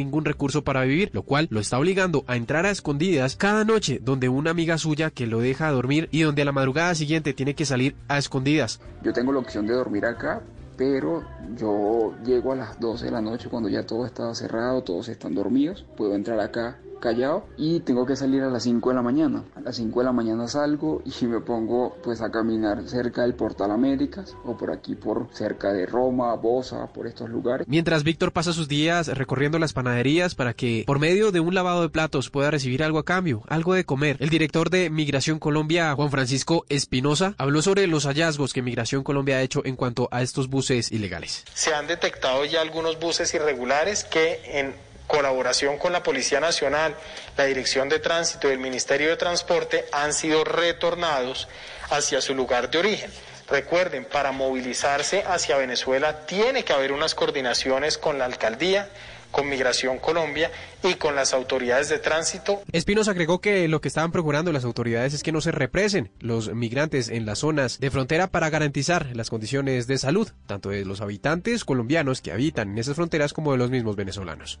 ningún recurso para vivir, lo cual lo está obligando a entrar a escondidas cada noche donde una amiga suya que lo deja dormir y donde a la madrugada siguiente tiene que salir a escondidas. Yo tengo la opción de dormir acá, pero yo llego a las 12 de la noche cuando ya todo está cerrado, todos están dormidos, puedo entrar acá callado y tengo que salir a las 5 de la mañana. A las 5 de la mañana salgo y me pongo pues a caminar cerca del Portal Américas o por aquí por cerca de Roma, Bosa, por estos lugares. Mientras Víctor pasa sus días recorriendo las panaderías para que por medio de un lavado de platos pueda recibir algo a cambio, algo de comer. El director de Migración Colombia, Juan Francisco Espinosa, habló sobre los hallazgos que Migración Colombia ha hecho en cuanto a estos buses ilegales. Se han detectado ya algunos buses irregulares que en colaboración con la Policía Nacional, la Dirección de Tránsito y el Ministerio de Transporte han sido retornados hacia su lugar de origen. Recuerden, para movilizarse hacia Venezuela tiene que haber unas coordinaciones con la alcaldía, con Migración Colombia y con las autoridades de tránsito. Espinos agregó que lo que estaban procurando las autoridades es que no se represen los migrantes en las zonas de frontera para garantizar las condiciones de salud, tanto de los habitantes colombianos que habitan en esas fronteras como de los mismos venezolanos.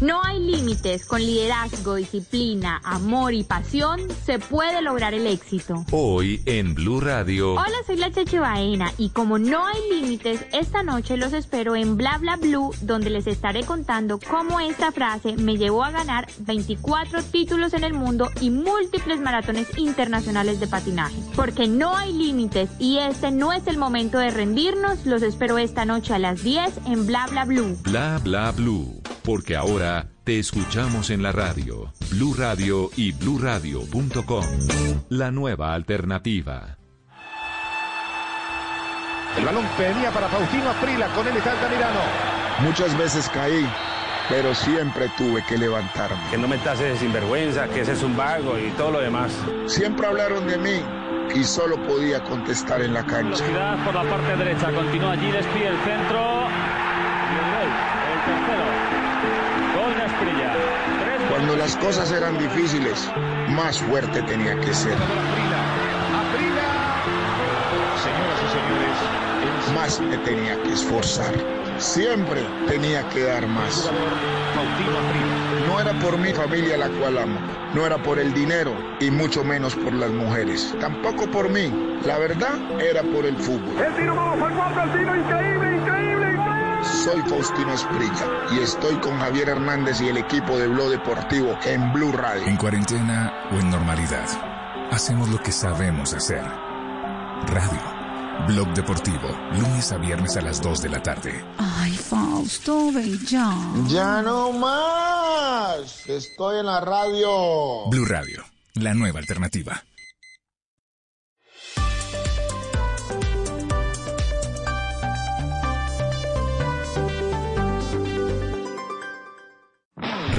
No hay límites. Con liderazgo, disciplina, amor y pasión se puede lograr el éxito. Hoy en Blue Radio. Hola, soy la Cheche Baena y como no hay límites, esta noche los espero en Bla Bla Blue, donde les estaré contando cómo esta frase me llevó a ganar 24 títulos en el mundo y múltiples maratones internacionales de patinaje. Porque no hay límites y este no es el momento de rendirnos. Los espero esta noche a las 10 en Bla Bla Blue. Bla Bla Blue. Porque ahora te escuchamos en la radio, Blue Radio y bluradio.com. La nueva alternativa. El balón venía para Faustino Aprila, con él está Altamirano. Muchas veces caí, pero siempre tuve que levantarme. Que no me tases de sinvergüenza, que ese es un vago y todo lo demás. Siempre hablaron de mí y solo podía contestar en la cancha. Velocidad por la parte derecha, continúa allí, despide el centro. Las cosas eran difíciles, más fuerte tenía que ser. Señoras y señores, más me tenía que esforzar. Siempre tenía que dar más. No era por mi familia la cual amo, no era por el dinero y mucho menos por las mujeres. Tampoco por mí. La verdad era por el fútbol. El tiro el tiro increíble, increíble. Soy Faustino Esprilla y estoy con Javier Hernández y el equipo de Blog Deportivo en Blue Radio. En cuarentena o en normalidad, hacemos lo que sabemos hacer. Radio. Blog Deportivo, lunes a viernes a las 2 de la tarde. Ay, Fausto, ven ya. Ya no más. Estoy en la radio. Blue Radio, la nueva alternativa.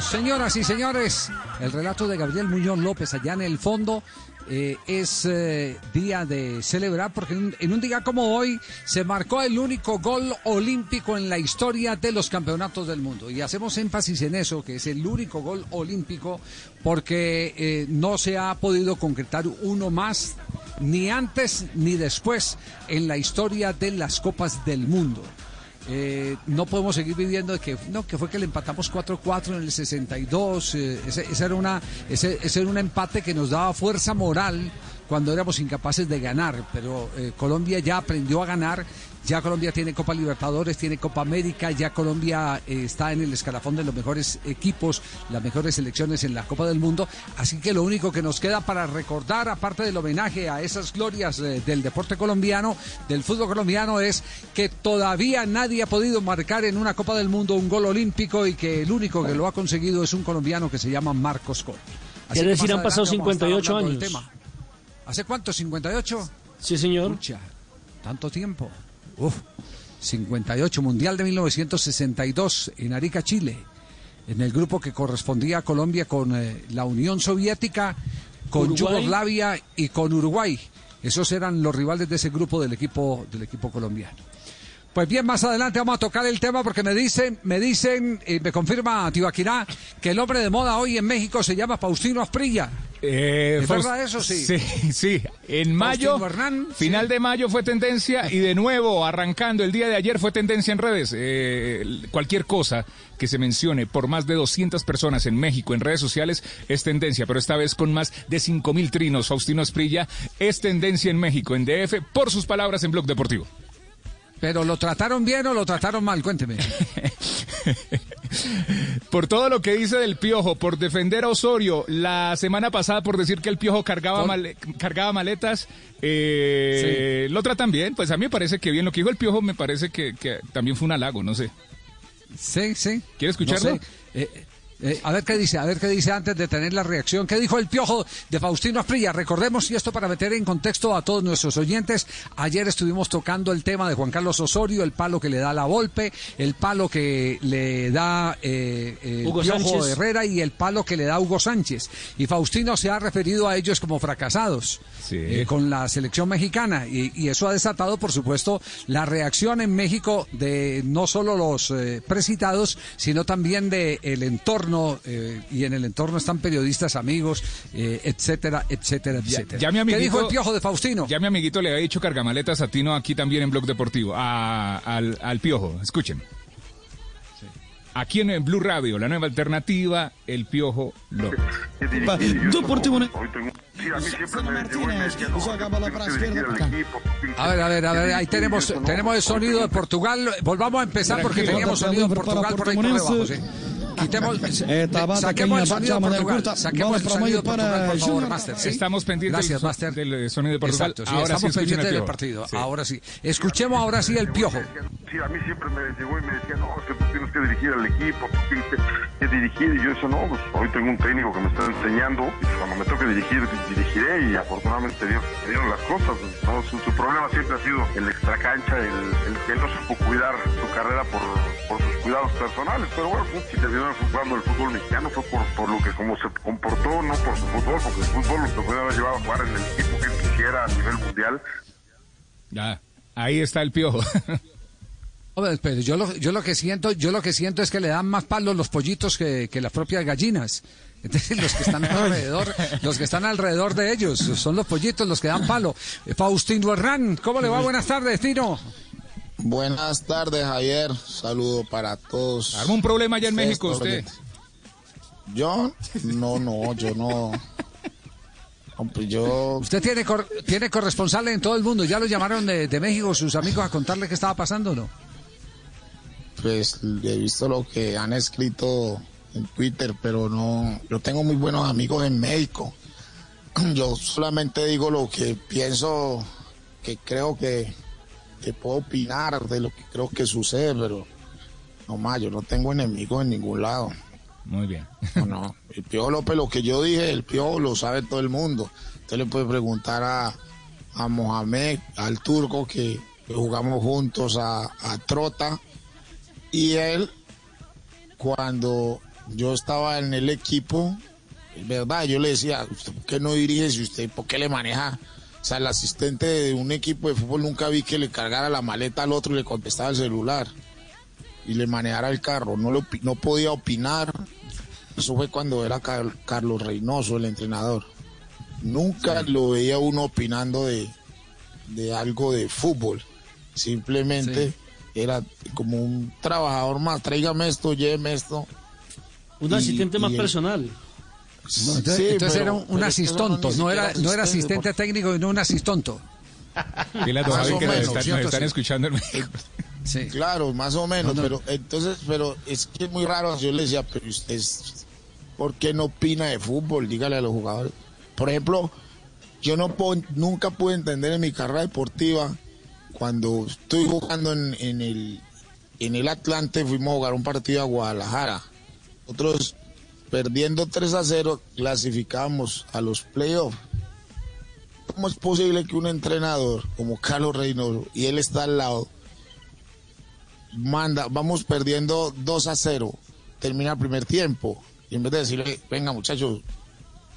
Señoras y señores, el relato de Gabriel Muñoz López allá en el fondo eh, es eh, día de celebrar porque en, un día como hoy se marcó el único gol olímpico en la historia de los campeonatos del mundo. Y hacemos énfasis en eso, que es el único gol olímpico porque eh, no se ha podido concretar uno más ni antes ni después en la historia de las copas del mundo. Eh, no podemos seguir viviendo de que no que fue que le empatamos 4-4 en el 62 eh, ese, era una ese, ese, era un empate que nos daba fuerza moral cuando éramos incapaces de ganar, pero eh, Colombia ya aprendió a ganar, ya Colombia tiene Copa Libertadores, tiene Copa América, ya Colombia eh, está en el escalafón de los mejores equipos, las mejores selecciones en la Copa del Mundo, así que lo único que nos queda para recordar, aparte del homenaje a esas glorias eh, del deporte colombiano, del fútbol colombiano, es que todavía nadie ha podido marcar en una Copa del Mundo un gol olímpico y que el único que lo ha conseguido es un colombiano que se llama Marcos Col. Que decir, han pasado adelante vamos a estar 58 hablando del años. ¿Hace cuánto? ¿58? Sí, señor. Tanto tiempo. Uf, 58, Mundial de 1962 en Arica, Chile. En el grupo que correspondía a Colombia con eh, la Unión Soviética, con Uruguay. Yugoslavia y con Uruguay. Esos eran los rivales de ese grupo del equipo, del equipo colombiano. Pues bien, más adelante vamos a tocar el tema porque me dicen, me dicen, y me confirma Tibaquirá, que el hombre de moda hoy en México se llama Faustino Asprilla. Eh, ¿Es Faust- verdad eso? Sí. Sí, sí. En mayo, Hernán, final de mayo fue tendencia y de nuevo, arrancando el día de ayer, fue tendencia en redes. Eh, cualquier cosa que se mencione por más de 200 personas en México en redes sociales es tendencia, pero esta vez con más de 5 mil trinos. Faustino Esprilla es tendencia en México, en DF, por sus palabras en Blog Deportivo. ¿Pero lo trataron bien o lo trataron mal? Cuénteme. Por todo lo que dice del Piojo, por defender a Osorio la semana pasada por decir que el Piojo cargaba, male- cargaba maletas, eh, lo tratan bien. Pues a mí me parece que bien. Lo que dijo el Piojo me parece que, que también fue un halago, no sé. Sí, sí. ¿Quiere escucharlo? No sé. Eh, eh, a ver qué dice, a ver qué dice antes de tener la reacción. ¿Qué dijo el piojo de Faustino Asprilla? Recordemos, y esto para meter en contexto a todos nuestros oyentes, ayer estuvimos tocando el tema de Juan Carlos Osorio, el palo que le da la Volpe, el palo que le da eh, eh, el Hugo Piojo Sánchez. Herrera y el palo que le da Hugo Sánchez. Y Faustino se ha referido a ellos como fracasados Sí. eh, con la selección mexicana y, y eso ha desatado, por supuesto, la reacción en México de no solo los precitados, sino también de el entorno eh, y en el entorno están periodistas, amigos, eh, etcétera, etcétera, Ya, etcétera. ya mi amiguito, ¿Qué dijo el piojo de Faustino? Ya mi amiguito le había dicho cargamaletas a Tino aquí también en Blog Deportivo, a- al, al Piojo. Escuchen. Aquí en Blue Radio, la nueva alternativa, el Piojo López. Deportivo A ver, a ver, a ver, ahí tenemos, tenemos el sonido de Portugal. Volvamos a empezar porque teníamos sonido de Portugal por ahí por debajo. sí. Quitemos, Eh, saquemos el sonido de Portugal. Saquemos el sonido de Portugal, por favor. Master. ¿sí? Estamos pendientes Gracias, del, Master. del sonido de Portugal. Exacto, sí, ahora sí estamos escuchen pendientes del partido. Sí. Ahora sí. Escuchemos ahora sí el piojo. Sí, a mí siempre me llegó y me decía, no, es que tú tienes que dirigir al equipo, tú tienes que, que dirigir. Y yo decía, no, pues hoy tengo un técnico que me está enseñando y pues, cuando me toque dirigir, dirigiré y afortunadamente se dieron, las cosas. ¿no? Su, su problema siempre ha sido el extracancha, el, el que no supo cuidar su carrera por, por sus cuidados personales. Pero bueno, pues, si terminó jugando el fútbol mexicano fue por, por lo que como se comportó, no por su fútbol, porque el fútbol lo puede haber llevado a jugar en el equipo que quisiera a nivel mundial. Ya, ahí está el Piojo. Pero yo lo, yo lo que siento, yo lo que siento es que le dan más palos los pollitos que, que las propias gallinas. Entonces, los que están alrededor, los que están alrededor de ellos, son los pollitos los que dan palo. Eh, Faustino Herrán, ¿cómo le va? Buenas tardes, Tino. Buenas tardes, Javier. Saludo para todos. Arma un problema allá en Ustedes, México, usted. oyentes. Yo, no, no, yo no. Yo, Usted tiene cor- tiene corresponsal en todo el mundo. ¿Ya lo llamaron de, de México sus amigos a contarle qué estaba pasando o no? pues, he visto lo que han escrito en Twitter, pero no. Yo tengo muy buenos amigos en México. Yo solamente digo lo que pienso, que creo que, que puedo opinar de lo que creo que sucede, pero no más, yo no tengo enemigos en ningún lado. Muy bien. No, no. El Piojo López, lo que yo dije, el Piojo lo sabe todo el mundo. Usted le puede preguntar a, a Mohamed, al turco, que, que jugamos juntos, a, a Trota. Y él, cuando yo estaba en el equipo, verdad, yo le decía, ¿usted por qué no dirige si usted, por qué le maneja? O sea, el asistente de un equipo de fútbol nunca vi que le cargara la maleta al otro y le contestaba el celular y le manejara el carro. No, lo, no podía opinar. Eso fue cuando era Car- Carlos Reynoso, el entrenador. Nunca lo veía uno opinando de, de algo de fútbol. Simplemente era como un trabajador más. Tráigame esto, lléveme esto. Un Y- asistente más y personal. No, entonces, Sí, entonces pero- era un, no asistonto, no, era, no era asistente, técnico, sino un asistonto. Más Javi o que nos menos, están, nos ¿cierto? están Sí. escuchando en México. Sí. Claro, más o menos, No, no. pero entonces, pero es que es muy raro. Yo le decía, pero usted, es- ¿por qué no opina de fútbol? Dígale a los jugadores. Por ejemplo, yo no puedo, nunca pude entender en mi carrera deportiva cuando estoy jugando en, en el en el Atlante fuimos a jugar un partido a Guadalajara. Nosotros perdiendo 3 a 0 clasificamos a los playoffs. ¿Cómo es posible que un entrenador como Carlos Reynoso y él está al lado manda, vamos perdiendo 2 a 0, termina el primer tiempo, y en vez de decirle, venga muchachos,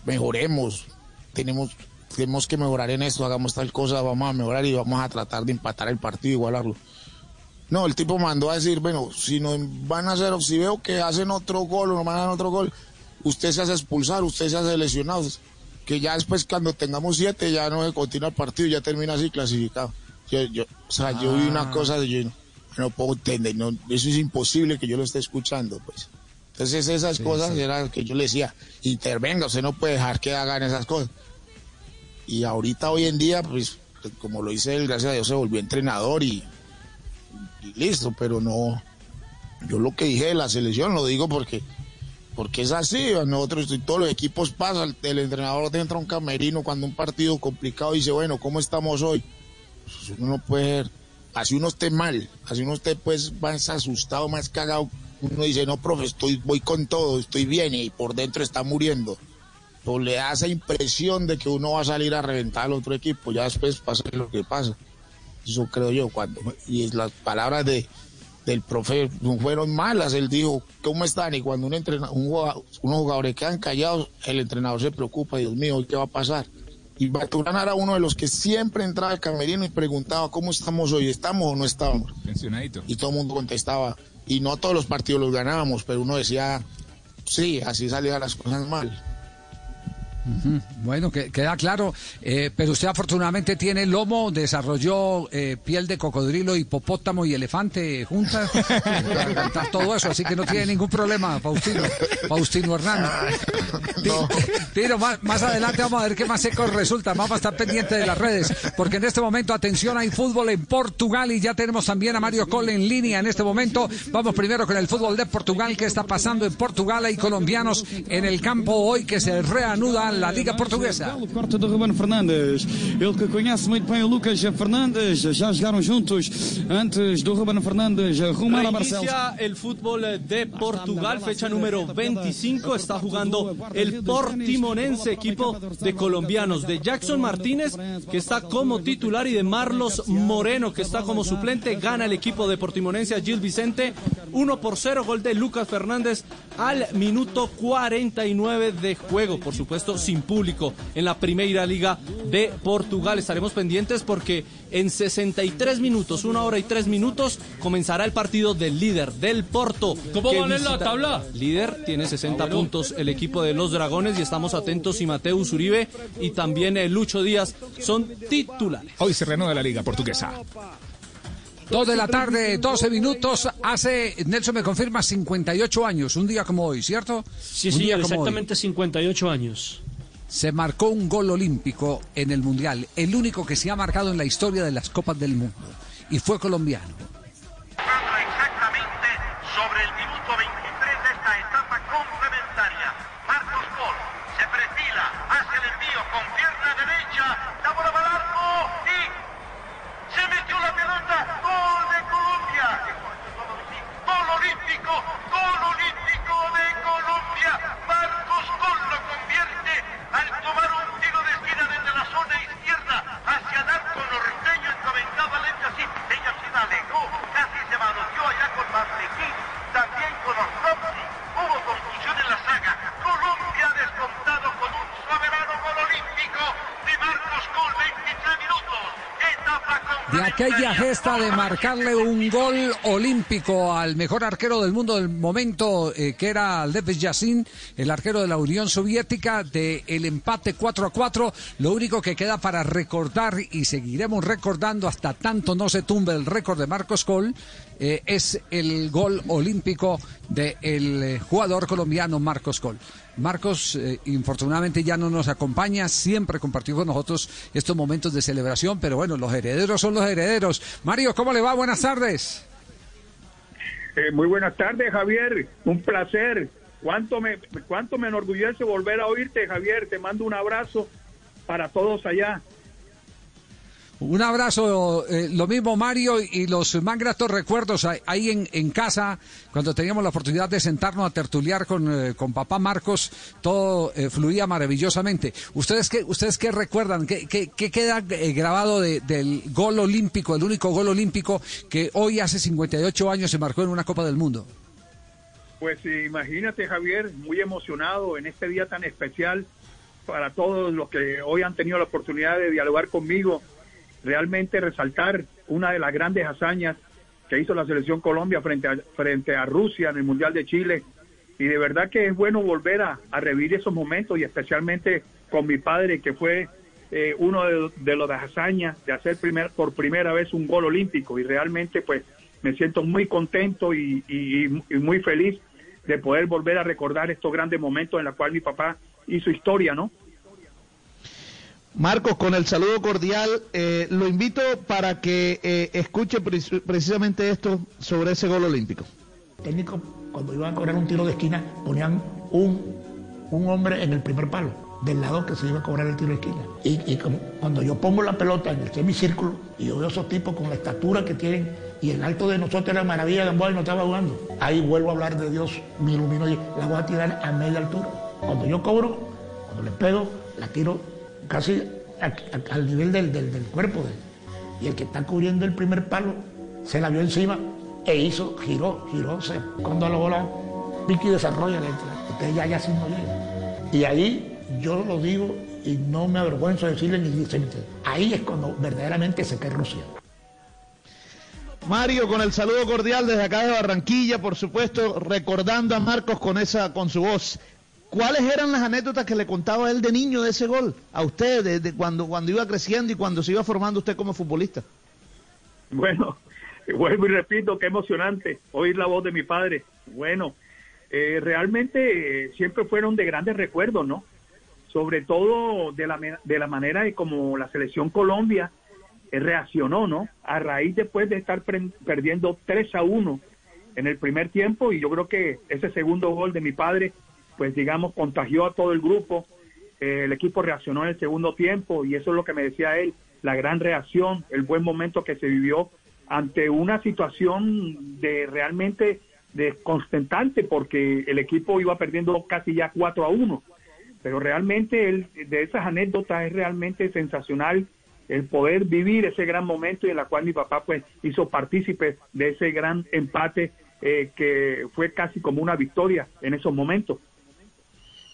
mejoremos, tenemos, tenemos que mejorar en esto, hagamos tal cosa, vamos a mejorar y vamos a tratar de empatar el partido, igualarlo. No, el tipo mandó a decir, bueno, si nos van a hacer, si veo que hacen otro gol o nos mandan otro gol, usted se hace expulsar, usted se hace lesionado, que ya después cuando tengamos siete ya no se continúa el partido, ya termina así clasificado. Yo, yo, o sea, yo vi una Ah. cosa de yo no, puedo entender, no, eso es imposible que yo lo esté escuchando, pues. Entonces esas Sí, cosas sí. eran que yo le decía, intervenga, usted no puede dejar que hagan esas cosas. Y ahorita hoy en día, pues, como lo dice él, gracias a Dios se volvió entrenador y, y listo, pero no, yo lo que dije de la selección lo digo porque porque es así, nosotros todos los equipos pasan, el entrenador entra a un camerino cuando un partido complicado dice, bueno, ¿cómo estamos hoy? Pues uno no puede, así uno esté mal, así uno esté pues más asustado, más cagado, uno dice, no, profe, estoy, voy con todo, estoy bien y por dentro está muriendo. Pero le da esa impresión de que uno va a salir a reventar al otro equipo, ya después pasa lo que pasa. Eso creo yo, cuando, y las palabras de, del profe no fueron malas. Él dijo, ¿cómo están? Y cuando un entrena, un jugador- unos jugadores quedan callados, el entrenador se preocupa, Dios mío, ¿qué va a pasar? Y Maturana era uno de los que siempre entraba al camerino y preguntaba, ¿cómo estamos hoy? ¿Estamos o no estamos? Pensionadito. Y todo el mundo contestaba. Y no todos los partidos los ganábamos, pero uno decía, sí, así salían las cosas mal. Bueno, que, queda claro, eh, pero usted afortunadamente tiene lomo, desarrolló eh, piel de cocodrilo, hipopótamo y elefante juntas, eh, para todo eso, así que no tiene ningún problema, Faustino, Faustino Hernández. Ti- Tiro, más, más adelante vamos a ver qué más seco resulta, vamos a estar pendientes de las redes, porque en este momento, atención, hay fútbol en Portugal y ya tenemos también a Mario Cole en línea en este momento. Vamos primero con el fútbol de Portugal, ¿qué está pasando en Portugal? Hay colombianos en el campo hoy que se reanuda la Liga Portuguesa. Belo corte do Ruben Fernandes. Ele que conhece muito bem o Lucas Fernandes. Já jogaram juntos antes do Ruben Fernandes rumar a Barcelos. El fútbol de Portugal, fecha número 25. Está jugando el Portimonense, equipo de colombianos, de Jackson Martínez, que está como titular, y de Marlos Moreno, que está como suplente. Gana el equipo de Portimonense a Gil Vicente. 1 por 0, gol de Lucas Fernández al minuto 49 de juego. Por supuesto, sin público en la Primera Liga de Portugal. Estaremos pendientes porque en 63 minutos, una hora y tres minutos, comenzará el partido del líder, del Porto. ¿Cómo van en la tabla? Líder, tiene 60 Ah, bueno. puntos el equipo de los Dragones y estamos atentos si Mateus Uribe y también eh, Lucho Díaz son titulares. Hoy se reanuda la Liga Portuguesa. Dos de la tarde, 12 minutos. Hace, Nelson me confirma, 58 años, un día como hoy, ¿cierto? Sí, un sí, día como hoy. exactamente 58 años. Se marcó un gol olímpico en el Mundial, el único que se ha marcado en la historia de las Copas del Mundo. Y fue colombiano. Aquella gesta de marcarle un gol olímpico al mejor arquero del mundo del momento, eh, que era Lev Yassin, el arquero de la Unión Soviética, de el empate 4 a 4. Lo único que queda para recordar, y seguiremos recordando hasta tanto no se tumbe el récord de Marcos Col, eh, es el gol olímpico del eh, jugador colombiano Marcos Col. Marcos, eh, infortunadamente ya no nos acompaña, siempre compartió con nosotros estos momentos de celebración, pero bueno, los herederos son los herederos. Mario, ¿cómo le va? Buenas tardes. Eh, muy buenas tardes, Javier. Un placer. Cuánto me, cuánto me enorgullece volver a oírte, Javier. Te mando un abrazo para todos allá. Un abrazo, eh, lo mismo Mario y los más gratos recuerdos ahí en, en casa, cuando teníamos la oportunidad de sentarnos a tertuliar con, eh, con papá Marcos, todo eh, fluía maravillosamente. ¿Ustedes qué, ustedes qué recuerdan? ¿Qué, qué, qué queda grabado de, del gol olímpico, el único gol olímpico que hoy hace 58 años se marcó en una Copa del Mundo? Pues imagínate Javier, muy emocionado en este día tan especial para todos los que hoy han tenido la oportunidad de dialogar conmigo realmente resaltar una de las grandes hazañas que hizo la selección Colombia frente a, frente a Rusia en el Mundial de Chile. Y de verdad que es bueno volver a, revivir esos momentos y especialmente con mi padre que fue eh, uno de, de las hazañas de hacer primer, por primera vez un gol olímpico y realmente pues me siento muy contento y, y muy feliz de poder volver a recordar estos grandes momentos en los cuales mi papá hizo historia, ¿no? Marcos, con el saludo cordial, eh, lo invito para que eh, escuche precisamente esto sobre ese gol olímpico. Técnico, cuando iban a cobrar un tiro de esquina, ponían un, un hombre en el primer palo, del lado que se iba a cobrar el tiro de esquina. Y, como, cuando yo pongo la pelota en el semicírculo y yo veo esos tipos con la estatura que tienen y el alto de nosotros era maravilla, Gamboa y no estaba jugando. Ahí vuelvo a hablar de Dios, me iluminó y la voy a tirar a media altura. Cuando yo cobro, cuando le pego, la tiro casi al nivel del, del, cuerpo. y el que está cubriendo el primer palo se la vio encima e hizo, giró, giró. Se, cuando la bola Vicky desarrolla, usted ya, ya no llega. Y ahí yo lo digo y no me avergüenzo de decirle ni decirle. Ahí es cuando verdaderamente se cae Rusia. Mario, con el saludo cordial desde acá de Barranquilla, por supuesto, recordando a Marcos con esa, con su voz. ¿Cuáles eran las anécdotas que le contaba él de niño de ese gol? A usted, de, cuando, cuando iba creciendo y cuando se iba formando usted como futbolista. Bueno, vuelvo y repito, qué emocionante oír la voz de mi padre. Bueno, eh, realmente eh, siempre fueron de grandes recuerdos, ¿no? Sobre todo de la, de la manera de como la selección Colombia eh, reaccionó, ¿no? A raíz después de estar perdiendo 3 a 1 en el primer tiempo y yo creo que ese segundo gol de mi padre pues digamos, contagió a todo el grupo. Eh, el equipo reaccionó en el segundo tiempo y eso es lo que me decía él, la gran reacción, el buen momento que se vivió ante una situación de realmente desconstantante porque el equipo iba perdiendo casi ya 4 a 1. Pero realmente él, de esas anécdotas es realmente sensacional el poder vivir ese gran momento y en la cual mi papá pues hizo partícipe de ese gran empate eh, que fue casi como una victoria en esos momentos.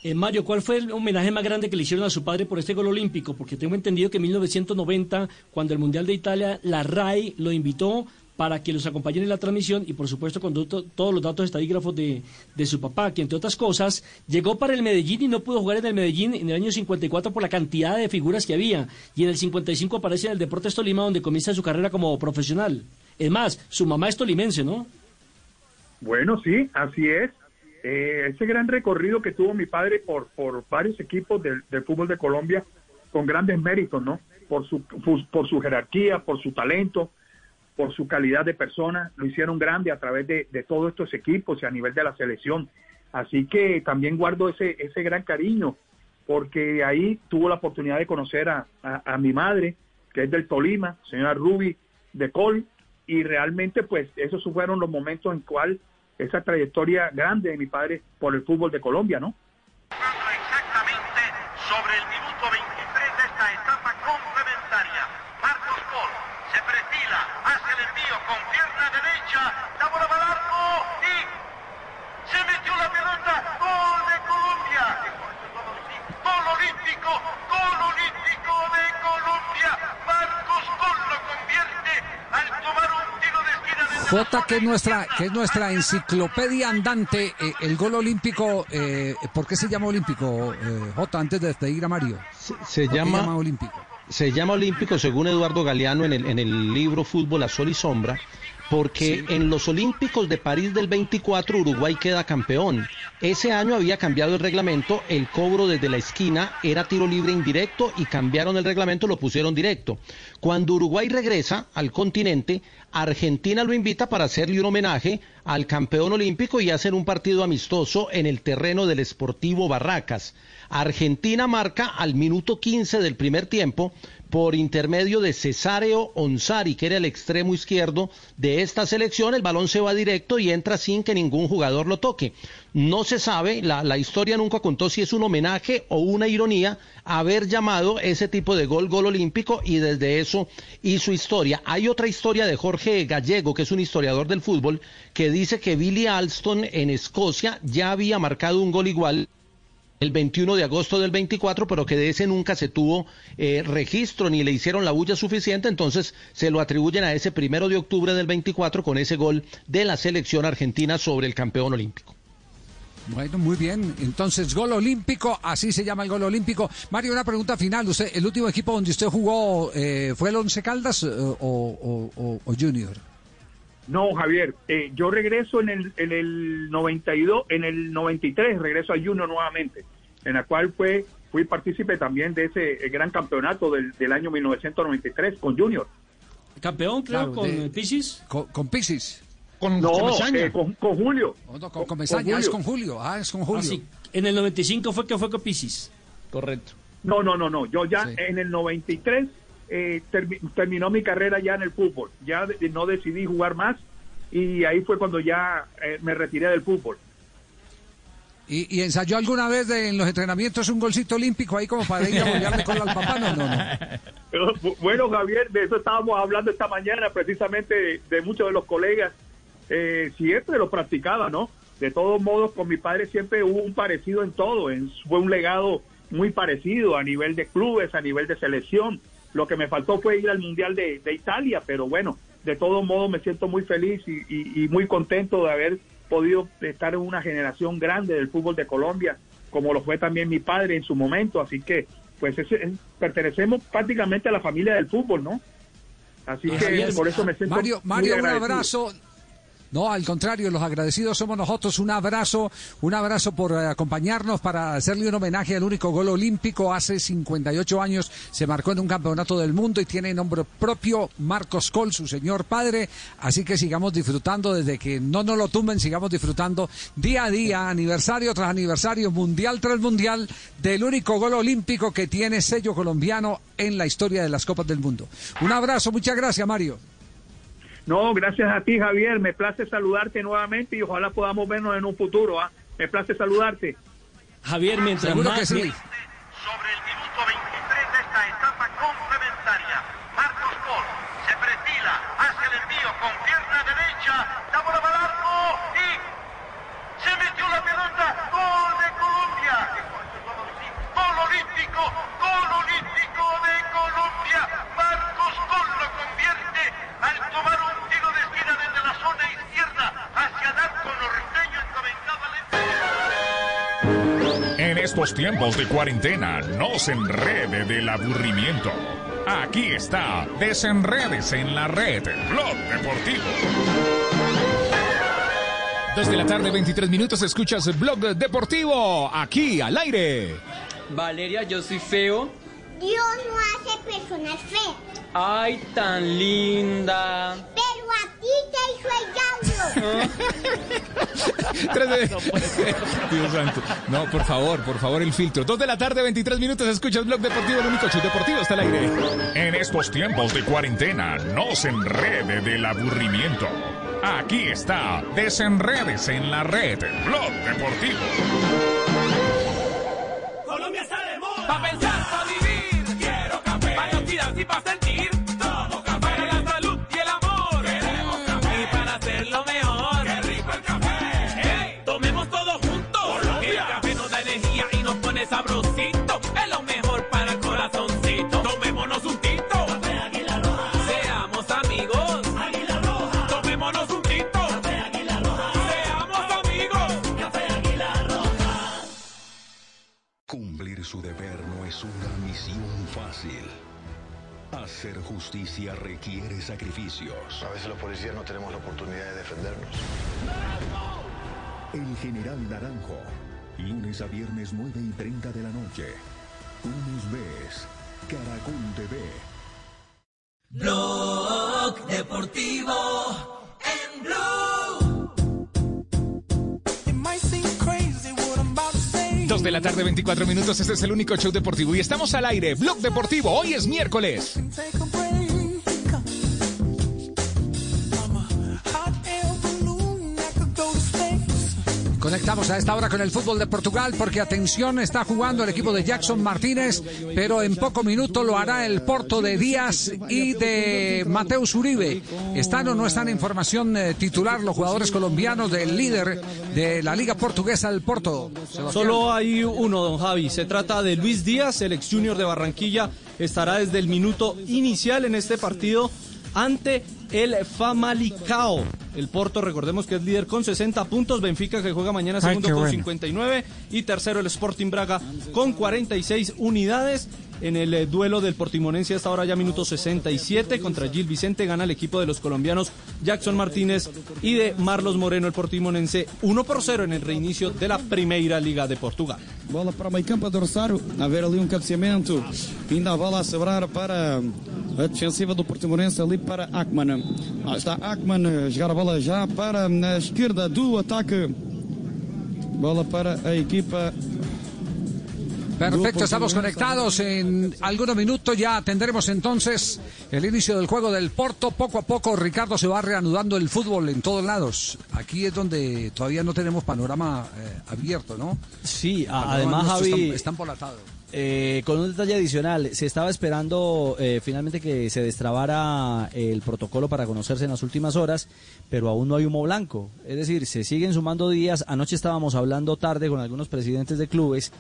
Eh, Mario, ¿cuál fue el homenaje más grande que le hicieron a su padre por este gol olímpico? Porque tengo entendido que en 1990, cuando el Mundial de Italia, la RAI lo invitó para que los acompañen en la transmisión y por supuesto con todos los datos estadígrafos de, de, su papá, que entre otras cosas llegó para el Medellín y no pudo jugar en el Medellín en el año 54 por la cantidad de figuras que había y en el 55 aparece en el Deportes Tolima donde comienza su carrera como profesional. Es más, su mamá es tolimense, ¿no? Bueno, sí, así es. Eh, ese gran recorrido que tuvo mi padre por, por varios equipos del, fútbol de Colombia con grandes méritos, ¿no? Por su, por su jerarquía, por su talento, por su calidad de persona, lo hicieron grande a través de, todos estos equipos y a nivel de la selección. Así que también guardo ese, ese gran cariño, porque ahí tuvo la oportunidad de conocer a, a, mi madre, que es del Tolima, señora Ruby de Col, y realmente pues esos fueron los momentos en cual esa trayectoria grande de mi padre por el fútbol de Colombia, ¿no? Que es nuestra, que es nuestra enciclopedia andante, eh, el gol olímpico, eh, ¿por qué se llama olímpico, eh, Jota, antes de despedir a Mario? Se, se ¿Por qué llama, olímpico. se llama olímpico según Eduardo Galeano en el, en el libro Fútbol a Sol y Sombra, porque en los Olímpicos de París del 24 Uruguay queda campeón. Ese año había cambiado el reglamento, el cobro desde la esquina era tiro libre indirecto y cambiaron el reglamento, lo pusieron directo. Cuando Uruguay regresa al continente, Argentina lo invita para hacerle un homenaje al campeón olímpico y hacer un partido amistoso en el terreno del Sportivo Barracas. Argentina marca al minuto 15 del primer tiempo por intermedio de Cesáreo Onsari, que era el extremo izquierdo de esta selección. El balón se va directo y entra sin que ningún jugador lo toque. No se sabe, la, la historia nunca contó si es un homenaje o una ironía haber llamado ese tipo de gol gol olímpico y desde eso hizo historia. Hay otra historia de Jorge Gallego, que es un historiador del fútbol, que dice que Billy Alston en Escocia ya había marcado un gol igual el 21 de agosto del 24, pero que de ese nunca se tuvo eh, registro ni le hicieron la bulla suficiente, entonces se lo atribuyen a ese primero de octubre del 24 con ese gol de la selección argentina sobre el campeón olímpico. Bueno, muy bien. Entonces, gol olímpico, así se llama el gol olímpico. Mario, una pregunta final. Usted, ¿El último equipo donde usted jugó eh, fue el Once Caldas eh, o, o- Junior? No, Javier, eh, yo regreso en el, en el 92, en el 93 regreso a Junior nuevamente, en la cual fue fui partícipe también de ese eh, gran campeonato del, del año 1993 con Junior. Campeón, Claro, con de- Pisis. Con, con Pisis. Con, No, con eh, con, con Julio. Oh, no, con, con Mesaña, es con Julio. Ah, es con Julio. Ah, sí. En el 95 fue que fue con Pisis. Correcto. No, no, no, no. Yo ya en el 93 eh, termi- terminó mi carrera ya en el fútbol. Ya de- no decidí jugar más y ahí fue cuando ya eh, me retiré del fútbol. ¿Y, y ensayó alguna vez de- en los entrenamientos un golcito olímpico ahí como para ir a bollarle con al papá? No, no, no. Bueno, Javier, de eso estábamos hablando esta mañana, precisamente de, de muchos de los colegas. Eh, siempre lo practicaba, ¿no? De todos modos, con mi padre siempre hubo un parecido en todo. en- fue un legado muy parecido a nivel de clubes, a nivel de selección. Lo que me faltó fue ir al Mundial de, de Italia, pero bueno, de todos modos me siento muy feliz y, y- y muy contento de haber podido estar en una generación grande del fútbol de Colombia, como lo fue también mi padre en su momento. Así que, pues, es- es- pertenecemos prácticamente a la familia del fútbol, ¿no? Así Así que es. por eso me siento Mario, muy Mario un abrazo. No, al contrario, los agradecidos somos nosotros. Un abrazo, un abrazo por eh, acompañarnos para hacerle un homenaje al único gol olímpico. Hace 58 años se marcó en un campeonato del mundo y tiene nombre propio Marcos Col, su señor padre. Así que sigamos disfrutando desde que no nos lo tumben, sigamos disfrutando día a día, aniversario tras aniversario, mundial tras mundial, del único gol olímpico que tiene sello colombiano en la historia de las Copas del Mundo. Un abrazo, muchas gracias, Mario. No, gracias a ti, Javier. Me place saludarte nuevamente y ojalá podamos vernos en un futuro. ¿ah? Me place saludarte. Javier, mientras Seguro más... que sí. Sobre el minuto 23 de esta etapa complementaria, Marcos Col se perfila, hace el envío con pierna derecha, la bola va al arco y se metió la pelota, gol de Colombia. Gol olímpico, gol olímpico de Colombia. Col lo convierte al tomar un tiro de esquina desde la zona izquierda hacia el arco norteño encomendado al En estos tiempos de cuarentena, no se enrede del aburrimiento. Aquí está, desenredes en la red, Blog Deportivo. Dos de la tarde, 23 minutos, escuchas el Blog Deportivo, aquí al aire. Valeria, yo soy feo. Hace personas feas, Ay, tan linda. pero a ti te hizo el diablo. Dios santo. No, por favor, por favor, el filtro. Dos de la tarde, 23 minutos, escuchas Blog Deportivo, el único show deportivo está al aire. En estos tiempos de cuarentena, no se enrede del aburrimiento. Aquí está, desenredes en la red, Blog Deportivo. Colombia está de moda. Pa' pensar, pa'. Y Hacer justicia requiere sacrificios. A veces los policías no tenemos la oportunidad de defendernos. El General Naranjo. Lunes a viernes 9 y 30 de la noche. Tú nos ves. Caracol TV. Blog Deportivo en Blue. Dos de la tarde, 24 minutos. Este es el único show deportivo y estamos al aire. Blog Deportivo. Hoy es miércoles. Conectamos a esta hora con el fútbol de Portugal porque atención, está jugando el equipo de Jackson Martínez, pero en poco minuto lo hará el Porto de Díaz y de Mateus Uribe. ¿Están o no están en formación eh, titular los jugadores colombianos del líder de la Liga Portuguesa, el Porto? Sebastián. Solo hay uno, don Javi. Se trata de Luis Díaz, el ex junior de Barranquilla. Estará desde el minuto inicial en este partido ante el Famalicao. El Porto, recordemos que es líder con 60 puntos. Benfica que juega mañana Ay, segundo qué con bueno. 59. Y tercero el Sporting Braga con 46 unidades. En el eh, duelo del Portimonense hasta ahora ya minuto 67 contra Gil Vicente gana el equipo de los colombianos Jackson Martínez y de Marlos Moreno el Portimonense 1 por 0 en el reinicio de la Primeira Liga de Portugal. Bola para o meio campo adversário, a ver ali um cabeceamento, ainda a bola a sobrar para a defensiva do Portimonense ali para Ackman. Lá está Ackman a jogar a bola já para a esquerda do ataque. Bola para a equipa Perfecto, estamos conectados. En algunos minutos ya tendremos entonces el inicio del juego del Porto. Poco a poco, Ricardo, se va reanudando el fútbol en todos lados. Aquí es donde todavía no tenemos panorama eh, abierto, ¿no? Sí, además, Javi, está embolatado. Eh, con un detalle adicional, se estaba esperando eh, finalmente que se destrabara el protocolo para conocerse en las últimas horas, pero aún no hay humo blanco. Es decir, se siguen sumando días. Anoche estábamos hablando tarde con algunos presidentes de clubes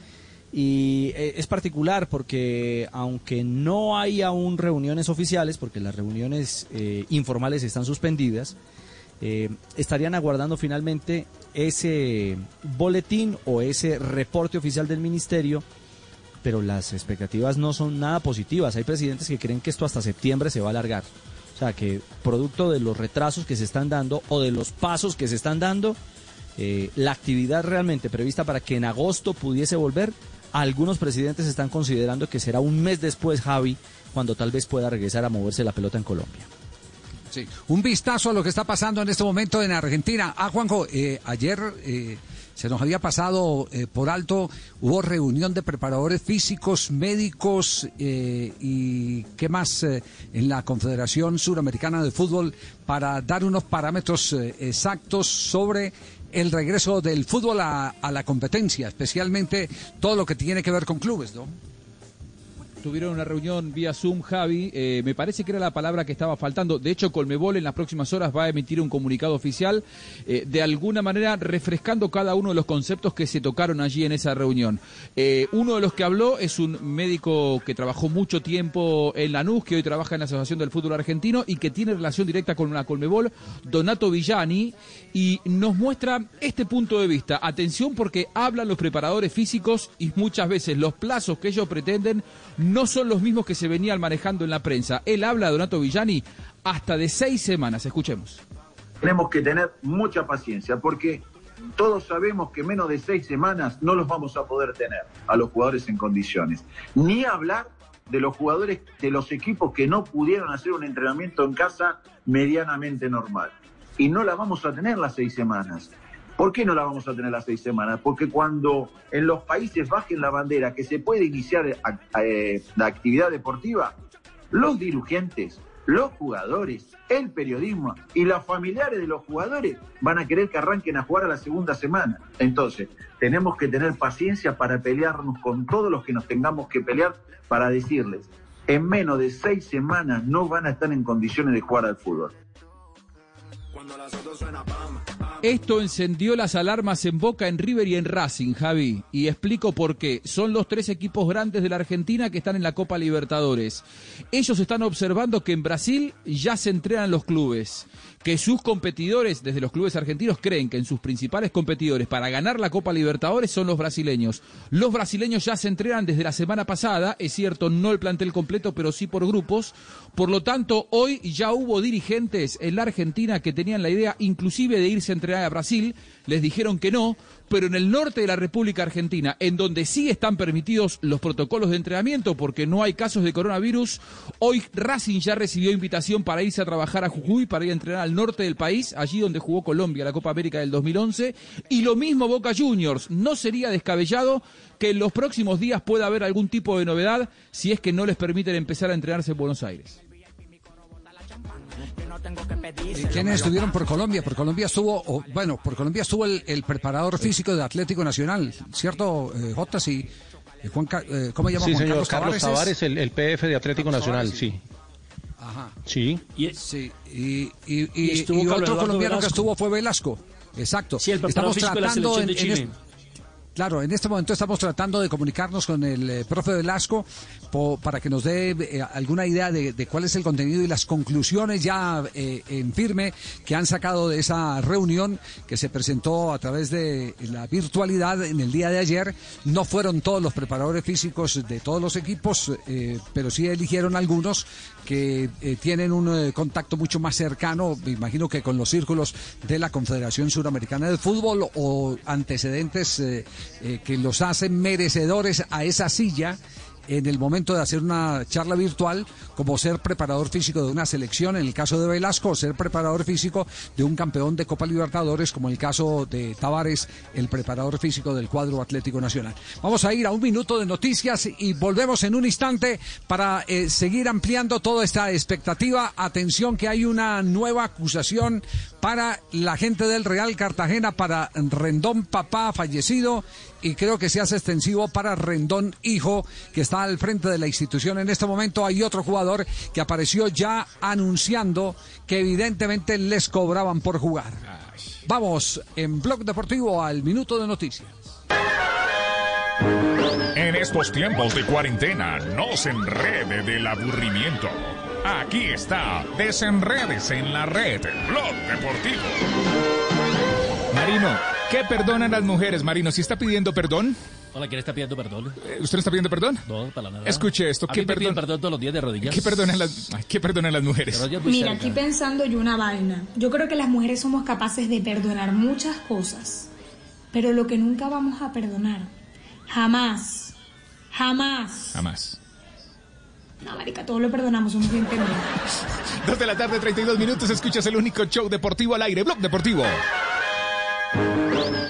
y eh, es particular porque aunque no hay aún reuniones oficiales, porque las reuniones eh, informales están suspendidas, eh, estarían aguardando finalmente ese boletín o ese reporte oficial del ministerio, pero las expectativas no son nada positivas. Hay presidentes que creen que esto hasta septiembre se va a alargar. O sea, que producto de los retrasos que se están dando o de los pasos que se están dando, la actividad realmente prevista para que en agosto pudiese volver, algunos presidentes están considerando que será un mes después, Javi, cuando tal vez pueda regresar a moverse la pelota en Colombia. Sí. Un vistazo a lo que está pasando en este momento en Argentina. Ah, Juanjo, eh, ayer eh, se nos había pasado eh, por alto, hubo reunión de preparadores físicos, médicos y qué más en la Confederación Suramericana de Fútbol para dar unos parámetros exactos sobre el regreso del fútbol a, la competencia, especialmente todo lo que tiene que ver con clubes, ¿no? Tuvieron una reunión vía Zoom, Javi. Eh, me parece que era la palabra que estaba faltando. De hecho, Colmebol en las próximas horas va a emitir un comunicado oficial, eh, de alguna manera refrescando cada uno de los conceptos que se tocaron allí en esa reunión. Eh, uno de los que habló es un médico que trabajó mucho tiempo en Lanús, que hoy trabaja en la Asociación del Fútbol Argentino y que tiene relación directa con la Colmebol, Donato Villani, y nos muestra este punto de vista. Atención porque hablan los preparadores físicos y muchas veces los plazos que ellos pretenden son los mismos que se venían manejando en la prensa. Él habla, Donato Villani, hasta de seis semanas. Escuchemos. Tenemos que tener mucha paciencia porque todos sabemos que menos de seis semanas no los vamos a poder tener a los jugadores en condiciones. Ni hablar de los jugadores de los equipos que no pudieron hacer un entrenamiento en casa medianamente normal. Y no la vamos a tener las seis semanas. ¿Por qué no la vamos a tener las seis semanas? Porque cuando en los países bajen la bandera que se puede iniciar eh, la actividad deportiva, los dirigentes, los jugadores, el periodismo y los familiares de los jugadores van a querer que arranquen a jugar a la segunda semana. Entonces, tenemos que tener paciencia para pelearnos con todos los que nos tengamos que pelear para decirles, en menos de seis semanas no van a estar en condiciones de jugar al fútbol. Cuando las autos suena Esto encendió las alarmas en Boca, en River y en Racing, Javi. Y explico por qué. Son los tres equipos grandes de la Argentina que están en la Copa Libertadores. Ellos están observando que en Brasil ya se entrenan los clubes. Que sus competidores, desde los clubes argentinos, creen que en sus principales competidores para ganar la Copa Libertadores son los brasileños. Los brasileños ya se entrenan desde la semana pasada. Es cierto, no el plantel completo, pero sí por grupos. Por lo tanto, hoy ya hubo dirigentes en la Argentina que tenían la idea inclusive de irse a entrenar a Brasil, les dijeron que no, pero en el norte de la República Argentina, en donde sí están permitidos los protocolos de entrenamiento porque no hay casos de coronavirus, hoy Racing ya recibió invitación para irse a trabajar a Jujuy, para ir a entrenar al norte del país, allí donde jugó Colombia la Copa América del 2011, y lo mismo Boca Juniors. No sería descabellado que en los próximos días pueda haber algún tipo de novedad si es que no les permiten empezar a entrenarse en Buenos Aires. ¿Y quiénes estuvieron por Colombia? Por Colombia estuvo, o, bueno, por Colombia estuvo el, el preparador físico de Atlético Nacional, ¿cierto, eh, Jota? Sí. Juan, eh, ¿Cómo se llama? Sí, Juan señor, Carlos Carlos Tavares. El, el PF de Atlético Carlos Nacional, Tavares, sí. Ajá. Sí. Sí, y, y, y- otro Eduardo colombiano que estuvo fue Velasco. Exacto. Sí, el preparador físico de la de Chile. es- Claro, en este momento estamos tratando de comunicarnos con el eh, profe Velasco para que nos dé eh, alguna idea de, cuál es el contenido y las conclusiones ya eh, en firme que han sacado de esa reunión que se presentó a través de la virtualidad en el día de ayer. No fueron todos los preparadores físicos de todos los equipos, eh, pero sí eligieron algunos que eh, tienen un contacto mucho más cercano, me imagino que con los círculos de la Confederación Suramericana de Fútbol o antecedentes que los hacen merecedores a esa silla en el momento de hacer una charla virtual, como ser preparador físico de una selección, en el caso de Velasco, ser preparador físico de un campeón de Copa Libertadores, como el caso de Tavares, el preparador físico del cuadro Atlético Nacional. Vamos a ir a un minuto de noticias y volvemos en un instante para eh, seguir ampliando toda esta expectativa. Atención que hay una nueva acusación para la gente del Real Cartagena, para Rendón Papá fallecido y creo que se hace extensivo para Rendón Hijo, que está al frente de la institución en este momento. Hay otro jugador que apareció ya anunciando que evidentemente les cobraban por jugar. Vamos en Blog Deportivo al minuto de noticias. En estos tiempos de cuarentena, no se enrede del aburrimiento. Aquí está, desenredes en la red, Blog Deportivo. Marino, ¿qué perdonan las mujeres, Marino? ¿Si está pidiendo perdón? Hola, ¿quién está pidiendo perdón? Eh, ¿Usted no está pidiendo perdón? No, para nada. Escuche esto, ¿qué perdón- perdón todos los días de rodillas. ¿Qué perdonan las, ¿qué perdonan las mujeres? Mira, cerca. aquí pensando yo una vaina. Yo creo que las mujeres somos capaces de perdonar muchas cosas, pero lo que nunca vamos a perdonar, jamás, jamás. Jamás. No, marica, todo lo perdonamos, somos bien. Dos de la tarde, 32 minutos, escuchas el único show deportivo al aire, Blog Deportivo.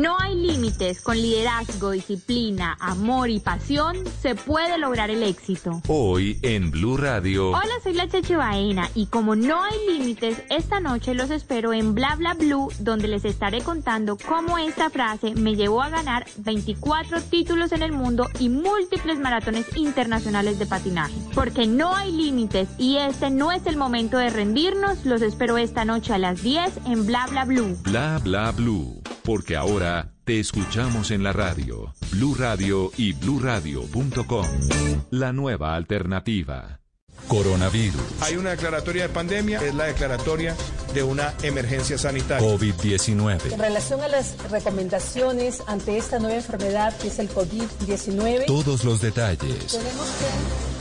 No hay límites. Con liderazgo, disciplina, amor y pasión se puede lograr el éxito. Hoy en Blue Radio. Hola, soy la Cheche Baena y como no hay límites, esta noche los espero en Bla Bla Blue, donde les estaré contando cómo esta frase me llevó a ganar 24 títulos en el mundo y múltiples maratones internacionales de patinaje. Porque no hay límites y este no es el momento de rendirnos, los espero esta noche a las 10 en Bla Bla Blue. Bla bla blue. Porque ahora te escuchamos en la radio. Blue Radio y bluradio.com. La nueva alternativa. Coronavirus. Hay una declaratoria de pandemia, es la declaratoria de una emergencia sanitaria. COVID-19. En relación a las recomendaciones ante esta nueva enfermedad que es el COVID-19, Todos los detalles. tenemos que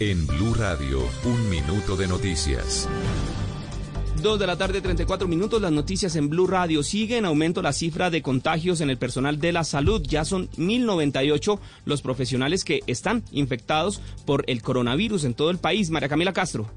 En Blue Radio, un minuto de noticias. 2 de la tarde, 34 minutos. Las noticias en Blue Radio. Sigue en aumento la cifra de contagios en el personal de la salud. Ya son 1098 los profesionales que están infectados por el coronavirus en todo el país. María Camila Castro.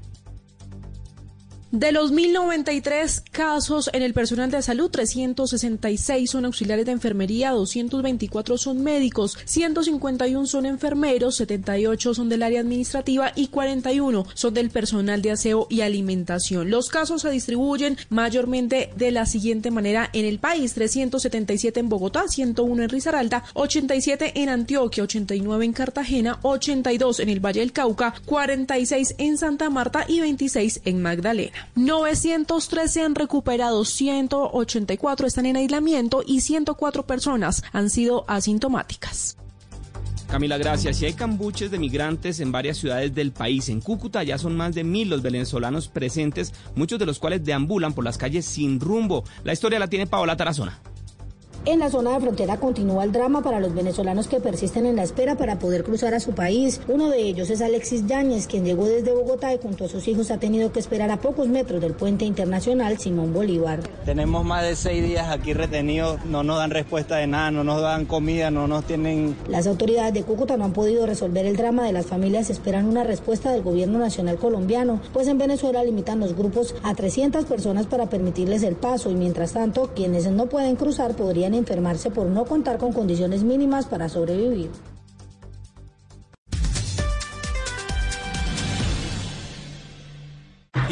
De los 1.093 casos en el personal de salud, 366 son auxiliares de enfermería, 224 son médicos, 151 son enfermeros, 78 son del área administrativa y 41 son del personal de aseo y alimentación. Los casos se distribuyen mayormente de la siguiente manera en el país, 377 en Bogotá, 101 en Risaralda, 87 en Antioquia, 89 en Cartagena, 82 en el Valle del Cauca, 46 en Santa Marta y 26 en Magdalena. 913 se han recuperado, 184 están en aislamiento y 104 personas han sido asintomáticas. Camila, gracias. Si hay cambuches de migrantes en varias ciudades del país, en Cúcuta ya son más de mil los venezolanos presentes, muchos de los cuales deambulan por las calles sin rumbo. La historia la tiene Paola Tarazona. En la zona de frontera continúa el drama para los venezolanos que persisten en la espera para poder cruzar a su país. Uno de ellos es Alexis Yáñez, quien llegó desde Bogotá y junto a sus hijos ha tenido que esperar a pocos metros del puente internacional Simón Bolívar. Tenemos más de seis días aquí retenidos, no nos dan respuesta de nada, no nos dan comida, no nos tienen... Las autoridades de Cúcuta no han podido resolver el drama de las familias, esperan una respuesta del gobierno nacional colombiano, pues en Venezuela limitan los grupos a 300 personas para permitirles el paso y mientras tanto quienes no pueden cruzar podrían enfermarse por no contar con condiciones mínimas para sobrevivir.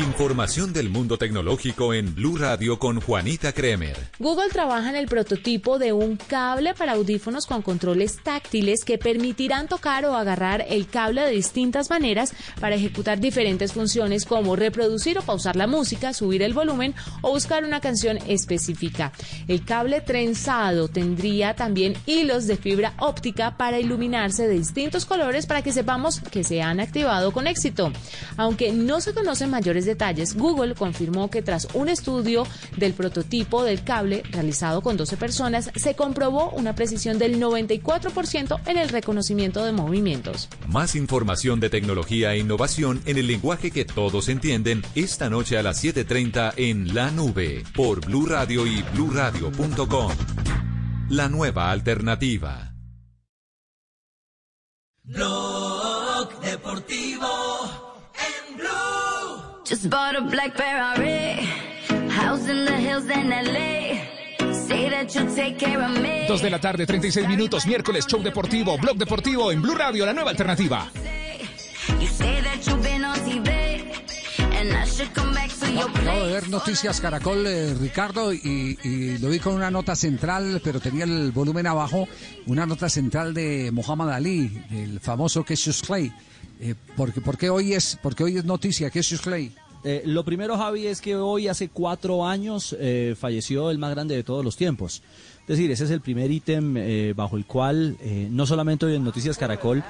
Información del mundo tecnológico en Blue Radio con Juanita Kremer. Google trabaja en el prototipo de un cable para audífonos con controles táctiles que permitirán tocar o agarrar el cable de distintas maneras para ejecutar diferentes funciones como reproducir o pausar la música, subir el volumen o buscar una canción específica. El cable trenzado tendría también hilos de fibra óptica para iluminarse de distintos colores para que sepamos que se han activado con éxito. Aunque no se conocen mayores detalles, Google confirmó que tras un estudio del prototipo del cable realizado con 12 personas, se comprobó una precisión del 94% en el reconocimiento de movimientos. Más información de tecnología e innovación en el lenguaje que todos entienden esta noche a las 7:30 en La Nube por Blue Radio y bluradio.com. La nueva alternativa. Blog Deportivo. Just bought a black Ferrari, house in the hills in LA. Say that you'll take care of me. Dos de la tarde, 36 minutos, miércoles, show deportivo, blog deportivo en Blue Radio, la nueva alternativa. You say that you've been on TV, and I should come back to your Acabo de ver Noticias Caracol, eh, Ricardo, y, y lo vi con una nota central, pero tenía el volumen abajo, una nota central de Muhammad Ali, el famoso Cassius Clay. Eh, porque, ¿por, qué hoy es, porque hoy es noticia Cassius Clay? Eh, lo primero, Javi, es que hoy, hace cuatro años, eh, falleció el más grande de todos los tiempos. Es decir, ese es el primer ítem eh, bajo el cual, no solamente hoy en Noticias Caracol,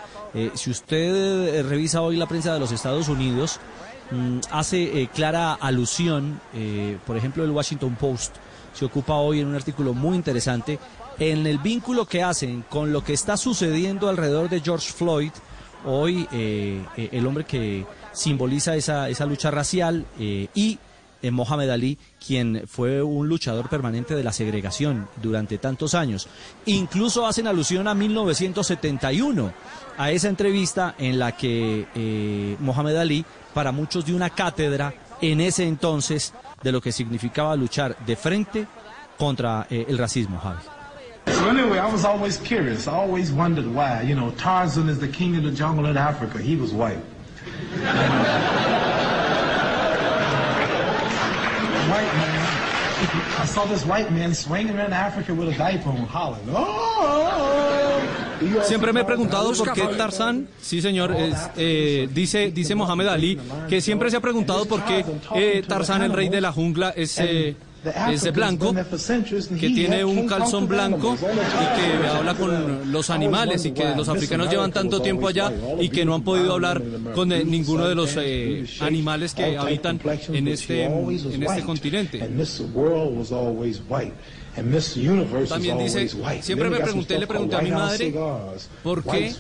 si usted revisa hoy la prensa de los Estados Unidos, mm, hace clara alusión, por ejemplo, el Washington Post se ocupa hoy en un artículo muy interesante en el vínculo que hacen con lo que está sucediendo alrededor de George Floyd, hoy eh, eh, el hombre que simboliza esa, esa lucha racial eh, y Mohamed Ali, quien fue un luchador permanente de la segregación durante tantos años. Incluso hacen alusión a 1971, a esa entrevista en la que Mohamed Ali, para muchos dio una cátedra en ese entonces de lo que significaba luchar de frente contra el racismo, Javi. So anyway, I was always curious. I always wondered why. You know, Tarzan is the king of the jungle in Africa. He was white. white man. I saw this white man swinging around Africa with a diaper on, hollering. Oh! Siempre me he preguntado por qué Tarzán, sí señor, es, eh, dice, dice Mohamed Ali, que siempre se ha preguntado por qué eh, Tarzán, el rey de la jungla, es, eh, es de blanco, que tiene un calzón blanco y que habla con los animales y que los africanos llevan tanto tiempo allá y que no han podido hablar con ninguno de los eh, animales que habitan en este, en este continente. También dice, siempre me pregunté, le pregunté a mi madre, ¿por qué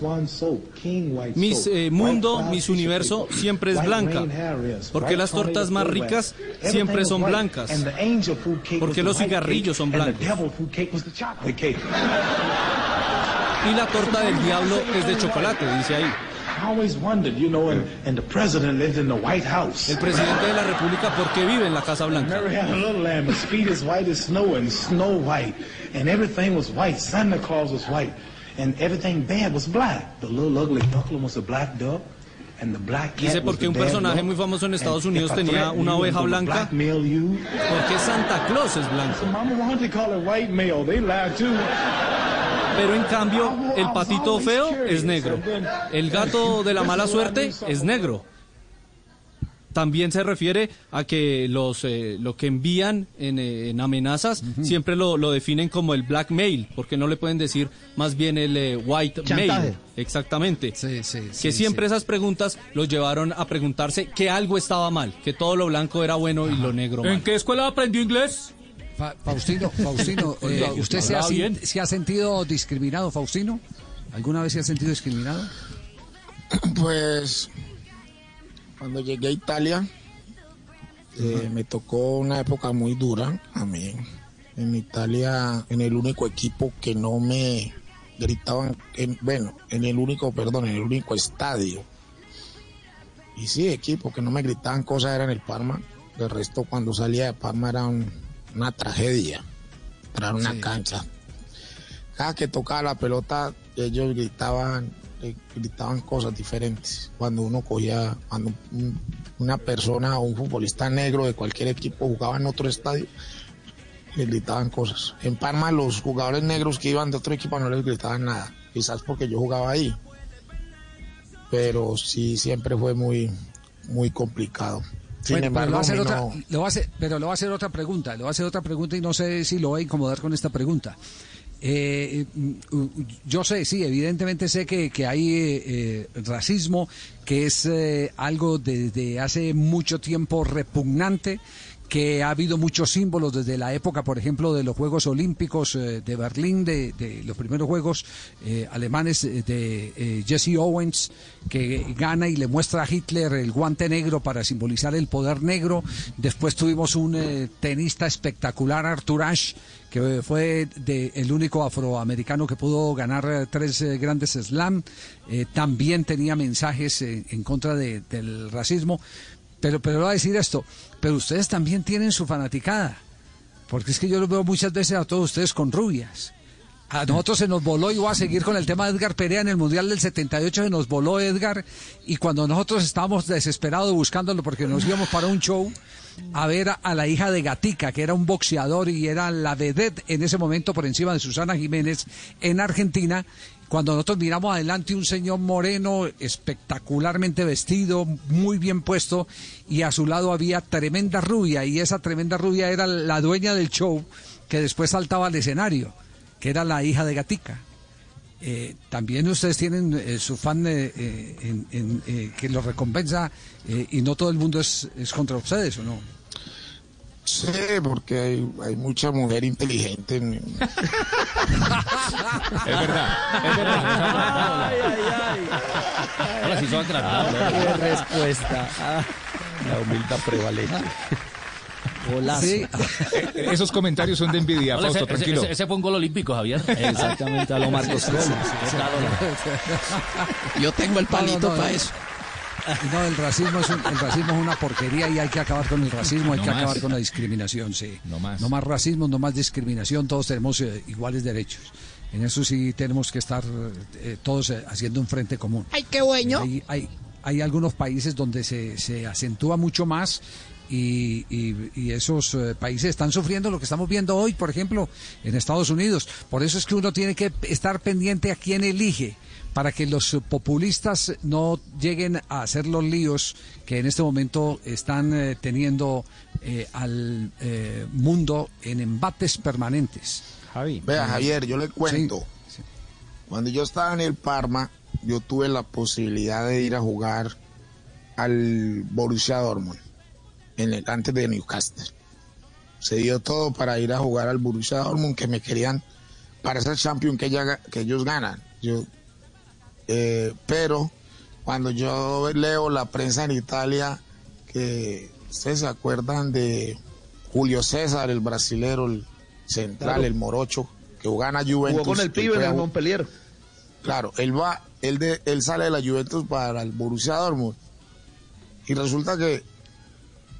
Mis eh, mundo, House mi tissue universo siempre es blanca. Rain Harriers, ¿Por qué White las tortas más ricas siempre son blancas? And the angel food cake ¿Por was qué the los cigarrillos son blancos? Y la torta del diablo es de chocolate, dice ahí. I always wondered, you know, and, and the president lived in the White House. El presidente de la República, ¿por qué vive en la Casa Blanca? Mary had a little lamb, as feet as white as snow, and snow white, and everything was white. Santa Claus was white, and everything bad was black. The little ugly duckling was a black duck, Dice porque un personaje muy famoso en Estados Unidos tenía una oveja blanca. Porque Santa Claus es blanco. Pero en cambio, el patito feo es negro. El gato de la mala suerte es negro. También se refiere a que los eh, lo que envían en, eh, en amenazas siempre lo, lo definen como el blackmail, porque no le pueden decir más bien el eh, white Chantaje. mail. Exactamente. que sí, siempre esas preguntas los llevaron a preguntarse que algo estaba mal, que todo lo blanco era bueno y lo negro mal. ¿En qué escuela aprendió inglés? Fa- Faustino, Faustino, eh, ¿usted se ha, se ha sentido discriminado, Faustino? ¿Alguna vez se ha sentido discriminado? Pues cuando llegué a Italia eh, me tocó una época muy dura a mí. En Italia, en el único equipo que no me gritaban, en- bueno, en el único, perdón, en el único estadio. Y sí, equipo que no me gritaban cosas era en el Parma. El resto cuando salía de Parma era un- una tragedia. Entrar a una cancha. Cada que tocaba la pelota, ellos gritaban, eh, gritaban cosas diferentes. Cuando uno cogía, cuando un- una persona o un futbolista negro de cualquier equipo jugaba en otro estadio, le gritaban cosas. En Parma los jugadores negros que iban de otro equipo no les gritaban nada, quizás porque yo jugaba ahí. Pero sí, siempre fue muy, muy complicado. Sin Bueno, pero, le embargo, voy a a hacer otra, pero le voy a hacer otra pregunta, le voy a hacer otra pregunta y no sé si lo voy a incomodar con esta pregunta. Eh, mm, yo sé, sí, evidentemente sé que, que hay eh, racismo, que es eh, algo desde hace mucho tiempo repugnante, que ha habido muchos símbolos desde la época, por ejemplo, de los Juegos Olímpicos eh, de Berlín, de, los primeros Juegos alemanes de Jesse Owens, que gana y le muestra a Hitler el guante negro para simbolizar el poder negro. Después tuvimos un tenista espectacular, Arthur Ashe, que fue de- el único afroamericano que pudo ganar eh, tres eh, grandes slam. Eh, también tenía mensajes eh, en contra de- del racismo. Pero, pero voy a decir esto, pero ustedes también tienen su fanaticada. Porque es que yo los veo muchas veces a todos ustedes con rubias. A nosotros se nos voló, y voy a seguir con el tema de Edgar Perea en el Mundial del 78, se nos voló Edgar, y cuando nosotros estábamos desesperados buscándolo porque nos íbamos para un show a ver a, a la hija de Gatica, que era un boxeador y era la vedette en ese momento por encima de Susana Jiménez en Argentina, cuando nosotros miramos adelante un señor moreno espectacularmente vestido, muy bien puesto, y a su lado había tremenda rubia, y esa tremenda rubia era la dueña del show que después saltaba al escenario, que era la hija de Gatica. Eh, también ustedes tienen eh, su fan eh, eh, en- en, eh, que los recompensa eh, y no todo el mundo es, es contra ustedes, ¿o no? Sí, porque hay, hay mucha mujer inteligente. en- Es verdad, es verdad. Ay, ay, ay. Ahora sí son. Qué respuesta. Ah, la humildad prevalece. Golazo. Sí. Eh, Esos comentarios son de envidia, Hola, Fausto, ese, tranquilo. ese- ese fue un gol olímpico, Javier. Exactamente, a lo Marcos Sí, sí, Colo. sí, sí, sí. Yo tengo el palito No, no, no, para no. eso. No, el racismo, es un- el racismo es una porquería y hay que acabar con el racismo, hay No que más. acabar con la discriminación, sí. No más. No más racismo, no más discriminación, todos tenemos eh, iguales derechos. En eso sí tenemos que estar eh, todos eh, haciendo un frente común. Ay, qué bueno. Hay, hay, hay algunos países donde se, se acentúa mucho más y, y- y esos eh, países están sufriendo lo que estamos viendo hoy, por ejemplo, en Estados Unidos. Por eso es que uno tiene que estar pendiente a quién elige para que los populistas no lleguen a hacer los líos que en este momento están eh, teniendo eh, al eh, mundo en embates permanentes. Javi. Vea, Javier, yo le cuento. Cuando yo estaba en el Parma, yo tuve la posibilidad de ir a jugar al Borussia Dortmund, en el, antes de Newcastle. se dio todo para ir a jugar al Borussia Dortmund, que me querían para ser champion que, ella- que ellos ganan. Yo, eh, pero cuando yo leo la prensa en Italia, que ustedes se acuerdan de Julio César, el brasilero, el central, Claro. el morocho, que gana Juventus. Jugó con el pibe en a el Montpellier. Claro, él va, él, de, él sale de la Juventus para el Borussia Dortmund. Y resulta que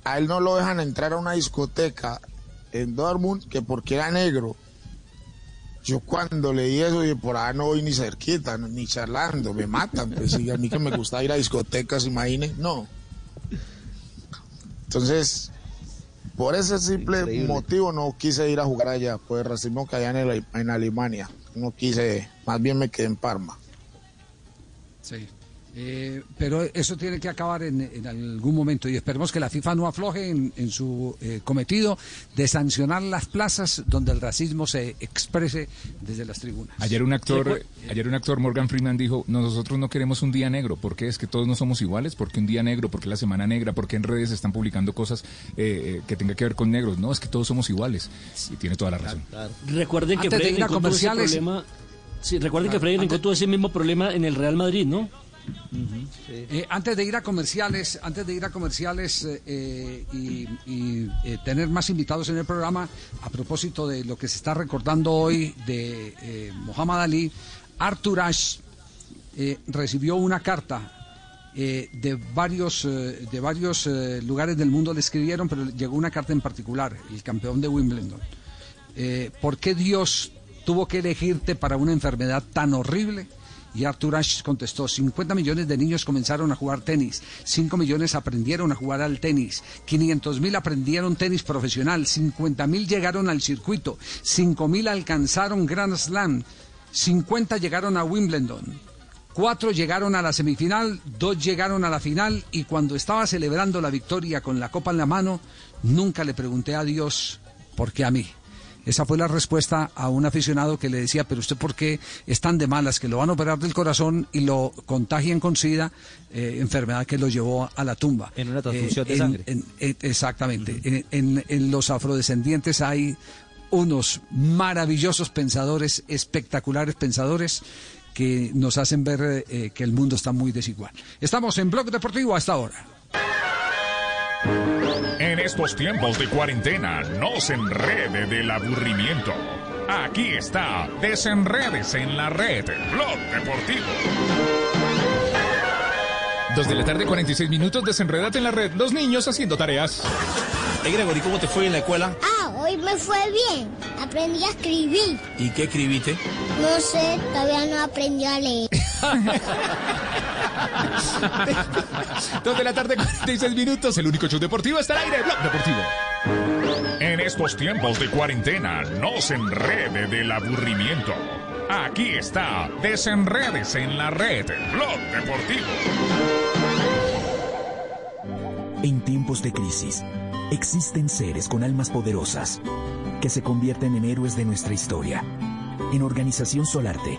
a él no lo dejan entrar a una discoteca en Dortmund que porque era negro. Yo cuando leí eso dije, por ahí no voy ni cerquita, ni charlando, me matan. Pues y a mí que me gusta ir a discotecas, imaginen, no. Entonces, por ese simple Increíble. motivo no quise ir a jugar allá, pues el racismo que allá en, el- en Alemania. No quise, más bien me quedé en Parma. Sí. Eh, pero eso tiene que acabar en, en algún momento y esperemos que la FIFA no afloje en, en su eh, cometido de sancionar las plazas donde el racismo se exprese desde las tribunas. Ayer un actor, ayer un actor Morgan Freeman dijo, nosotros no queremos un día negro, porque es que todos no somos iguales, porque un día negro, porque la semana negra, porque en redes están publicando cosas eh, eh, que tengan que ver con negros. No, es que todos somos iguales. Y tiene toda la razón. Recuerden que Antes de Freddy ir a Rincón tuvo ese comerciales- problema. Sí, recuerden que Claro, Freddy Rincón antes- tuvo ese mismo problema en el Real Madrid, ¿no? Eh, antes de ir a comerciales, antes de ir a comerciales eh, eh, y, tener más invitados en el programa, a propósito de lo que se está recordando hoy de Muhammad Ali, Arthur Ashe eh, recibió una carta de varios de varios lugares del mundo le escribieron, pero llegó una carta en particular, el campeón de Wimbledon. ¿Por qué Dios tuvo que elegirte para una enfermedad tan horrible? Y Arthur Ashe contestó, 50 millones de niños comenzaron a jugar tenis, 5 millones aprendieron a jugar al tenis, 500 mil aprendieron tenis profesional, 50 mil llegaron al circuito, 5 mil alcanzaron Grand Slam, 50 llegaron a Wimbledon, Cuatro llegaron a la semifinal, dos llegaron a la final y cuando estaba celebrando la victoria con la copa en la mano, nunca le pregunté a Dios por qué a mí. Esa fue la respuesta a un aficionado que le decía, pero usted por qué están de malas, que lo van a operar del corazón y lo contagian con SIDA, eh, enfermedad que lo llevó a la tumba. En una transfusión de en- sangre. en- en- exactamente. En- en- en los afrodescendientes hay unos maravillosos pensadores, espectaculares pensadores que nos hacen ver eh, que el mundo está muy desigual. Estamos en Blog Deportivo hasta ahora. En estos tiempos de cuarentena, no se enrede del aburrimiento. Aquí está, desenredes en la red, Blog Deportivo. Dos de la tarde, 46 minutos, desenredate en la red. Los niños haciendo tareas. Hey, Gregory, ¿cómo te fue en la escuela? Ah, hoy me fue bien. Aprendí a escribir. ¿Y qué escribiste? No sé, todavía no aprendí a leer. Dos de la tarde, 46 minutos. El único show deportivo está al aire, Blog Deportivo. En estos tiempos de cuarentena, no se enrede del aburrimiento. Aquí está, desenredes en la red, Blog Deportivo. En tiempos de crisis, existen seres con almas poderosas que se convierten en héroes de nuestra historia. En Organización Solarte,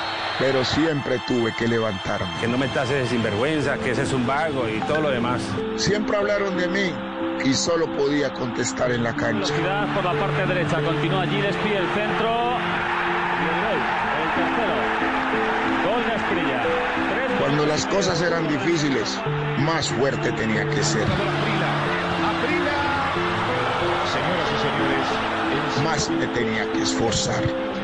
pero siempre tuve que levantarme. Que no me tases de sinvergüenza, que ese es un vago y todo lo demás. Siempre hablaron de mí y solo podía contestar en la cancha. Velocidad por la parte derecha, continúa allí, despide el centro. Y el gol, el tercero. Gol de Esprilla. Cuando las cosas eran difíciles, más fuerte tenía que ser. Señoras y señores, Más me tenía que esforzar.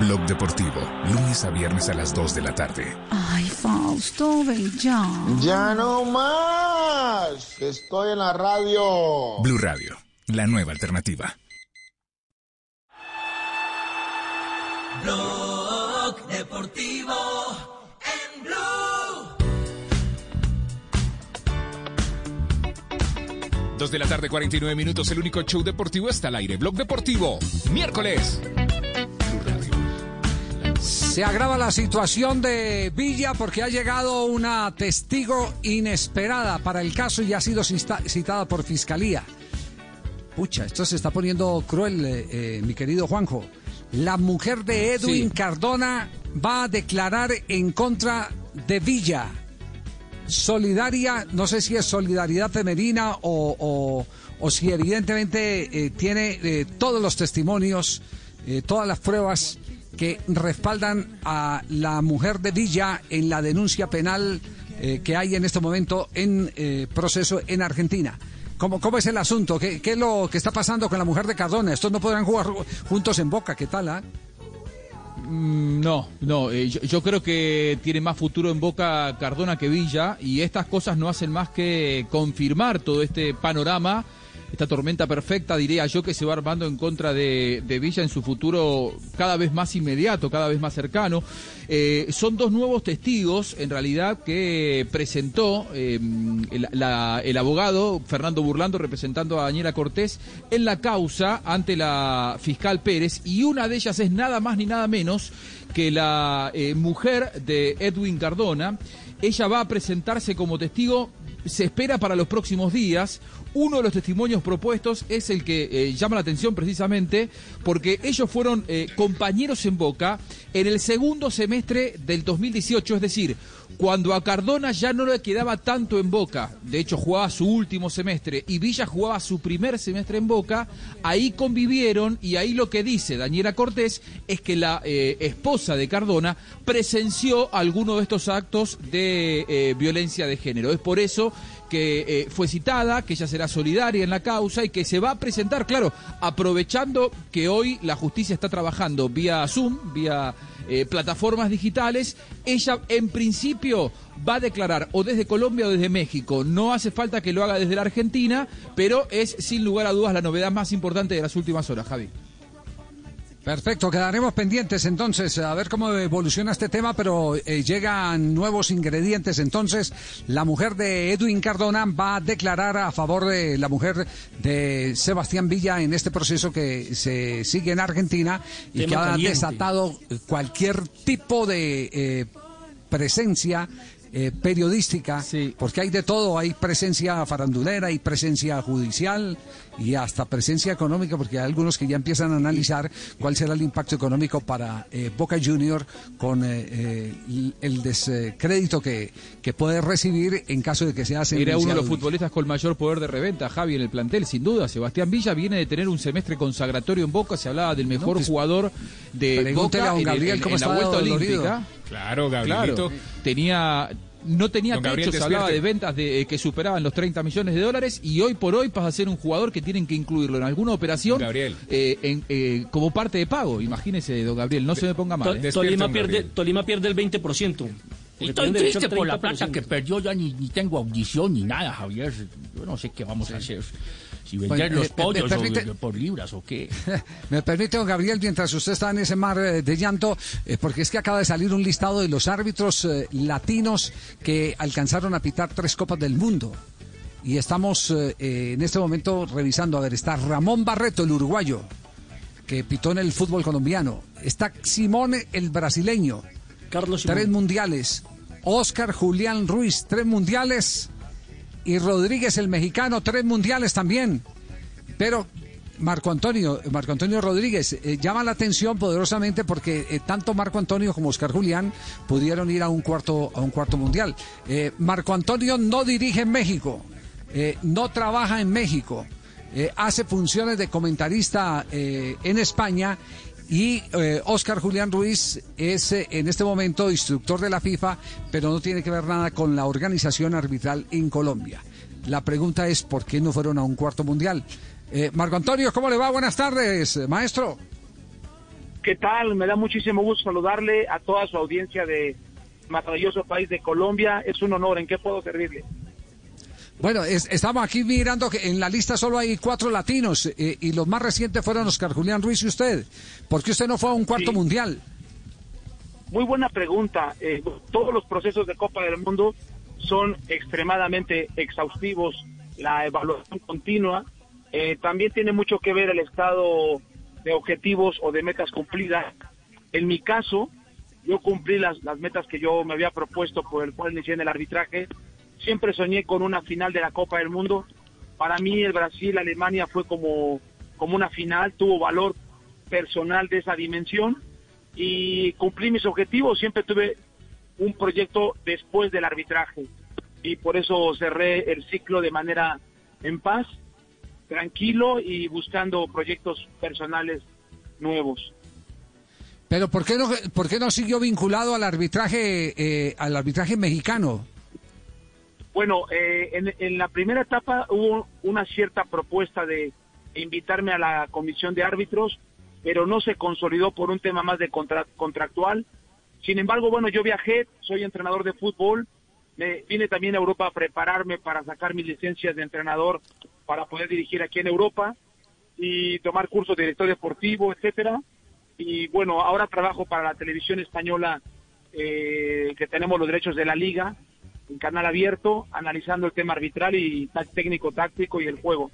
Blog Deportivo, lunes a viernes a las 2 de la tarde. Ay, Fausto, ven ya. Ya no más. Estoy en la radio. Blue Radio, la nueva alternativa. Blog Deportivo en Blue. 2 de la tarde, 49 minutos. El único show deportivo está al aire. Blog Deportivo, miércoles. Se agrava la situación de Villa porque ha llegado una testigo inesperada para el caso y ha sido cita- citada por fiscalía. Pucha, esto se está poniendo cruel, eh, eh, mi querido Juanjo. La mujer de Edwin Sí. Cardona va a declarar en contra de Villa. Solidaria, no sé si es solidaridad femenina o, o- o si evidentemente eh, tiene todos los testimonios, todas las pruebas que respaldan a la mujer de Villa en la denuncia penal eh, que hay en este momento en eh, proceso en Argentina. ¿Cómo, ¿Cómo es el asunto? ¿Qué, ¿Qué es lo que está pasando con la mujer de Cardona? Estos no podrán jugar juntos en Boca, ¿qué tal? ah? Mm, No, no, eh, yo, yo creo que tiene más futuro en Boca Cardona que Villa y estas cosas no hacen más que confirmar todo este panorama, esta tormenta perfecta, diría yo, que se va armando en contra de, Villa en su futuro cada vez más inmediato, cada vez más cercano. Eh, son dos nuevos testigos, en realidad, que presentó el, la- el abogado Fernando Burlando representando a Daniela Cortés en la causa ante la fiscal Pérez y una de ellas es nada más ni nada menos que la eh, mujer de Edwin Cardona. Ella va a presentarse como testigo, se espera para los próximos días. Uno de los testimonios propuestos es el que eh, llama la atención precisamente porque ellos fueron eh, compañeros en Boca en el segundo semestre del 2018, es decir, cuando a Cardona ya no le quedaba tanto en Boca, de hecho jugaba su último semestre y Villa jugaba su primer semestre en Boca, ahí convivieron y ahí lo que dice Daniela Cortés es que la eh, esposa de Cardona presenció alguno de estos actos de violencia de género. Es por eso que eh, fue citada, que ella será solidaria en la causa y que se va a presentar, claro, aprovechando que hoy la justicia está trabajando vía Zoom, vía eh, plataformas digitales, ella en principio va a declarar o desde Colombia o desde México. No hace falta que lo haga desde la Argentina, pero es sin lugar a dudas la novedad más importante de las últimas horas, Javi. Perfecto, quedaremos pendientes entonces a ver cómo evoluciona este tema, pero eh, llegan nuevos ingredientes. Entonces, la mujer de Edwin Cardona va a declarar a favor de la mujer de Sebastián Villa en este proceso que se sigue en Argentina y Tema que ha caliente. desatado cualquier tipo de eh, presencia eh, periodística, porque hay de todo, hay presencia farandulera, hay presencia judicial y hasta presencia económica, porque hay algunos que ya empiezan a analizar cuál será el impacto económico para eh, Boca Junior con eh, eh, el descrédito que, que puede recibir en caso de que sea Era uno de los futbolistas con mayor poder de reventa, Javi, en el plantel, sin duda. Sebastián Villa viene de tener un semestre consagratorio en Boca, se hablaba del mejor pues, jugador de Boca a don en, el- Gabriel en- cómo en la vuelta olímpica. Claro, Gabrielito. Claro, tenía no tenía Don Gabriel, techo, se hablaba de ventas de, eh, que superaban los 30 millones de dólares y hoy por hoy pasa a ser un jugador que tienen que incluirlo en alguna operación Gabriel. eh, en- eh, como parte de pago. Imagínese, don Gabriel, no se me ponga mal. ¿eh? Tolima, pierde, Tolima pierde el 20%. Porque Estoy triste por la plata 30%. que perdió, ya ni, ni tengo audición ni nada, Javier. Yo no sé qué vamos a hacer. Si vender Bueno, los eh, me- pollos permite- por libras o qué. Me permite, don Gabriel, mientras usted está en ese mar eh, de llanto, eh, porque es que acaba de salir un listado de los árbitros eh, latinos que alcanzaron a pitar tres copas del mundo. Y estamos eh, en este momento revisando. A ver, está Ramón Barreto, el uruguayo, que pitó en el fútbol colombiano. Está Simone, el brasileño. Carlos Tres mundiales. Oscar Julián Ruiz, tres mundiales. Y Rodríguez, el mexicano, tres mundiales también. Pero Marco Antonio, Marco Antonio Rodríguez eh, llama la atención poderosamente porque eh, tanto Marco Antonio como Oscar Julián pudieron ir a un cuarto a un cuarto mundial. Eh, Marco Antonio no dirige en México, no trabaja en México, hace funciones de comentarista en España y eh, Oscar Julián Ruiz es eh, en este momento instructor de la FIFA, pero no tiene que ver nada con la organización arbitral en Colombia. La pregunta es por qué no fueron a un cuarto mundial. Eh, Marco Antonio, ¿cómo le va? Buenas tardes, maestro. ¿Qué tal? Me da muchísimo gusto saludarle a toda su audiencia de maravilloso país de Colombia. Es un honor. ¿En qué puedo servirle? Bueno, es- estamos aquí mirando que en la lista solo hay cuatro latinos eh, y los más recientes fueron Oscar Julián Ruiz y usted. ¿Por qué usted no fue a un cuarto Sí. mundial? Muy buena pregunta. Eh, todos los procesos de Copa del Mundo son extremadamente exhaustivos. La evaluación continua eh, también tiene mucho que ver el estado de objetivos o de metas cumplidas. En mi caso, yo cumplí las, las metas que yo me había propuesto por el cual inicié en el arbitraje. Siempre soñé con una final de la Copa del Mundo. Para mí el Brasil-Alemania fue como, como una final, tuvo valor personal de esa dimensión y cumplí mis objetivos. Siempre tuve un proyecto después del arbitraje y por eso cerré el ciclo de manera en paz, tranquilo y buscando proyectos personales nuevos. Pero ¿por qué no, por qué no siguió vinculado al arbitraje, eh, al arbitraje mexicano? Bueno, eh, en, la primera etapa hubo una cierta propuesta de invitarme a la comisión de árbitros, pero no se consolidó por un tema más de contra- contractual. Sin embargo, bueno, yo viajé, soy entrenador de fútbol, me vine también a Europa a prepararme para sacar mis licencias de entrenador para poder dirigir aquí en Europa y tomar cursos de director deportivo, etcétera. Y bueno, ahora trabajo para la televisión española eh, que tenemos los derechos de la liga en canal abierto, analizando el tema arbitral y técnico táctico y el juego.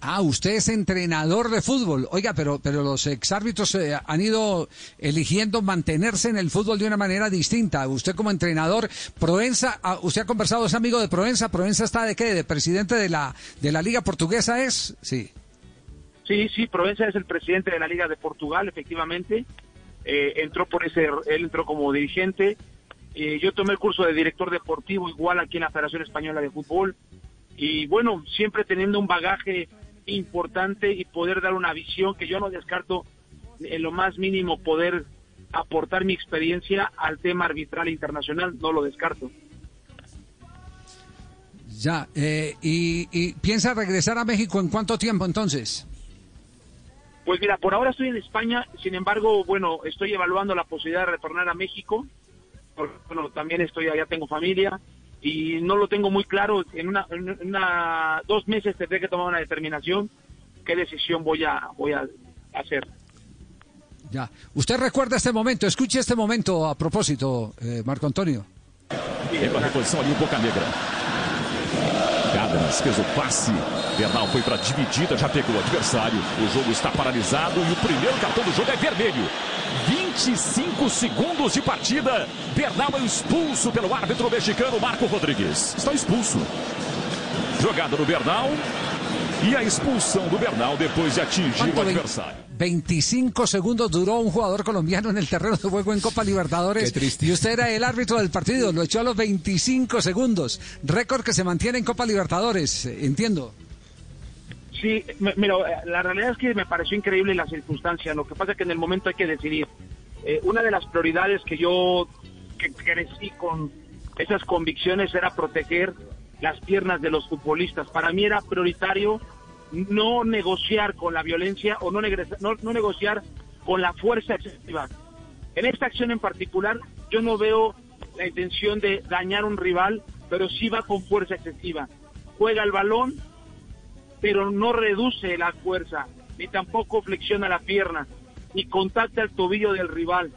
Ah, usted es entrenador de fútbol. Oiga, pero, pero los exárbitros eh, han ido eligiendo mantenerse en el fútbol de una manera distinta. Usted como entrenador, Proenza, ah, usted ha conversado, es amigo de Proenza. ¿Proenza está de qué? ¿De presidente de la, de la Liga Portuguesa es? Sí. Sí, sí, Provenza es el presidente de la Liga de Portugal, efectivamente. Eh, entró por ese, él entró como dirigente. Eh, yo tomé el curso de director deportivo igual aquí en la Federación Española de Fútbol. Y bueno, siempre teniendo un bagaje importante y poder dar una visión que yo no descarto en lo más mínimo poder aportar mi experiencia al tema arbitral internacional, no lo descarto. Ya. eh, y, y piensa regresar a México en cuánto tiempo entonces? Pues mira, por ahora estoy en España, sin embargo, bueno, estoy evaluando la posibilidad de retornar a México, porque bueno, también estoy allá, tengo familia, y no lo tengo muy claro, en una, en una dos meses tendré que tomar una determinación, qué decisión voy a, voy a hacer. Ya. Usted recuerda este momento, escuche este momento a propósito, eh, Marco Antonio. Vem com a reposição ali o Boca Negra. Cárdenas fez o passe. Bernal foi para dividida, já pegou o adversário. O jogo está paralisado e o primeiro cartão do jogo é vermelho. 25 segundos de partida. Bernal é expulso pelo árbitro mexicano Marco Rodrigues. Está expulso. Jogada do Bernal. E a expulsão do Bernal depois de atingir o ¿Cuánto? Vein- adversário. 25 segundos duró un jugador colombiano en el terreno de juego en Copa Libertadores. Y usted era el árbitro del partido, lo echó a los 25 segundos. Récord que se mantiene en Copa Libertadores, entiendo. Sí, mira, eh, la realidad es que me pareció increíble la circunstancia. Lo que pasa es que en el momento hay que decidir. Eh, una de las prioridades que yo que crecí con esas convicciones era proteger las piernas de los futbolistas. Para mí era prioritario no negociar con la violencia o no, no, no negociar con la fuerza excesiva. En esta acción en particular, yo no veo la intención de dañar a un rival, pero sí va con fuerza excesiva. Juega el balón, pero no reduce la fuerza, ni tampoco flexiona la pierna, ni contacta el tobillo del rival.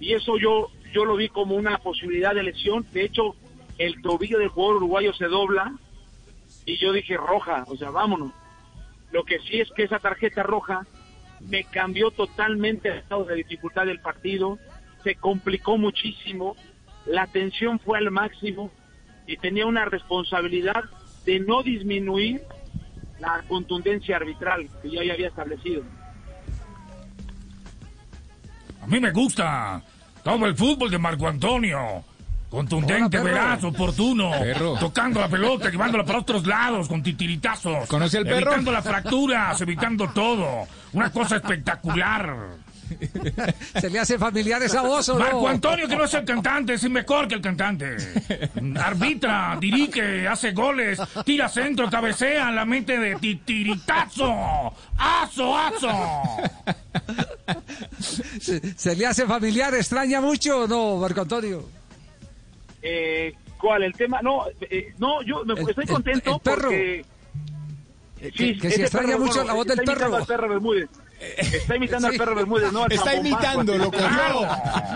Y eso yo, yo lo vi como una posibilidad de lesión. De hecho, el tobillo del jugador uruguayo se dobla y yo dije roja, o sea, vámonos. Lo que sí es que esa tarjeta roja me cambió totalmente el estado de dificultad del partido, se complicó muchísimo, la tensión fue al máximo y tenía una responsabilidad de no disminuir la contundencia arbitral que ya había establecido. A mí me gusta todo el fútbol de Marco Antonio. Contundente, Hola, veraz, oportuno. Perro. Tocando la pelota, llevándola para otros lados con titiritazos. ¿Conoce al perro? Evitando las fracturas, evitando todo. Una cosa espectacular. ¿Se le hace familiar esa voz o no? Marco Antonio, que no es el cantante, es mejor que el cantante. Arbitra, dirige, hace goles, tira centro, cabecea en la mente de titiritazo. ¡Aso, aso! ¿Se, se le hace familiar? ¿Extraña mucho o no, Marco Antonio? Eh, ¿Cuál? ¿El tema? No, eh, no yo me- El- estoy el- contento el perro. porque... que- que si ese extraña perro, mucho bueno, la voz del está imitando perro. al perro Bermúdez. Está imitando Sí. al perro Bermúdez, ¿no? al Está zambombazo. imitándolo, claro.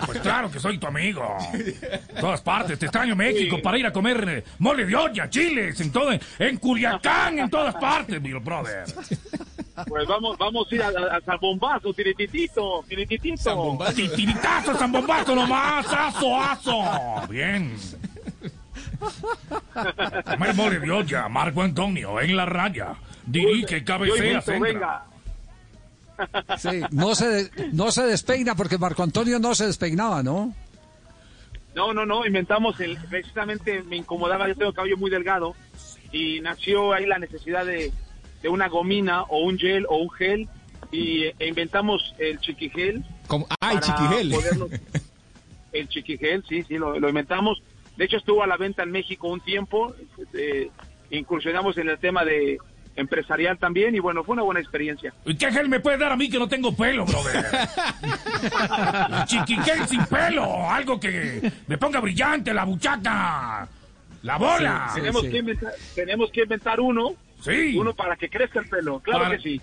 Pues claro que soy tu amigo. En todas partes, te extraño México Sí. para ir a comer eh, mole de olla, chiles, en todo, en Culiacán, en todas partes, mi brother. Pues vamos, vamos a ir a, a, a Zambombazo, tirititito, tirititito. Titiritazo, zambombazo nomás, aso, aso. Bien. Mole de Marco Antonio, en la raya. Dirige, cabecea, centra. Sí, no se, no se despeina porque Marco Antonio no se despeinaba, ¿no? No, no, no, inventamos el, precisamente me incomodaba, yo tengo cabello muy delgado y nació ahí la necesidad de, de una gomina o un gel o un gel y e inventamos el chiquigel. Como- ah, el chiquigel. poderlo- el chiquigel, sí, sí, lo, lo inventamos. De hecho estuvo a la venta en México un tiempo, eh, incursionamos en el tema de empresarial también y bueno, fue una buena experiencia. ¿Y qué gel me puede dar a mí que no tengo pelo, brother? Chiquiquel sin pelo, algo que me ponga brillante la buchaca, la bola. tenemos, Que inventar, tenemos que inventar uno, Sí. uno para que crezca el pelo, claro Para- que sí.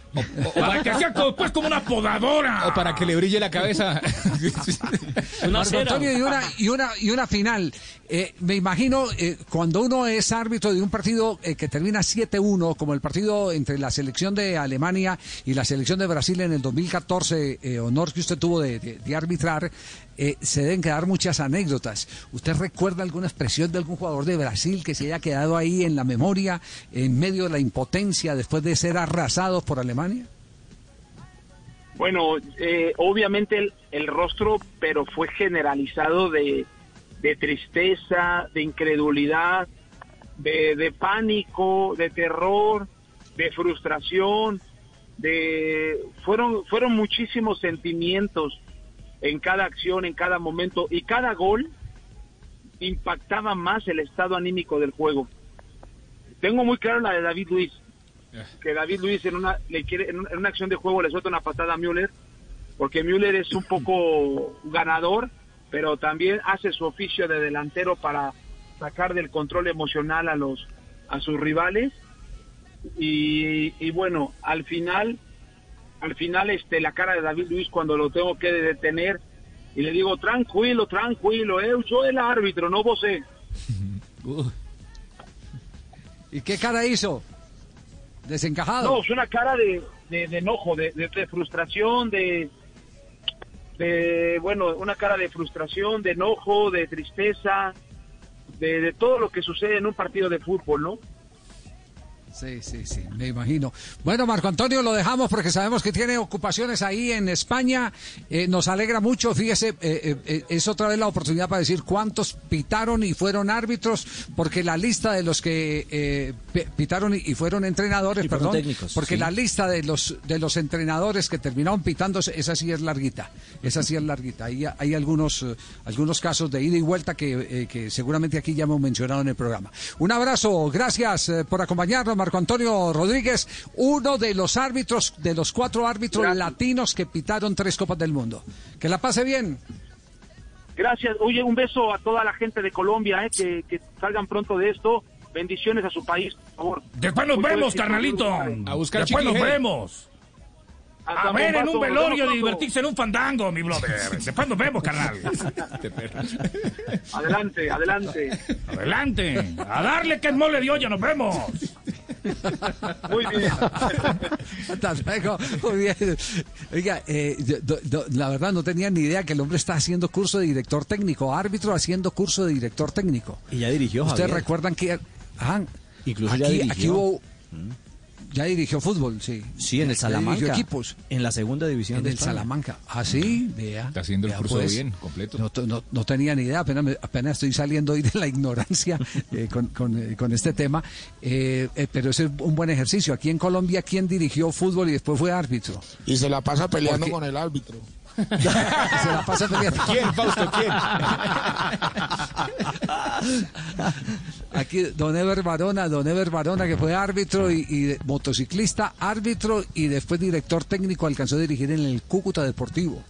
Para que sea pues como una podadora. O para que le brille la cabeza. Marco Antonio, y una, y una, y una final. Eh, me imagino, eh, cuando uno es árbitro de un partido eh, que termina 7-1, como el partido entre la selección de Alemania y la selección de Brasil en el 2014, eh, honor que usted tuvo de, de- de arbitrar, eh, se deben quedar muchas anécdotas. ¿Usted recuerda alguna expresión de algún jugador de Brasil que se haya quedado ahí en la memoria, en medio de la impotencia después de ser arrasados por Alemania? Bueno, eh, obviamente el, el rostro, pero fue generalizado de, de tristeza, de incredulidad, de, de pánico, de terror, de frustración, de fueron fueron muchísimos sentimientos en cada acción, en cada momento y cada gol impactaba más el estado anímico del juego. Tengo muy claro la de David Luis que David Luis en una le quiere en una, en una acción de juego le suelta una patada a Müller porque Müller es un poco ganador pero también hace su oficio de delantero para sacar del control emocional a los a sus rivales y, y bueno al final al final este la cara de David Luis cuando lo tengo que detener y le digo tranquilo tranquilo eh, yo soy el árbitro no vos eh". ¿Y qué cara hizo? Desencajado. No, es una cara de, de, de enojo, de, de- de frustración, de, de, bueno, una cara de frustración, de enojo, de tristeza, de, de todo lo que sucede en un partido de fútbol, ¿no? Sí, sí, sí, me imagino. Bueno, Marco Antonio, lo dejamos porque sabemos que tiene ocupaciones ahí en España. Eh, nos alegra mucho, fíjese, eh, eh, es otra vez la oportunidad para decir cuántos pitaron y fueron árbitros, porque la lista de los que pi- pitaron y, fueron entrenadores, Y perdón, técnicos, porque sí. la lista de los de los entrenadores que terminaron pitando, esa sí es larguita, esa sí es larguita. Hay, hay algunos algunos casos de ida y vuelta que, que seguramente aquí ya hemos mencionado en el programa. Un abrazo, gracias por acompañarnos, Marco Antonio Rodríguez, uno de los árbitros, de los cuatro árbitros latinos que pitaron tres Copas del Mundo. Que la pase bien. Gracias. Oye, un beso a toda la gente de Colombia, ¿eh? que, que salgan pronto de esto. Bendiciones a su país, por favor. Después nos Mucho vemos, carnalito. A buscar Después nos vemos. Hasta A ver, en un velorio, pronto. divertirse en un fandango, mi brother. Después nos vemos, carnal. Adelante, adelante. Adelante. A darle que es mole de olla, nos vemos. Muy bien. Hasta luego. Muy bien. Oiga, eh, do- do- la verdad no tenía ni idea que el hombre está haciendo curso de director técnico, árbitro haciendo curso de director técnico. Y ya dirigió, Ustedes Javier. recuerdan que ajá, Incluso aquí, ya dirigió. aquí hubo ya dirigió fútbol, sí. Sí, en el Ya dirigió Salamanca. equipos. En la segunda división En de el España. Salamanca. Ah, sí, vea. Está haciendo el curso pues. bien, completo. No, no- no tenía ni idea, apenas, estoy saliendo hoy de la ignorancia eh, con, con, eh, con este tema, Eh, eh, pero ese es un buen ejercicio. Aquí en Colombia, ¿quién dirigió fútbol y después fue árbitro? Y se la pasa peleando Porque- con el árbitro. Se la pasa peleando. ¿Quién, Fausto? ¿Quién? Aquí, don Ever Barona, don Ever Barona, que fue árbitro y, y motociclista, árbitro y después director técnico, alcanzó a dirigir en el Cúcuta Deportivo.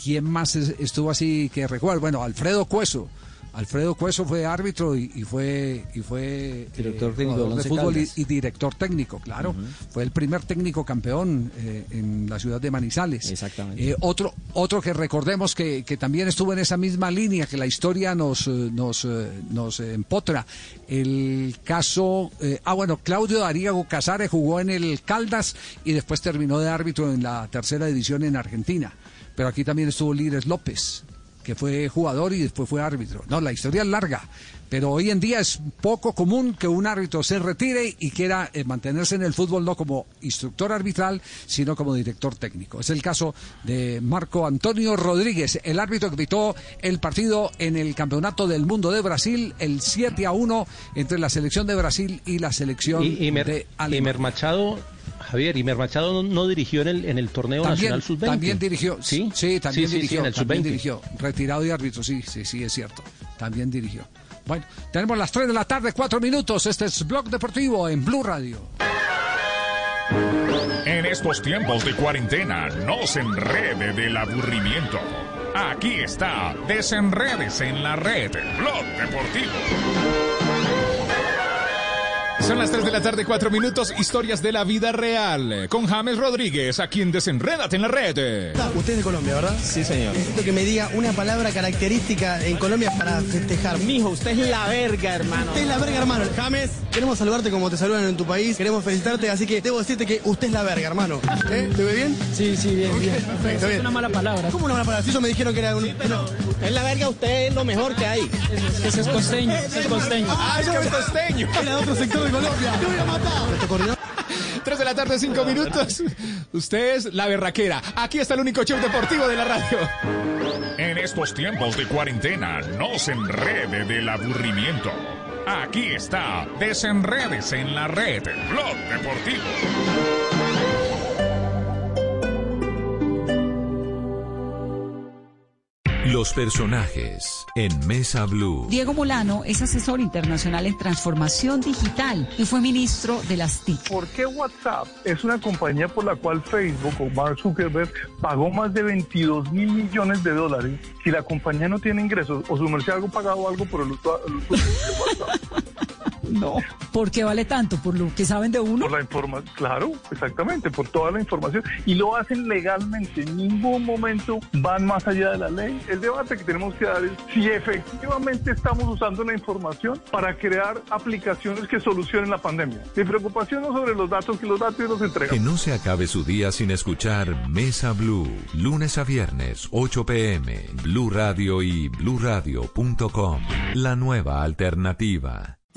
¿quién más es- estuvo así que recuerdo? Bueno, Alfredo Cueso. Alfredo Cueso fue árbitro y, y fue y fue Director eh, jugador de fútbol y, director técnico, claro. Fue el primer técnico campeón eh, en la ciudad de Manizales. Exactamente. Eh, otro, otro que recordemos que, que también estuvo en esa misma línea, que la historia nos, eh, nos, nos empotra. El caso, ah bueno, Claudio Darío Casares jugó en el Caldas y después terminó de árbitro en la tercera división en Argentina. Pero aquí también estuvo Lires López, que fue jugador y después fue árbitro. No, la historia es larga, pero hoy en día es poco común que un árbitro se retire y quiera eh, mantenerse en el fútbol no como instructor arbitral, sino como director técnico. Es el caso de Marco Antonio Rodríguez, el árbitro que pitó el partido en el Campeonato del Mundo de Brasil, el 7 a 1 entre la selección de Brasil y la selección Y, y Mer- de y Mer Machado, Javier, y Mer Machado no, no dirigió en el, en el torneo También, nacional sub-20. también dirigió, sí, sí, también Sí, sí, sí, dirigió, en el también sub-20. dirigió, retirado de árbitro, sí, sí, sí, es cierto, también dirigió. Bueno, tenemos las 3 de la tarde, 4 minutos, este es Blog Deportivo en Blue Radio. En estos tiempos de cuarentena, no se enrede del aburrimiento. Aquí está, desenredes en la red, Blog Deportivo. Son las 3 de la tarde, 4 minutos, historias de la vida real. Con James Rodríguez, aquí en Desenrédate en la red. Usted es de Colombia, ¿verdad? Sí, señor. Necesito que me diga una palabra característica en Colombia para festejar. Mijo, usted es la verga, hermano. Usted es la verga, hermano. James, queremos saludarte como te saludan en tu país. Queremos felicitarte, así que debo decirte que usted es la verga, hermano. ¿Eh? ¿Te ve bien? Sí, sí, bien, bien. Perfecto, bien. Es una mala palabra. ¿Cómo una mala palabra? Si ellos me dijeron que era un... Es la verga, usted es lo mejor que hay. Ese es costeño, ese es costeño. ¡Ah, es que es costeño! Era otro sector de Colombia. Te voy a matar. ¿Me tocó 3 de la tarde, 5 minutos. Usted es la berraquera. Aquí está el único show deportivo de la radio. En estos tiempos de cuarentena, no se enrede del aburrimiento. Aquí está, desenredes en la red, Blog Deportivo. Los personajes en Mesa Blue. Diego Molano es asesor internacional en transformación digital y fue ministro de las TIC. ¿Por qué WhatsApp es una compañía por la cual Facebook o Mark Zuckerberg pagó más de 22 mil millones de dólares si la compañía no tiene ingresos o su mercado ha pagado algo por el uso de WhatsApp? No. ¿Por qué vale tanto? ¿Por lo que saben de uno? Por la información, claro, exactamente, por toda la información. Y lo hacen legalmente, en ningún momento van más allá de la ley. El debate que tenemos que dar es si efectivamente estamos usando la información para crear aplicaciones que solucionen la pandemia. Mi preocupación no sobre los datos, que los datos los entregan. Que no se acabe su día sin escuchar Mesa Blue. Lunes a viernes, 8 pm. Blue Radio y bluradio.com. La nueva alternativa.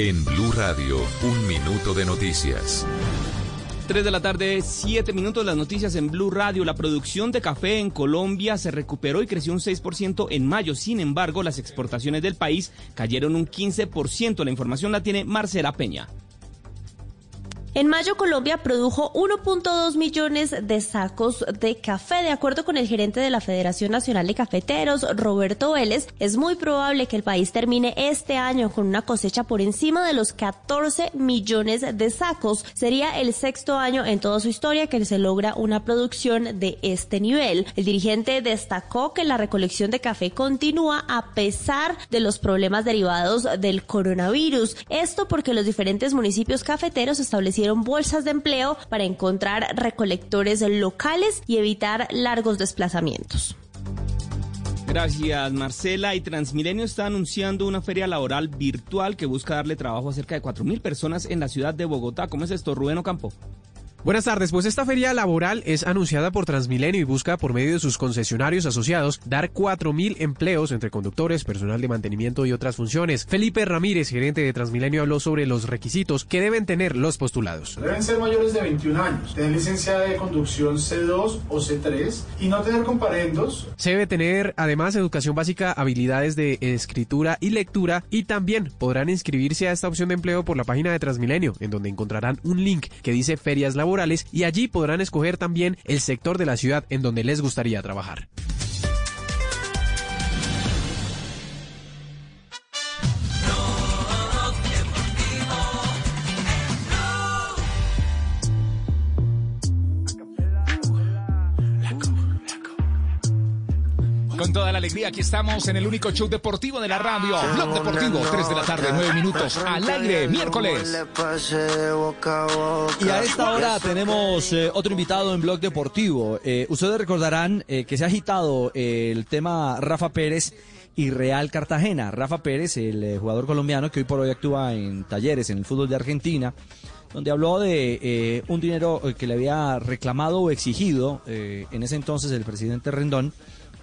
En Blue Radio, un minuto de noticias. 3 de la tarde, 7 minutos las noticias en Blue Radio. La producción de café en Colombia se recuperó y creció un 6% en mayo. Sin embargo, las exportaciones del país cayeron un 15%. La información la tiene Marcela Peña. En mayo Colombia produjo 1.2 millones de sacos de café. De acuerdo con el gerente de la Federación Nacional de Cafeteros, Roberto Vélez, es muy probable que el país termine este año con una cosecha por encima de los 14 millones de sacos. Sería el sexto año en toda su historia que se logra una producción de este nivel. El dirigente destacó que la recolección de café continúa a pesar de los problemas derivados del coronavirus. Esto porque los diferentes municipios cafeteros establecieron bolsas de empleo para encontrar recolectores locales y evitar largos desplazamientos. Gracias, Marcela. Y Transmilenio está anunciando una feria laboral virtual que busca darle trabajo a cerca de 4.000 personas en la ciudad de Bogotá. ¿Cómo es esto, Rubén Ocampo? Buenas tardes, pues esta feria laboral es anunciada por Transmilenio y busca por medio de sus concesionarios asociados dar 4.000 empleos entre conductores, personal de mantenimiento y otras funciones. Felipe Ramírez, gerente de Transmilenio, habló sobre los requisitos que deben tener los postulados. Deben ser mayores de 21 años, tener licencia de conducción C2 o C3 y no tener comparendos. Se debe tener además educación básica, habilidades de escritura y lectura y también podrán inscribirse a esta opción de empleo por la página de Transmilenio, en donde encontrarán un link que dice ferias laborales y allí podrán escoger también el sector de la ciudad en donde les gustaría trabajar. Con toda la alegría, aquí estamos en el único show deportivo de la radio. Blog Deportivo, 3 de la tarde, 9 minutos, al aire, miércoles. Y a esta hora tenemos eh, otro invitado en Blog Deportivo. Eh, ustedes recordarán eh, que se ha agitado el tema Rafa Pérez y Real Cartagena. Rafa Pérez, el jugador colombiano que hoy por hoy actúa en talleres en el fútbol de Argentina, donde habló de eh, un dinero que le había reclamado o exigido en ese entonces el presidente Rendón,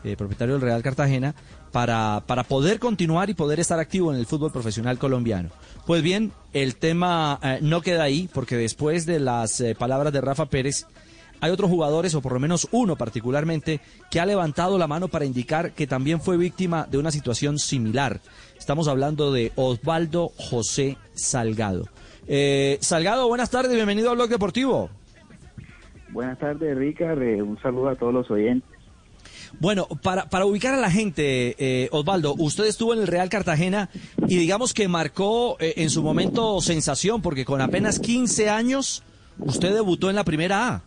eh, propietario del Real Cartagena, para, para poder continuar y poder estar activo en el fútbol profesional colombiano. Pues bien, el tema eh, no queda ahí, porque después de las eh, palabras de Rafa Pérez, hay otros jugadores, o por lo menos uno particularmente, que ha levantado la mano para indicar que también fue víctima de una situación similar. Estamos hablando de Osvaldo José Salgado. Salgado, buenas tardes, bienvenido al Blog Deportivo. Buenas tardes, Ricard. Eh, un saludo a todos los oyentes. Bueno, para, para ubicar a la gente, eh, Osvaldo, usted estuvo en el Real Cartagena y digamos que marcó eh, en su momento sensación, porque con apenas 15 años usted debutó en la primera A.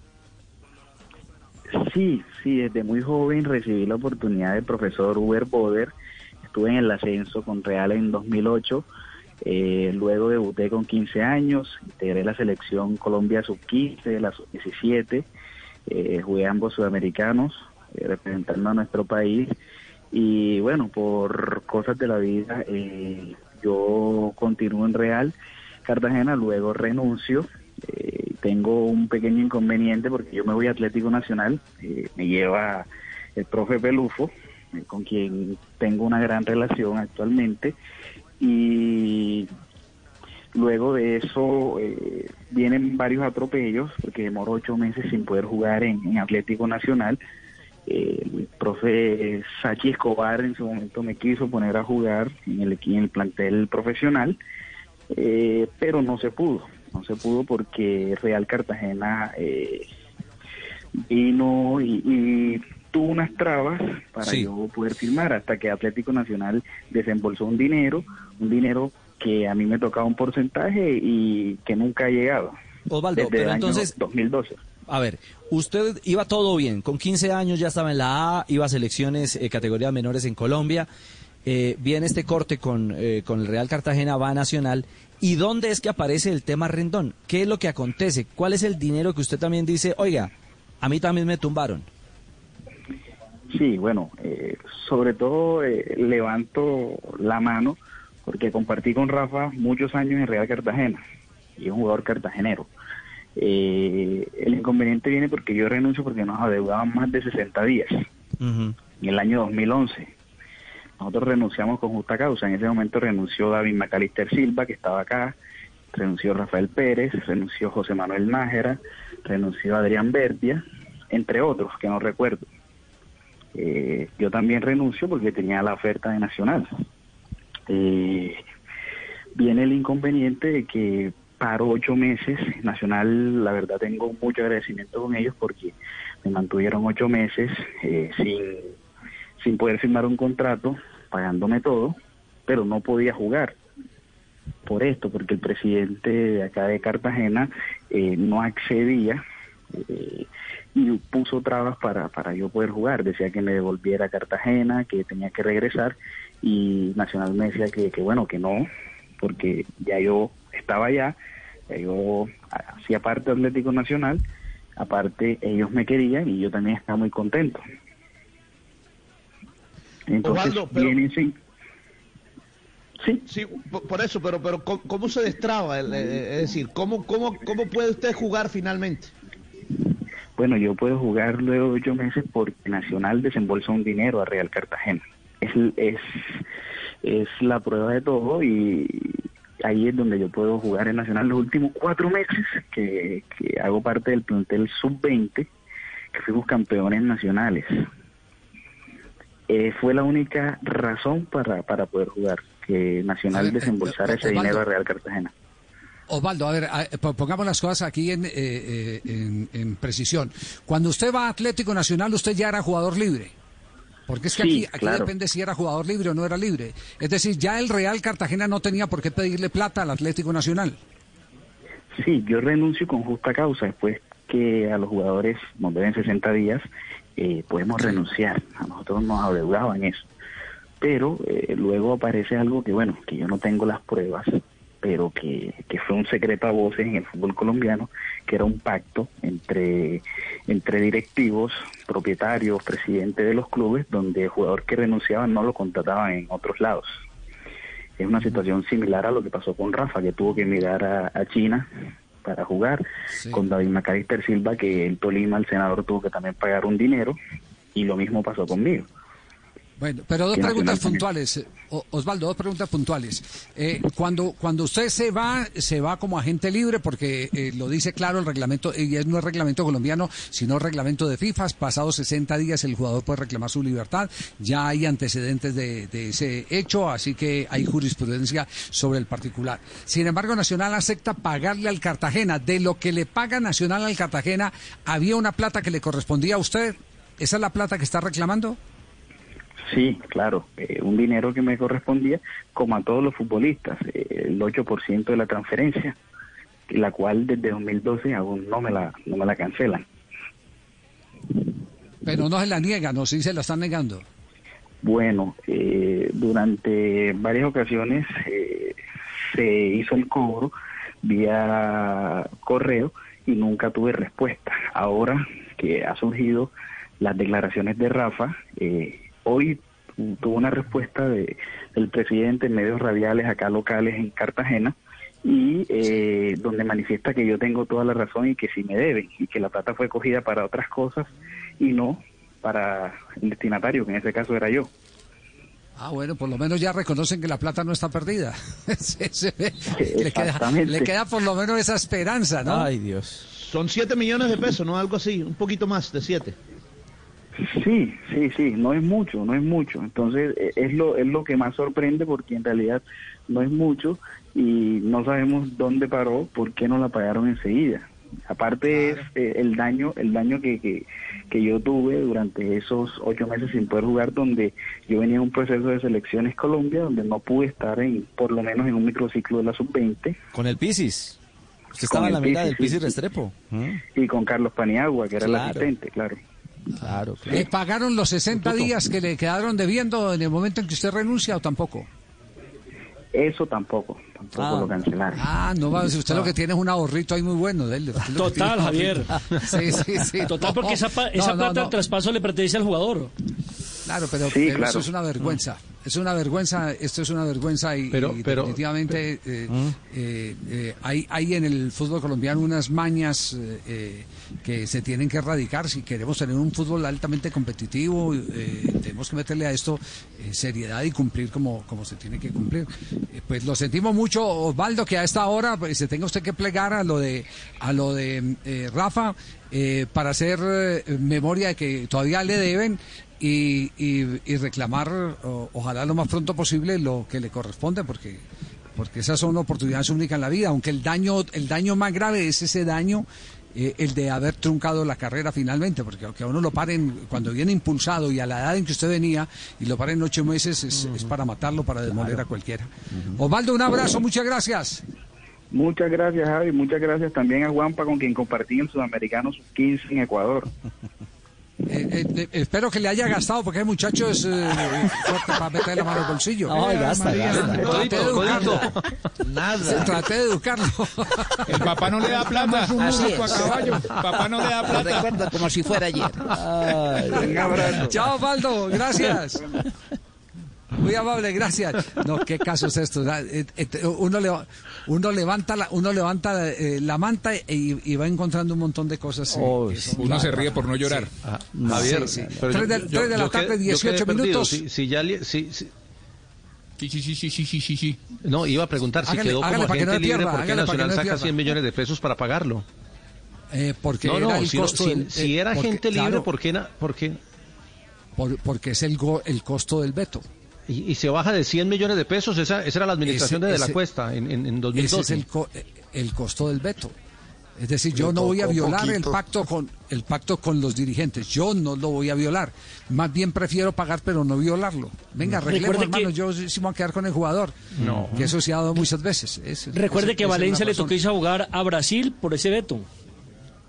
Sí, sí, desde muy joven recibí la oportunidad del profesor Uber Boder. Estuve en el ascenso con Real en 2008. Eh, luego debuté con 15 años, integré la selección Colombia sub-15, la sub-17. Eh, jugué ambos sudamericanos, representando a nuestro país. Y bueno, por cosas de la vida, eh, yo continúo en Real Cartagena, luego renuncio. Eh, tengo un pequeño inconveniente porque yo me voy a Atlético Nacional, eh, me lleva el profe Pelufo, eh, con quien tengo una gran relación actualmente. Y luego de eso eh, vienen varios atropellos, porque demoro ocho meses sin poder jugar en Atlético Nacional. Eh, el profe Sachi Escobar en su momento me quiso poner a jugar en el, en el plantel profesional, eh, pero no se pudo. No se pudo porque Real Cartagena eh, vino y, y tuvo unas trabas para Sí. yo poder firmar hasta que Atlético Nacional desembolsó un dinero, un dinero que a mí me tocaba un porcentaje y que nunca ha llegado. Osvaldo, desde pero el año entonces- 2012. A ver, usted iba todo bien, con 15 años ya estaba en la A, iba a selecciones eh, categorías menores en Colombia, eh, viene este corte con, eh, con el Real Cartagena, va a Nacional, ¿y dónde es que aparece el tema Rendón? ¿Qué es lo que acontece? ¿Cuál es el dinero que usted también dice, oiga, a mí también me tumbaron? Sí, bueno, eh, sobre todo eh, levanto la mano porque compartí con Rafa muchos años en Real Cartagena y es un jugador cartagenero. Eh, el inconveniente viene porque yo renuncio porque nos adeudaban más de 60 días en el año 2011. Nosotros renunciamos con justa causa. En ese momento renunció David Macalister Silva, que estaba acá, renunció Rafael Pérez, renunció José Manuel Nájera, renunció Adrián Bertia, entre otros que no recuerdo. Eh, yo también renuncio porque tenía la oferta de Nacional. Eh, viene el inconveniente de que paro ocho meses. Nacional, la verdad, tengo mucho agradecimiento con ellos porque me mantuvieron ocho meses eh, sin, sin poder firmar un contrato, pagándome todo, pero no podía jugar por esto, porque el presidente de acá de Cartagena eh, no accedía eh, y puso trabas para, para yo poder jugar. Decía que me devolviera a Cartagena, que tenía que regresar y Nacional me decía que, que bueno, que no, porque ya yo estaba allá, yo hacía parte de Atlético Nacional, aparte ellos me querían y yo también estaba muy contento. Entonces Osvaldo, pero- vienen sin- Sí. por, por eso, pero, pero ¿cómo, cómo se destraba? El- eh, es decir, ¿cómo, cómo, ¿cómo puede usted jugar finalmente? Bueno, yo puedo jugar luego de ocho meses porque Nacional desembolsa un dinero a Real Cartagena. Es, es, es la prueba de todo y ahí es donde yo puedo jugar en Nacional los últimos cuatro meses que, que hago parte del plantel sub-20, que fuimos campeones nacionales. Eh, fue la única razón para, para poder jugar, que Nacional A ver, eh, desembolsara ese Osvaldo. dinero a Real Cartagena. Osvaldo, a ver, a- po- pongamos las cosas aquí en, eh, eh, en, en precisión. Cuando usted va a Atlético Nacional, usted ya era jugador libre. Porque es que Sí, aquí, aquí claro. depende si era jugador libre o no era libre. Es decir, ya el Real Cartagena no tenía por qué pedirle plata al Atlético Nacional. Sí, yo renuncio con justa causa después que a los jugadores nos deben 60 días, eh, podemos renunciar. A nosotros nos adeudaban eso. Pero eh, luego aparece algo que, bueno, que yo no tengo las pruebas, pero que, que fue un secreto a voces en el fútbol colombiano, que era un pacto entre, entre directivos, propietarios, presidentes de los clubes, donde el jugador que renunciaba no lo contrataban en otros lados. Es una situación similar a lo que pasó con Rafa, que tuvo que mirar a, a China para jugar, con David Macalister Silva, que el Tolima, el senador, tuvo que también pagar un dinero, y lo mismo pasó conmigo. Bueno, pero dos preguntas puntuales. eh, Osvaldo, dos preguntas puntuales. Eh, cuando, cuando usted se va, se va como agente libre, porque eh, lo dice claro el reglamento, y es no es reglamento colombiano, sino reglamento de FIFA. Pasados 60 días el jugador puede reclamar su libertad. Ya hay antecedentes de, de ese hecho, así que hay jurisprudencia sobre el particular. Sin embargo, Nacional acepta pagarle al Cartagena. De lo que le paga Nacional al Cartagena, ¿había una plata que le correspondía a usted? ¿Esa es la plata que está reclamando? Sí, claro, eh, un dinero que me correspondía, como a todos los futbolistas, eh, el 8% de la transferencia, la cual desde 2012 aún no me la, no me la cancelan. Pero no se la niegan, no, sí se la están negando. Bueno, eh, durante varias ocasiones eh, se hizo el cobro vía correo y nunca tuve respuesta. Ahora que ha surgido las declaraciones de Rafa, eh, hoy tuvo una respuesta de, del presidente en medios radiales acá locales en Cartagena y eh, donde manifiesta que yo tengo toda la razón y que sí me deben y que la plata fue cogida para otras cosas y no para el destinatario, que en ese caso era yo. Ah, bueno, por lo menos ya reconocen que la plata no está perdida. Se- se ve- le, queda, Exactamente. le queda por lo menos esa esperanza, ¿no? Ay, Dios. Son 7 millones de pesos, ¿no? Algo así, un poquito más de 7. Sí, sí, sí, no es mucho, no es mucho. Entonces eh, es lo es lo que más sorprende porque en realidad no es mucho y no sabemos dónde paró, por qué no la pagaron enseguida. Aparte es eh, el daño, el daño que, que, que yo tuve durante esos ocho meses sin poder jugar, donde yo venía en un proceso de selecciones Colombia, donde no pude estar en, por lo menos en un microciclo de la sub-20. Con el Pisis. Usted estaba en el la mira del Pisis. Restrepo. Y con Carlos Paniagua, que era el Claro. asistente, claro. Claro, ¿Le pagaron los 60 días que le quedaron debiendo en el momento en que usted renuncia o tampoco? Eso tampoco, tampoco Ah. lo cancelaron. Ah, no va, usted lo que tiene es un ahorrito ahí muy bueno de él. Total, Javier. Sí, sí, sí. Total, porque esa, No, esa no, plata no. del traspaso le pertenece al jugador. Claro, pero, Sí, pero claro. eso es una vergüenza. Es una vergüenza, esto es una vergüenza y, Pero- y pero- definitivamente eh, eh, eh, hay, hay en el fútbol colombiano unas mañas que se tienen que erradicar si queremos tener un fútbol altamente competitivo. eh, tenemos que meterle a esto eh, seriedad y cumplir como, como se tiene que cumplir. Eh, pues lo sentimos mucho, Osvaldo, que a esta hora pues, se tenga usted que plegar a lo de a lo de eh, Rafa eh, para hacer eh, memoria de que todavía le deben y, y- y reclamar, o- ojalá lo más pronto posible, lo que le corresponde, porque porque esas son oportunidades únicas en la vida, aunque el daño el daño más grave es ese daño eh, el de haber truncado la carrera finalmente, porque aunque a uno lo paren cuando viene impulsado y a la edad en que usted venía y lo paren ocho meses es, es para matarlo, para demoler a cualquiera. Osvaldo, un abrazo, muchas gracias. Muchas gracias, Javi. Muchas gracias también a Juanpa, con quien compartí el Sudamericano Sub-15 en Ecuador. Eh, eh, espero que le haya gastado, porque el muchacho es eh, fuerte para meter la mano al bolsillo. No, gasta, gasta. Traté de educarlo. Nada. Traté de educarlo. El papá no le da plata. A caballo. Papá no le da plata. recuerdo como si fuera ayer. Abrazo. Chao, Osvaldo. Gracias. Muy amable, gracias. No, qué caso es esto. Da- eh, eh, Uno, le- uno levanta la, uno levanta eh, la manta y, y va encontrando un montón de cosas. eh, Oh, sí. Uno se ríe por no llorar. Sí. Ah, No, Javier, sí, Tres de, yo- tres de la tarde, quedé- yo 18 quedé perdido. minutos. Si, si ya li- si- si- Sí, sí, sí, sí, sí, sí, sí, sí. No, iba a preguntar si Hágale- quedó como no agente le libre, pierda, ¿por qué hágale para que Nacional no saca pierda. 100 millones de pesos para pagarlo? Eh, porque no, era no, el si, no- costo si- del- si era porque, agente libre, claro, ¿por qué? na- por qué? por- porque es el, go- el costo del veto. Y, y se baja de 100 millones de pesos, esa, esa era la administración Ese- de De la ese- Cuesta en, en, en Ese 2012. es el, co- eh, el costo del veto. Es decir, yo no voy a violar el pacto con el pacto con los dirigentes. Yo no lo voy a violar. Más bien prefiero pagar, pero no violarlo. Venga, arreglemos, Recuerde hermano. que- Yo sí me voy a quedar con el jugador. No. Que eso se ha dado muchas veces. Es- Recuerde es- que Valencia le tocó irse a jugar a Brasil por ese veto.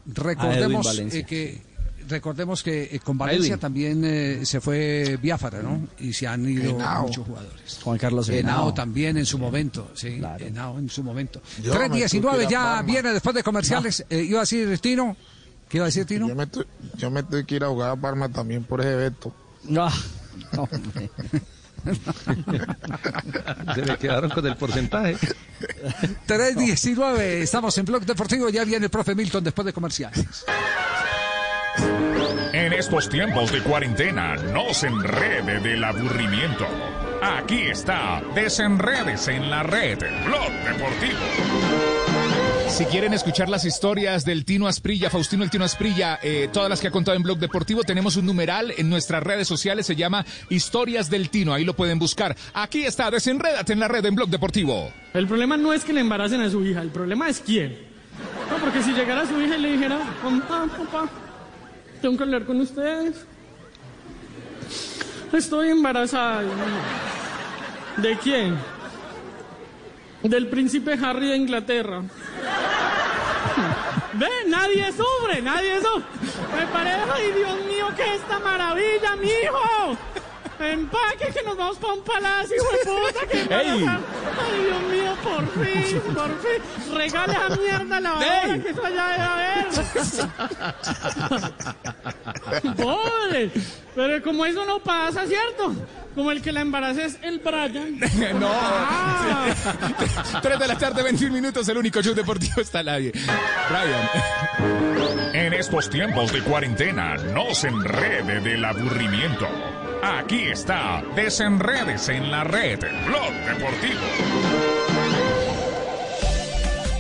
Recordemos A Edwin Valencia. eh, que recordemos que eh, con Valencia Edwin. también eh, se fue Biafara, ¿no? Y se han ido Henao. muchos jugadores. Juan Carlos Henao Henao. también en su momento, sí, Henao en su momento. Yo me 3.19 tuve que ir a ya Parma. viene después de comerciales. Eh, iba a decir Tino, ¿qué iba a decir Tino? Yo me, tu- yo me tuve que ir a jugar a Parma también por ese veto. Se le quedaron con el porcentaje. 3.19, estamos en Blog Deportivo, ya viene el profe Milton después de comerciales. En estos tiempos de cuarentena, no se enrede del aburrimiento. Aquí está, desenredes en la red, Blog Deportivo. Si quieren escuchar las historias del Tino Asprilla, Faustino el Tino Asprilla, eh, todas las que ha contado en Blog Deportivo, tenemos un numeral en nuestras redes sociales, se llama Historias del Tino, ahí lo pueden buscar. Aquí está, desenrédate en la red en Blog Deportivo. El problema no es que le embaracen a su hija, el problema es quién. No, porque si llegara su hija y le dijera, papá, papá, tengo que hablar con ustedes. Estoy embarazada. ¿De quién? Del príncipe Harry de Inglaterra. Ve, nadie sufre, nadie sufre. Me parece, ay Dios mío, que esta maravilla, mijo. Empaque que nos vamos para un palacio, hijo de puta, que Ey. Ay Dios mío, por fin, por fin. Regale esa mierda a la hora, Ey. que eso allá debe haber. Pobre. Pero como eso no pasa, ¿cierto? Como el que la embaraza es el Brian. no. Ah. 3 de la tarde, 21 minutos, el único show deportivo está al aire. Brian. En estos tiempos de cuarentena, no se enrede del aburrimiento. Aquí está, desenredes en la red, Blog Deportivo.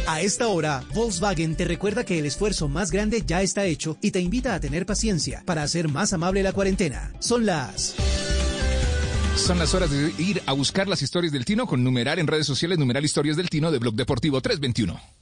A esta hora, Volkswagen te recuerda que el esfuerzo más grande ya está hecho y te invita a tener paciencia para hacer más amable la cuarentena. Son las... Son las horas de ir a buscar las historias del Tino con numerar en redes sociales, numerar historias del Tino de Blog Deportivo 321.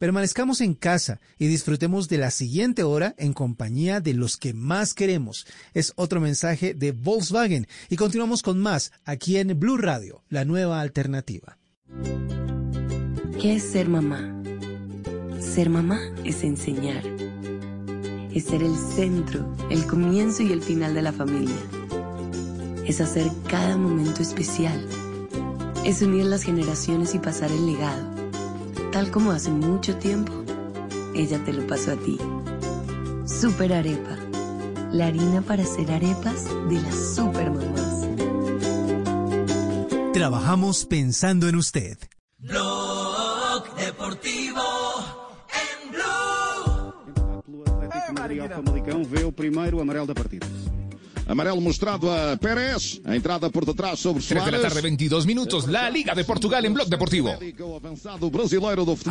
permanezcamos en casa y disfrutemos de la siguiente hora en compañía de los que más queremos. Es otro mensaje de Volkswagen y continuamos con más aquí en Blue Radio, la nueva alternativa. ¿Qué es ser mamá? Ser mamá es enseñar. Es ser el centro, el comienzo y el final de la familia. Es hacer cada momento especial. Es unir las generaciones y pasar el legado. Tal como hace mucho tiempo, ella te lo pasó a ti. Super Arepa. La harina para hacer arepas de las super mamás. Trabajamos pensando en usted. Blog Deportivo em Blue. Atlético Madrid ao Famalicão vê o primeiro amarelo da partida. Amarelo mostrado a Pérez. A entrada por detrás sobre 3 de la tarde, 22 minutos, la Liga de Portugal en Blog Deportivo.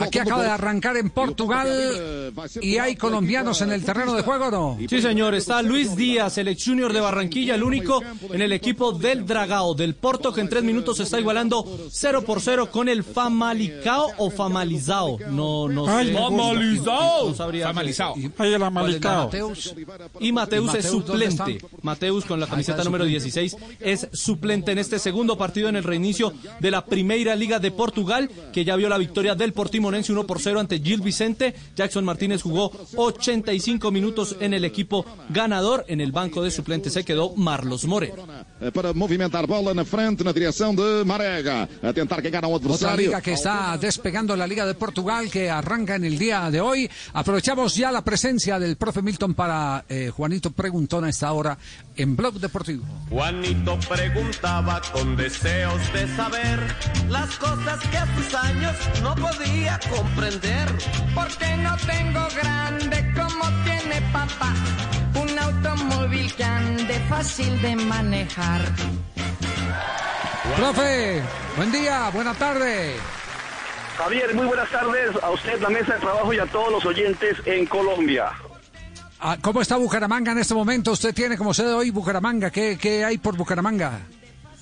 Aquí acaba de arrancar en Portugal y hay colombianos en el terreno de juego, ¿o ¿no? Sí, señor, está Luis Díaz, el ex junior de Barranquilla, el único en el equipo del Dragao, del Porto, que en tres minutos está igualando 0 por 0 con el Famalicao o Famalizao. No, no sé. Ay, Famalizao. No. Famalizao. Ay, el es Amalicao. Mateus. Y Mateus ¿Y es Mateus dónde suplente. Mateus Con la camiseta número 16 es suplente en este segundo partido en el reinicio de la Primeira Liga de Portugal, que ya vio la victoria del Portimonense 1 por 0 ante Gil Vicente. Jackson Martínez jugó 85 minutos en el equipo ganador. En el banco de suplentes se quedó Marlos Moreno. Eh, Para movimentar bola na frente, na direção de Marega. A tentar que gana o Otra adversário. liga que está despegando la Liga de Portugal que arranca en el día de hoy. Aprovechamos ya la presencia del profe Milton para eh, Juanito Preguntón a esta hora en Blog Deportivo. Juanito preguntaba con deseos de saber las cosas que a sus años no podía comprender. Porque no tengo grande como tiene papá. Un automóvil que ande fácil de manejar. Profe, buen día, buena tarde. Javier, muy buenas tardes a usted, la mesa de trabajo y a todos los oyentes en Colombia. Ah, ¿Cómo está Bucaramanga en este momento? Usted tiene como sede hoy Bucaramanga. ¿Qué, qué hay por Bucaramanga?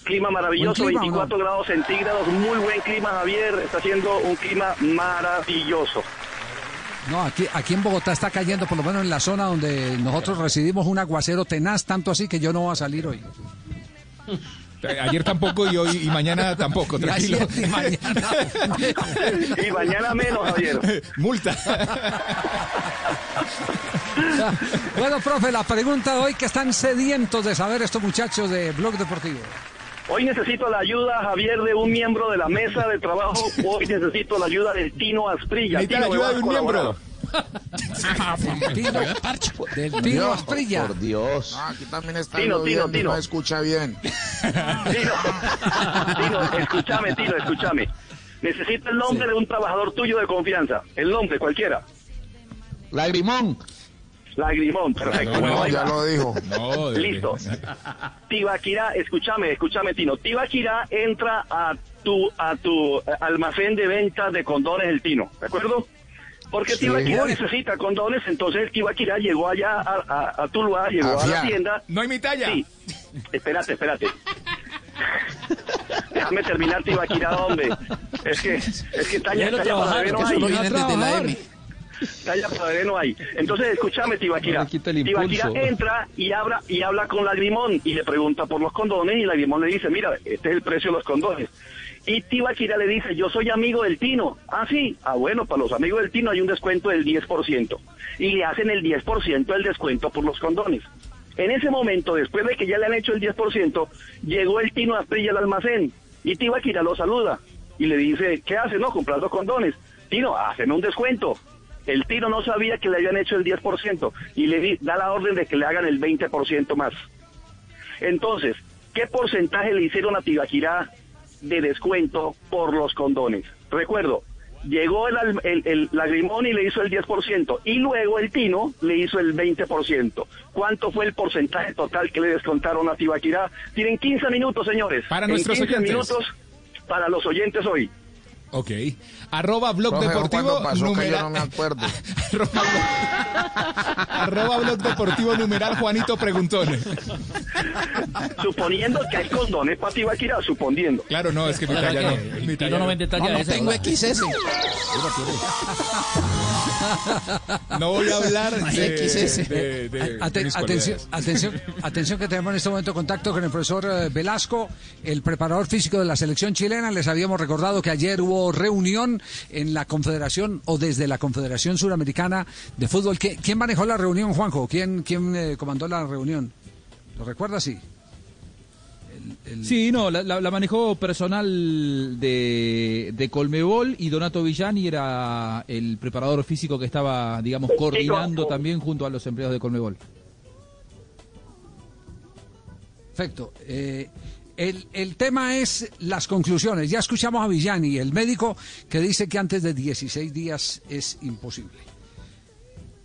Clima maravilloso, clima, ¿o no? 24 grados centígrados, muy buen clima, Javier. Está haciendo un clima maravilloso. No, aquí, aquí en Bogotá está cayendo, por lo menos en la zona donde nosotros residimos, un aguacero tenaz, tanto así que yo no voy a salir hoy. Eh, Ayer tampoco y hoy y mañana tampoco, tranquilo. y mañana. y mañana menos, Javier. Multa. Bueno, profe, la pregunta de hoy que están sedientos de saber estos muchachos de Blog Deportivo. Hoy necesito la ayuda, Javier, de un miembro de la mesa de trabajo. Hoy necesito la ayuda del Tino Asprilla. Necesita la Tino, ¿me ayuda de un miembro. Tino, del Tino Asprilla. Por Dios. Ah, aquí también está Tino, Tino, Tino. no escucha bien. Tino, escúchame, Tino, escúchame. Necesito el nombre de un trabajador tuyo de confianza. El nombre, cualquiera. Lagrimón. Lagrimón, perfecto. No, Bueno, ya lo dijo. No, Listo. Tibaquirá, escúchame, escúchame, Tino. Tibaquirá entra a tu, a tu eh, almacén de ventas de condones el Tino, ¿de acuerdo? Porque Sí. Tibaquirá necesita condones, entonces Tibaquirá llegó allá a, a, a Tuluá, llegó a, la tienda. No hay mi talla. Sí. Espérate, espérate. Déjame terminar Tibaquirá, hombre. Es que, es que talla, talla para no que hay. la M. Talla para no hay. Entonces, escúchame, Tibaquira impulso. entra y habla, y habla con Lagrimón y le pregunta por los condones y Lagrimón le dice, mira, este es el precio de los condones. Y Tibaquira le dice, yo soy amigo del Tino. Ah, sí. Ah, bueno, para los amigos del Tino hay un descuento del 10%. Y le hacen el 10% del descuento por los condones. En ese momento, después de que ya le han hecho el 10%, llegó el Tino Asprilla al almacén y Tibaquira lo saluda y le dice, ¿qué hace? No, comprando condones. Tino, haceme un descuento. El Tino no sabía que le habían hecho el 10% y le di- da la orden de que le hagan el 20% más. Entonces, ¿qué porcentaje le hicieron a Tibaquirá de descuento por los condones? Recuerdo, llegó el, el lagrimón y le hizo el 10% y luego el Tino le hizo el 20%. ¿Cuánto fue el porcentaje total que le descontaron a Tibaquirá? Tienen 15 minutos, señores. Para En nuestros 15 oyentes. minutos para los oyentes hoy. Ok. Arroba blog Profe, deportivo ¿cuándo pasó que yo numeral. no me acuerdo? arroba, arroba blog deportivo numeral Juanito Preguntón. Suponiendo que hay condones para Tibaquirá, suponiendo. Claro, no, es que mi Claro talla que no. mi talla no vende talla No, no esa, tengo ¿verdad? XS. No voy a hablar de, XS. de- de- de Ate- mis atención, atención, atención que tenemos en este momento contacto con el profesor eh, Velasco, el preparador físico de la selección chilena. Les habíamos recordado que ayer hubo reunión en la Confederación o desde la Confederación Suramericana de Fútbol. ¿Qui- ¿Quién manejó la reunión, Juanjo? ¿Quién, quién eh, comandó la reunión? ¿Lo recuerda? Sí. Sí, no, la, la- la manejó personal de, de Colmebol y Donato Villani era el preparador físico que estaba, digamos, coordinando también junto a los empleados de Colmebol. Perfecto. Eh, el, tema es las conclusiones. Ya escuchamos a Villani, el médico, que dice que antes de 16 días es imposible.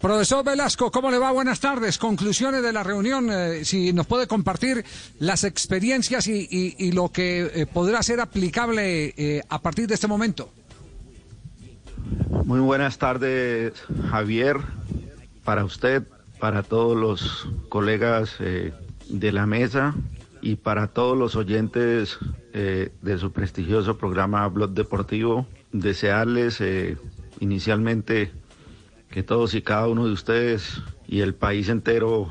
Profesor Velasco, ¿cómo le va? Buenas tardes. Conclusiones de la reunión. eh, si nos puede compartir las experiencias y, lo que eh, podrá ser aplicable eh, a partir de este momento. Muy buenas tardes, Javier, para usted, para todos los colegas de la mesa y para todos los oyentes eh, de su prestigioso programa Blog Deportivo. Desearles eh, inicialmente que todos y cada uno de ustedes y el país entero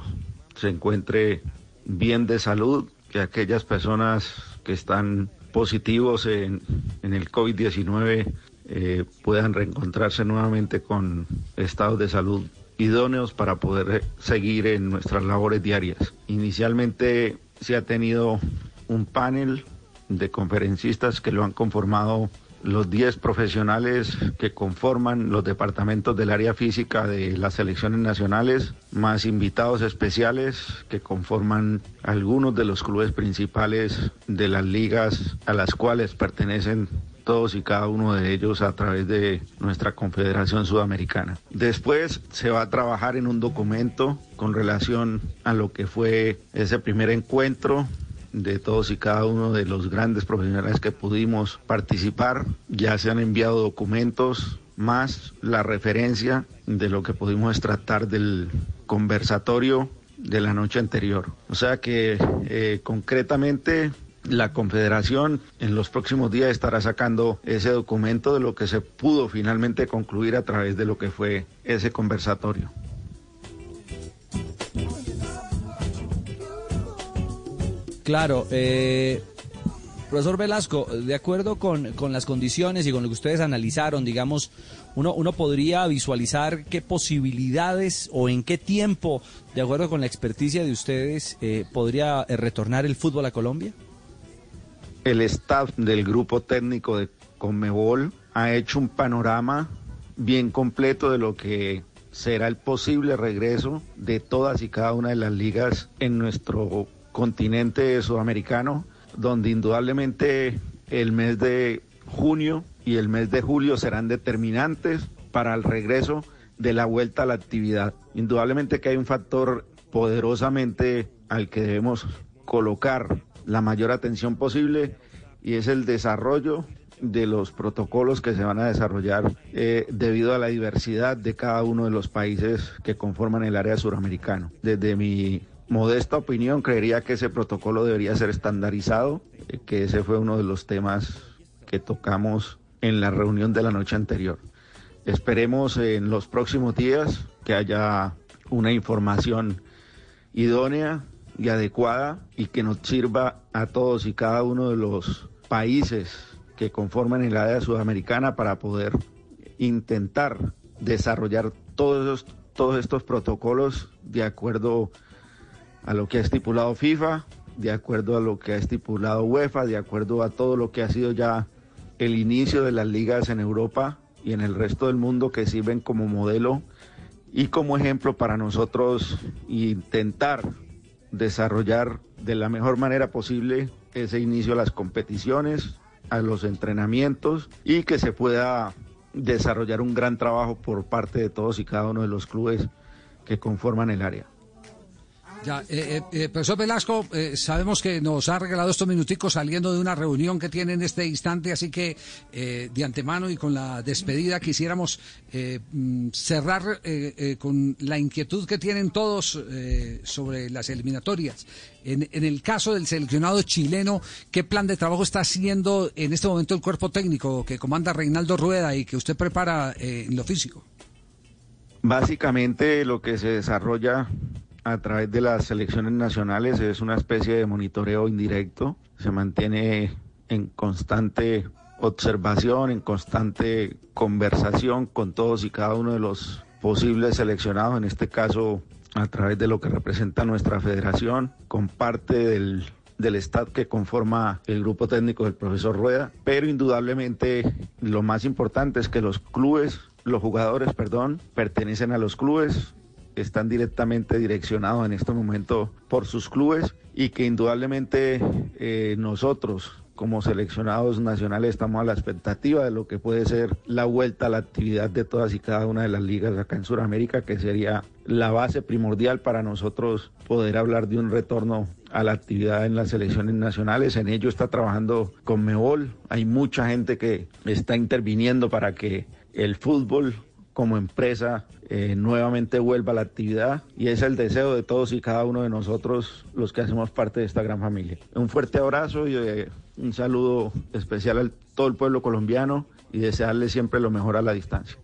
se encuentre bien de salud, que aquellas personas que están positivos en, el COVID-19 eh, puedan reencontrarse nuevamente con estados de salud idóneos para poder seguir en nuestras labores diarias. Inicialmente se ha tenido un panel de conferencistas que lo han conformado los 10 profesionales que conforman los departamentos del área física de las selecciones nacionales, más invitados especiales que conforman algunos de los clubes principales de las ligas a las cuales pertenecen todos y cada uno de ellos a través de nuestra Confederación Sudamericana. Después se va a trabajar en un documento con relación a lo que fue ese primer encuentro de todos y cada uno de los grandes profesionales que pudimos participar. Ya se han enviado documentos más la referencia de lo que pudimos tratar del conversatorio de la noche anterior. O sea que eh, concretamente la Confederación en los próximos días estará sacando ese documento de lo que se pudo finalmente concluir a través de lo que fue ese conversatorio. Claro, eh, profesor Velasco, de acuerdo con, con, las condiciones y con lo que ustedes analizaron, digamos, uno, uno podría visualizar qué posibilidades o en qué tiempo, de acuerdo con la experticia de ustedes, eh, podría eh, retornar el fútbol a Colombia. El staff del grupo técnico de Conmebol ha hecho un panorama bien completo de lo que será el posible regreso de todas y cada una de las ligas en nuestro continente sudamericano, donde indudablemente el mes de junio y el mes de julio serán determinantes para el regreso de la vuelta a la actividad. Indudablemente que hay un factor poderosamente al que debemos colocar la mayor atención posible y es el desarrollo de los protocolos que se van a desarrollar eh, debido a la diversidad de cada uno de los países que conforman el área suramericano. Desde mi modesta opinión, creería que ese protocolo debería ser estandarizado, eh, que ese fue uno de los temas que tocamos en la reunión de la noche anterior. Esperemos en los próximos días que haya una información idónea y adecuada y que nos sirva a todos y cada uno de los países que conforman el área sudamericana para poder intentar desarrollar todos, todos estos protocolos de acuerdo a lo que ha estipulado FIFA, de acuerdo a lo que ha estipulado UEFA, de acuerdo a todo lo que ha sido ya el inicio de las ligas en Europa y en el resto del mundo que sirven como modelo y como ejemplo para nosotros intentar desarrollar de la mejor manera posible ese inicio a las competiciones, a los entrenamientos y que se pueda desarrollar un gran trabajo por parte de todos y cada uno de los clubes que conforman el área. Ya, eh, eh, profesor Velasco, eh, sabemos que nos ha regalado estos minuticos saliendo de una reunión que tiene en este instante, así que eh, de antemano y con la despedida quisiéramos eh, mm, cerrar eh, con la inquietud que tienen todos sobre las eliminatorias. En, en, el caso del seleccionado chileno, ¿qué plan de trabajo está haciendo en este momento el cuerpo técnico que comanda Reinaldo Rueda y que usted prepara en lo físico? Básicamente lo que se desarrolla a través de las selecciones nacionales es una especie de monitoreo indirecto, se mantiene en constante observación, en constante conversación con todos y cada uno de los posibles seleccionados, en este caso a través de lo que representa nuestra federación, con parte del, del que conforma el grupo técnico del profesor Rueda, pero indudablemente lo más importante es que los clubes, los jugadores, perdón, pertenecen a los clubes, están directamente direccionados en este momento por sus clubes y que indudablemente eh, nosotros como seleccionados nacionales estamos a la expectativa de lo que puede ser la vuelta a la actividad de todas y cada una de las ligas acá en Sudamérica, que sería la base primordial para nosotros poder hablar de un retorno a la actividad en las selecciones nacionales. En ello está trabajando con Mebol. Hay mucha gente que está interviniendo para que el fútbol como empresa eh, nuevamente vuelva a la actividad y es el deseo de todos y cada uno de nosotros los que hacemos parte de esta gran familia. Un fuerte abrazo y eh, un saludo especial a todo el pueblo colombiano y desearle siempre lo mejor a la distancia.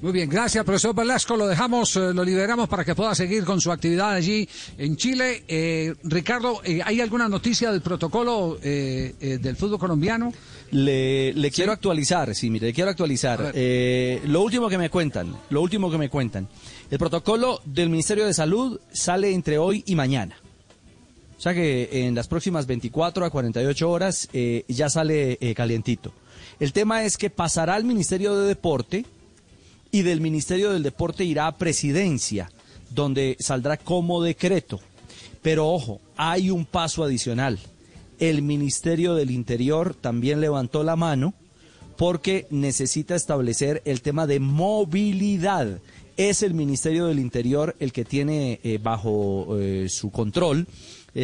Muy bien, gracias, profesor Velasco. Lo dejamos, eh, lo liberamos para que pueda seguir con su actividad allí en Chile. Eh, Ricardo, eh, ¿hay alguna noticia del protocolo eh, del fútbol colombiano? Le, le quiero actualizar, sí, mire, le quiero actualizar. Eh, lo último que me cuentan, lo último que me cuentan. El protocolo del Ministerio de Salud sale entre hoy y mañana. O sea que en las próximas 24 a 48 horas eh, ya sale eh, calientito. El tema es que pasará al Ministerio de Deporte y del Ministerio del Deporte irá a Presidencia, donde saldrá como decreto. Pero ojo, hay un paso adicional. El Ministerio del Interior también levantó la mano porque necesita establecer el tema de movilidad. Es el Ministerio del Interior el que tiene eh, bajo eh, su control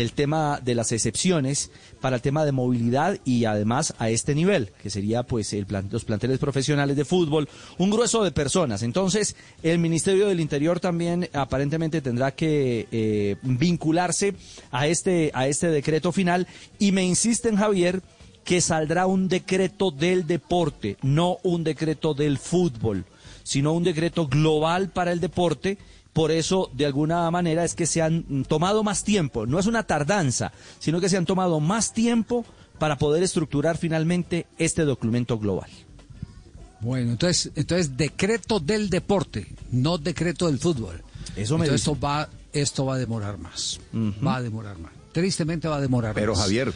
el tema de las excepciones para el tema de movilidad y además a este nivel, que sería pues el plan- los planteles profesionales de fútbol, un grueso de personas. Entonces, el Ministerio del Interior también aparentemente tendrá que eh, vincularse a este, a este decreto final y me insisten, Javier, que saldrá un decreto del deporte, no un decreto del fútbol, sino un decreto global para el deporte. Por eso, de alguna manera, es que se han tomado más tiempo. No es una tardanza, sino que se han tomado más tiempo para poder estructurar finalmente este documento global. Bueno, entonces, entonces decreto del deporte, no decreto del fútbol. Eso me Entonces, dice. esto va, esto va a demorar más. Va a demorar más. Tristemente va a demorar Pero más. Javier,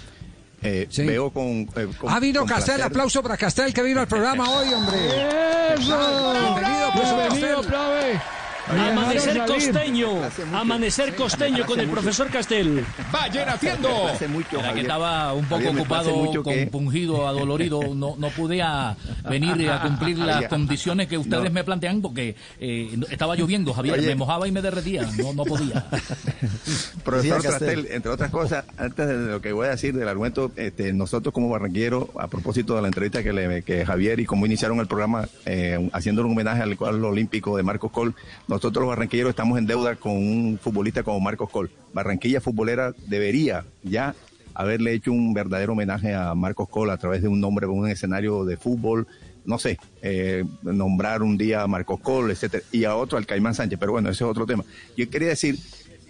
eh, Sí. veo con, eh, con- Ah, vino con Castel, placer- aplauso para Castel que vino al programa hoy, hombre. ¡Eso! Bienvenido, profesor Bienvenido, Castel. Amanecer costeño. Amanecer costeño con el profesor Castel. Vayan atiendo. Era que estaba un poco ocupado, compungido, adolorido. No, no pude a venir a cumplir las condiciones que ustedes me plantean porque eh, estaba lloviendo, Javier. Me mojaba y me derretía. No, no podía. Profesor Castel. Entre otras cosas, antes de lo que voy a decir del argumento, este, nosotros como barranquilleros, a propósito de la entrevista que, le, que Javier y cómo iniciaron el programa, eh, haciendo un homenaje al cuadro olímpico de Marcos Col, nosotros los barranquilleros estamos en deuda con un futbolista como Marcos Col. Barranquilla futbolera debería ya haberle hecho un verdadero homenaje a Marcos Col a través de un nombre, un escenario de fútbol, no sé, eh, nombrar un día a Marcos Col, etcétera, y a otro al Caimán Sánchez, pero bueno, ese es otro tema. Yo quería decir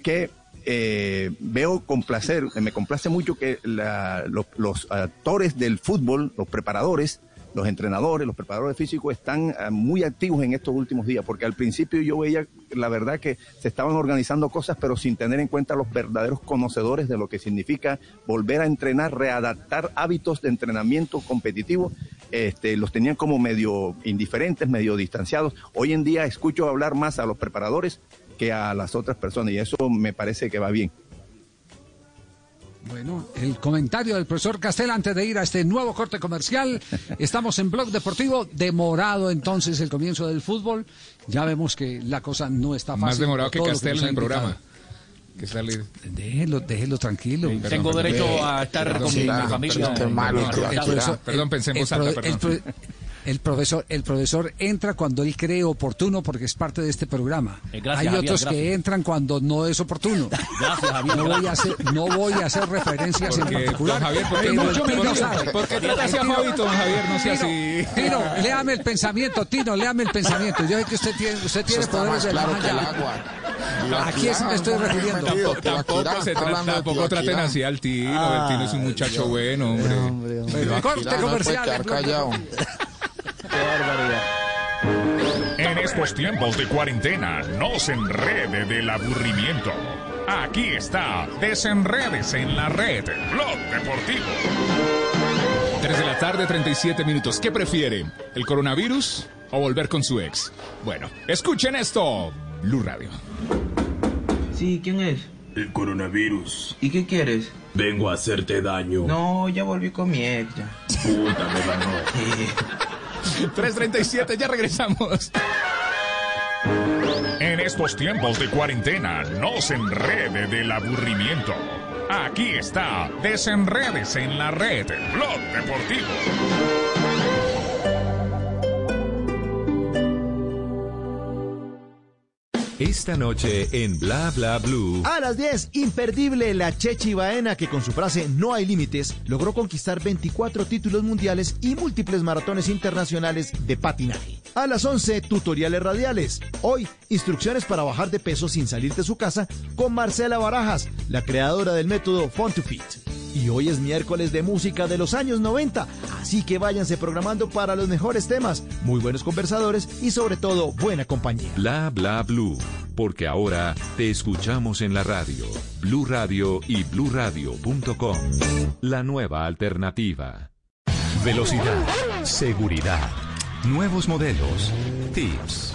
que eh, veo con placer, me complace mucho que los actores del fútbol, los preparadores, los entrenadores, los preparadores físicos están eh, muy activos en estos últimos días, porque al principio yo veía, la verdad, que se estaban organizando cosas, pero sin tener en cuenta los verdaderos conocedores de lo que significa volver a entrenar, readaptar hábitos de entrenamiento competitivo. Este, los tenían como medio indiferentes, medio distanciados. Hoy en día escucho hablar más a los preparadores que a las otras personas y eso me parece que va bien. Bueno, el comentario del profesor Castel antes de ir a este nuevo corte comercial. Estamos en Blog Deportivo, demorado entonces el comienzo del fútbol. Ya vemos que la cosa no está fácil. Más demorado que Castel en el programa. Que sale... Déjelo, déjelo tranquilo. Tengo derecho a estar con mi familia. Perdón, pensé en el voz alta, el perdón. El profesor, el profesor entra cuando él cree oportuno porque es parte de este programa. Eh, gracias, Hay Javier, otros que gracias. entran cuando no es oportuno. Gracias, Javier, No voy a hacer, no voy a hacer referencias en Porque, particular. don Javier, ¿por qué pero mucho el me Tino dice? sabe. ¿Por qué trata así a Fabito, Javier? No sea así. Tino, léame el pensamiento, Tino, léame el pensamiento. Yo sé que usted tiene, usted tiene poderes de claro la que el magia. agua. ¿A quién me estoy refiriendo? Tampoco, tampoco se tra- tampoco traten así al Tino. el Tino es un muchacho bueno, hombre. Bueno, corte comercial. Deportivo. En estos tiempos de cuarentena, no se enrede del aburrimiento. Aquí está, desenredes en la red, Blog Deportivo. 3 de la tarde, 37 minutos. ¿Qué prefiere? ¿El coronavirus o volver con su ex? Bueno, escuchen esto. Blue Radio. Sí, ¿quién es? El coronavirus. ¿Y qué quieres? Vengo a hacerte daño. No, ya volví con mi ex ya. Puta, me ganó. 3.37, ya regresamos. En estos tiempos de cuarentena, no se enrede del aburrimiento. Aquí está, desenredes en la red, Blog Deportivo. Esta noche en Bla Bla Blue. A las 10, imperdible la Chechi Baena que con su frase No hay límites logró conquistar 24 títulos mundiales y múltiples maratones internacionales de patinaje. A las 11, tutoriales radiales. Hoy, instrucciones para bajar de peso sin salir de su casa con Marcela Barajas, la creadora del método Fun to Fit. Y hoy es miércoles de música de los años 90, así que váyanse programando para los mejores temas, muy buenos conversadores y sobre todo buena compañía. Bla bla blue, porque ahora te escuchamos en la radio, Blue Radio y bluradio.com. La nueva alternativa. Velocidad, seguridad, nuevos modelos, tips,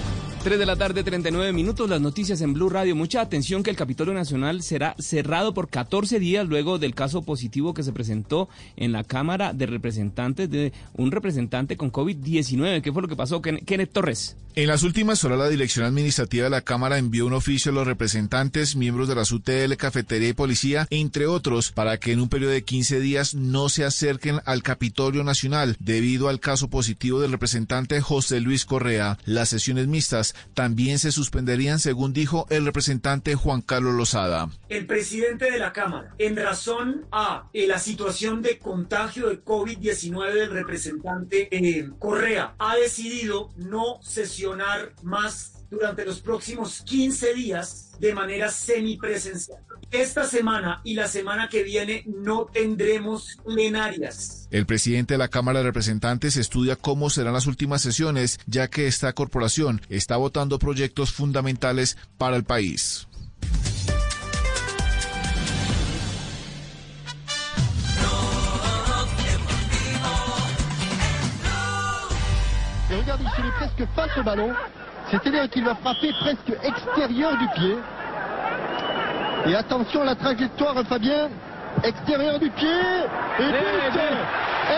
3 de la tarde, 39 minutos, las noticias en Blue Radio. Mucha atención que el Capitolio Nacional será cerrado por 14 días luego del caso positivo que se presentó en la Cámara de Representantes de un representante con COVID-19. ¿Qué fue lo que pasó, Ken- Kenneth Torres? En las últimas horas, la Dirección Administrativa de la Cámara envió un oficio a los representantes, miembros de la UTL, Cafetería y Policía, entre otros, para que en un periodo de 15 días no se acerquen al Capitolio Nacional debido al caso positivo del representante José Luis Correa. Las sesiones mixtas también se suspenderían, según dijo el representante Juan Carlos Lozada. El presidente de la Cámara, en razón a eh, la situación de contagio de COVID-19 del representante eh, Correa, ha decidido no sesionar más durante los próximos 15 días de manera semipresencial. Esta semana y la semana que viene no tendremos plenarias. El presidente de la Cámara de Representantes estudia cómo serán las últimas sesiones, ya que esta corporación está votando proyectos fundamentales para el país. Et regardez, il presque face au ballon. C'est-à-dire qu'il va frapper presque extérieur du pied. Et attention à la trajectoire, Fabien. Extérieur du pied. Et but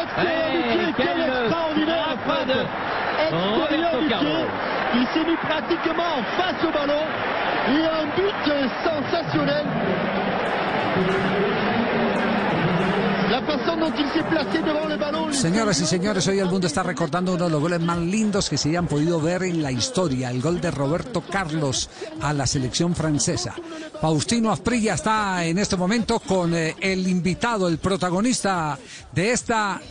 Extérieur du pied. Quelle extraordinaire frappe Extérieur du pied. Il s'est mis pratiquement face au ballon. Et un but sensationnel. Señoras y señores, hoy el mundo está recordando uno de los goles más lindos que se hayan podido ver en la historia, el gol de Roberto Carlos a la selección francesa. Faustino Asprilla está en este momento con eh, el invitado, el protagonista de esta,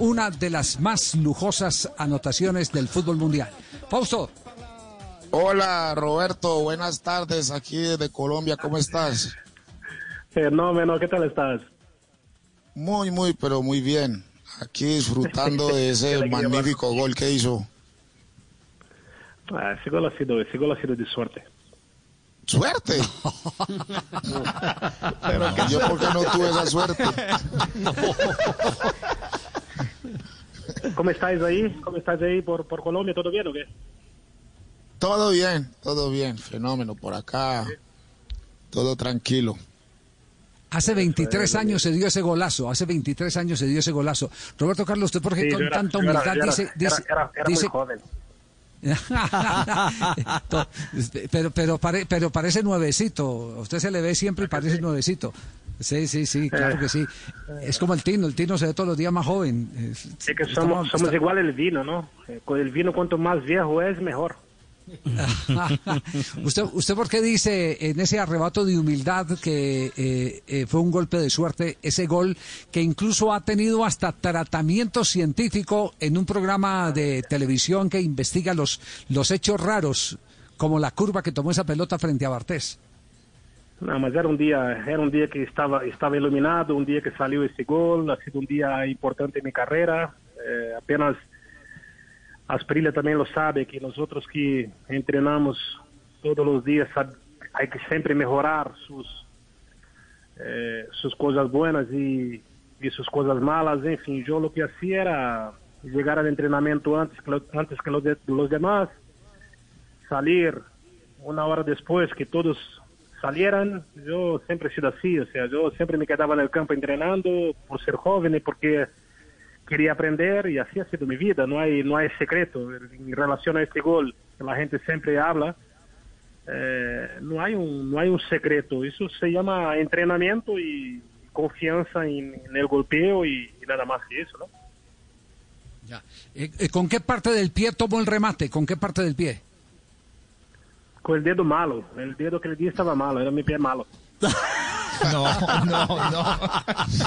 una de las más lujosas anotaciones del fútbol mundial. Fausto. Hola Roberto, buenas tardes aquí desde Colombia, ¿cómo estás? Fenómeno, ¿qué tal estás? Muy, muy, pero muy bien. Aquí disfrutando de ese magnífico gol que hizo. Ah, ese gol ha sido, ese gol ha sido de suerte. ¿Suerte? Pero yo porque no tuve esa suerte. ¿Cómo estáis ahí? ¿Cómo estáis ahí por, por Colombia? ¿Todo bien o qué? Todo bien, todo bien, fenómeno por acá. Todo tranquilo. Hace 23 años se dio ese golazo, hace 23 años se dio ese golazo. Roberto Carlos, ¿usted por qué Sí, con era- tanta yo era- humildad yo era- dice... era- dice, era- era muy dice- joven. pero, pero, pare- pero parece nuevecito, a usted se le ve siempre y parece nuevecito. Sí, sí, sí, claro que sí. Es como el Tino, el Tino se ve todos los días más joven. Es- Es que estamos- somos, somos está- igual el vino, ¿no? Eh, Con el vino cuanto más viejo es, mejor. ¿Usted, ¿Usted por qué dice en ese arrebato de humildad que eh, eh, fue un golpe de suerte, ese gol que incluso ha tenido hasta tratamiento científico en un programa de televisión que investiga los, los hechos raros, como la curva que tomó esa pelota frente a Bartés? No, mas era un día, era un día que estaba, estaba iluminado, un día que salió ese gol, ha sido un día importante en mi carrera. Eh, apenas Asprilla también lo sabe, que nosotros que entrenamos todos los días sab- hay que siempre mejorar sus, eh, sus cosas buenas y, y sus cosas malas. En fin, yo lo que hacía era llegar al entrenamiento antes que, lo- antes que los, de- los demás, salir una hora después que todos salieran, yo siempre he sido así, o sea, yo siempre me quedaba en el campo entrenando por ser joven y porque quería aprender y así ha sido mi vida. No hay, no hay secreto en relación a este gol que la gente siempre habla. eh, no hay un no hay un secreto. Eso se llama entrenamiento y confianza en, en el golpeo y, y nada más que eso, ¿no? Eh, eh, ¿Con qué parte del pie tomó el remate? ¿Con qué parte del pie? Con el dedo malo. El dedo que le di estaba malo. Era mi pie malo. No, no, no.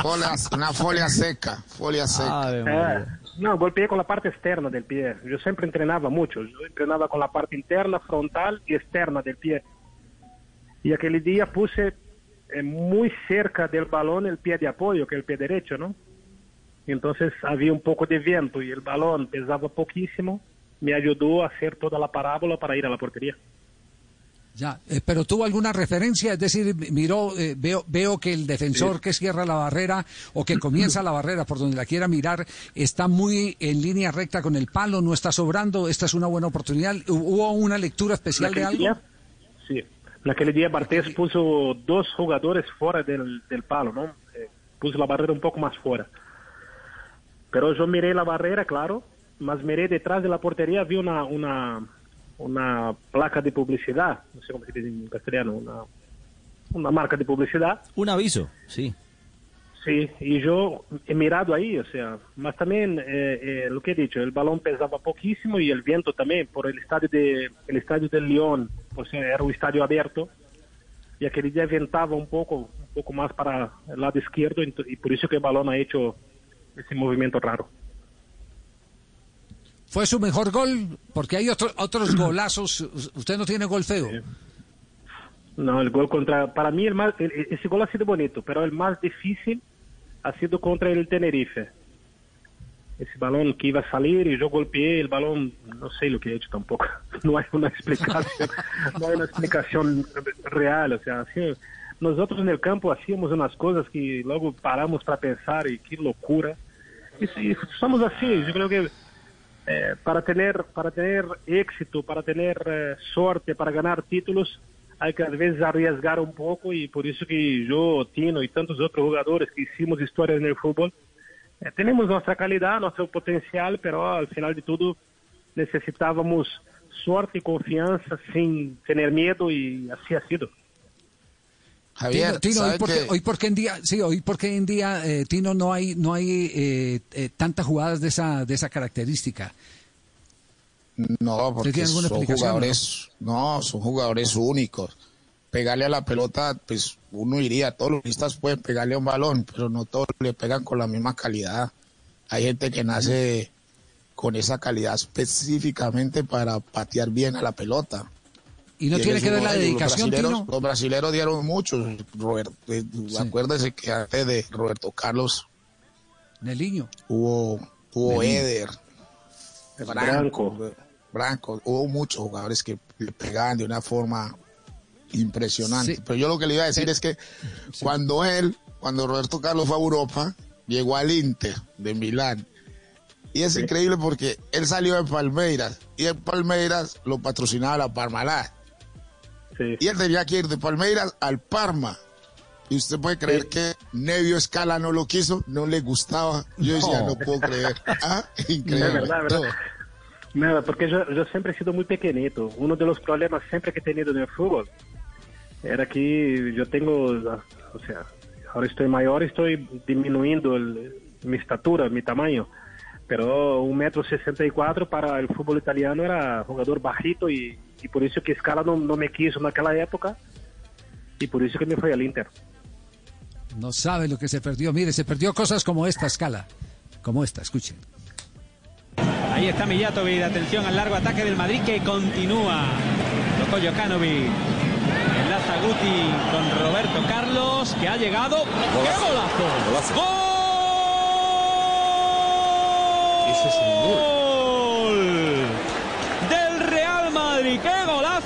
Folia- una folia seca, folia seca. Eh, no, golpeé con la parte externa del pie. Yo siempre entrenaba mucho. Yo entrenaba con la parte interna, frontal y externa del pie. Y aquel día puse eh, muy cerca del balón el pie de apoyo, que es el pie derecho, ¿no? Entonces había un poco de viento y el balón pesaba poquísimo. Me ayudó a hacer toda la parábola para ir a la portería. Ya, eh, pero tuvo alguna referencia, es decir, miró, eh, veo, veo que el defensor que cierra la barrera o que comienza la barrera por donde la quiera mirar está muy en línea recta con el palo, no está sobrando, esta es una buena oportunidad. ¿Hubo una lectura especial de algo? dia, sí. Naquele dia Bartés puso dos jugadores fuera del, del palo, ¿no? Eh, puso la barrera un poco más fuera. Pero yo miré la barrera, claro, mas miré detrás de la portería, vi una, una, una placa de publicidad, no sé cómo se dice en castellano, una, una marca de publicidad. Un aviso, sí. Sí, y yo he mirado ahí, o sea, mas también eh, eh, lo que he dicho, el balón pesaba poquísimo y el viento también por el estadio de el estadio del León, sea, era un estadio abierto y aquel día ventaba un poco, un poco más para el lado izquierdo y por eso que el balón ha hecho ese movimiento raro. ¿Fue su mejor gol? Porque hay otro- otros golazos. Usted no tiene gol feo. No, el gol contra, para mí el más, el- ese gol ha sido bonito, pero el más difícil ha sido contra el Tenerife. Ese balón que iba a salir y yo golpeé el balón, no sé lo que he hecho tampoco. No hay una explicación, no hay una explicación real. O sea, así, nosotros en el campo hacíamos unas cosas que luego paramos para pensar y qué locura. Y, sí, somos así, yo creo que eh, para tener para tener éxito, para tener eh, suerte, para ganar títulos, hay que a veces arriesgar un poco y por eso que yo, Tino y tantos otros jugadores que hicimos historias en el fútbol, eh, tenemos nuestra calidad, nuestro potencial, pero al final de todo necesitábamos suerte y confianza sin tener miedo y así ha sido. Javier, Tino, Tino, hoy ¿sabe porque, que- hoy porque en día, sí, hoy porque en día, eh, Tino, no hay, no hay eh, eh, tantas jugadas de esa, de esa característica. No, porque son jugadores, no? son jugadores únicos. Pegarle a la pelota, pues uno iría, todos los listas pueden pegarle a un balón, pero no todos le pegan con la misma calidad. Hay gente que nace con esa calidad específicamente para patear bien a la pelota. Y no tiene que ver la dedicación, los brasileros, Tino. Los brasileros dieron muchos, Roberto. eh, Acuérdese que antes de Roberto Carlos Neliño. hubo, hubo Neliño. Eder, Branco, Branco, hubo muchos jugadores que le pegaban de una forma impresionante. Sí. Pero yo lo que le iba a decir es que cuando él, cuando Roberto Carlos fue a Europa, llegó al Inter de Milán. Y es increíble porque él salió de Palmeiras y en Palmeiras lo patrocinaba la Parmalat. Y él tenía que ir de Palmeiras al Parma. Y usted puede creer que Nevio Escala no lo quiso, no le gustaba. Yo decía, No. no puedo creer. Ah, increíble. Es verdad, verdad. Nada, porque yo, yo siempre he sido muy pequeñito. Uno de los problemas siempre que he tenido en el fútbol era que yo tengo, o sea, ahora estoy mayor, estoy disminuyendo el- mi estatura, mi tamaño. Pero un metro sesenta y cuatro para el fútbol italiano era jugador bajito y, y por eso que Scala no, no me quiso en aquella época y por eso que me fui al Inter. No sabe lo que se perdió. Mire, se perdió cosas como esta escala. Como esta, escuchen. Ahí está Mijatovic, atención al largo ataque del Madrid que continúa. Tocó Jokanovic. Enlaza Guti con Roberto Carlos que ha llegado. ¡Qué golazo! ¡Gol! Del Real Madrid. ¡Qué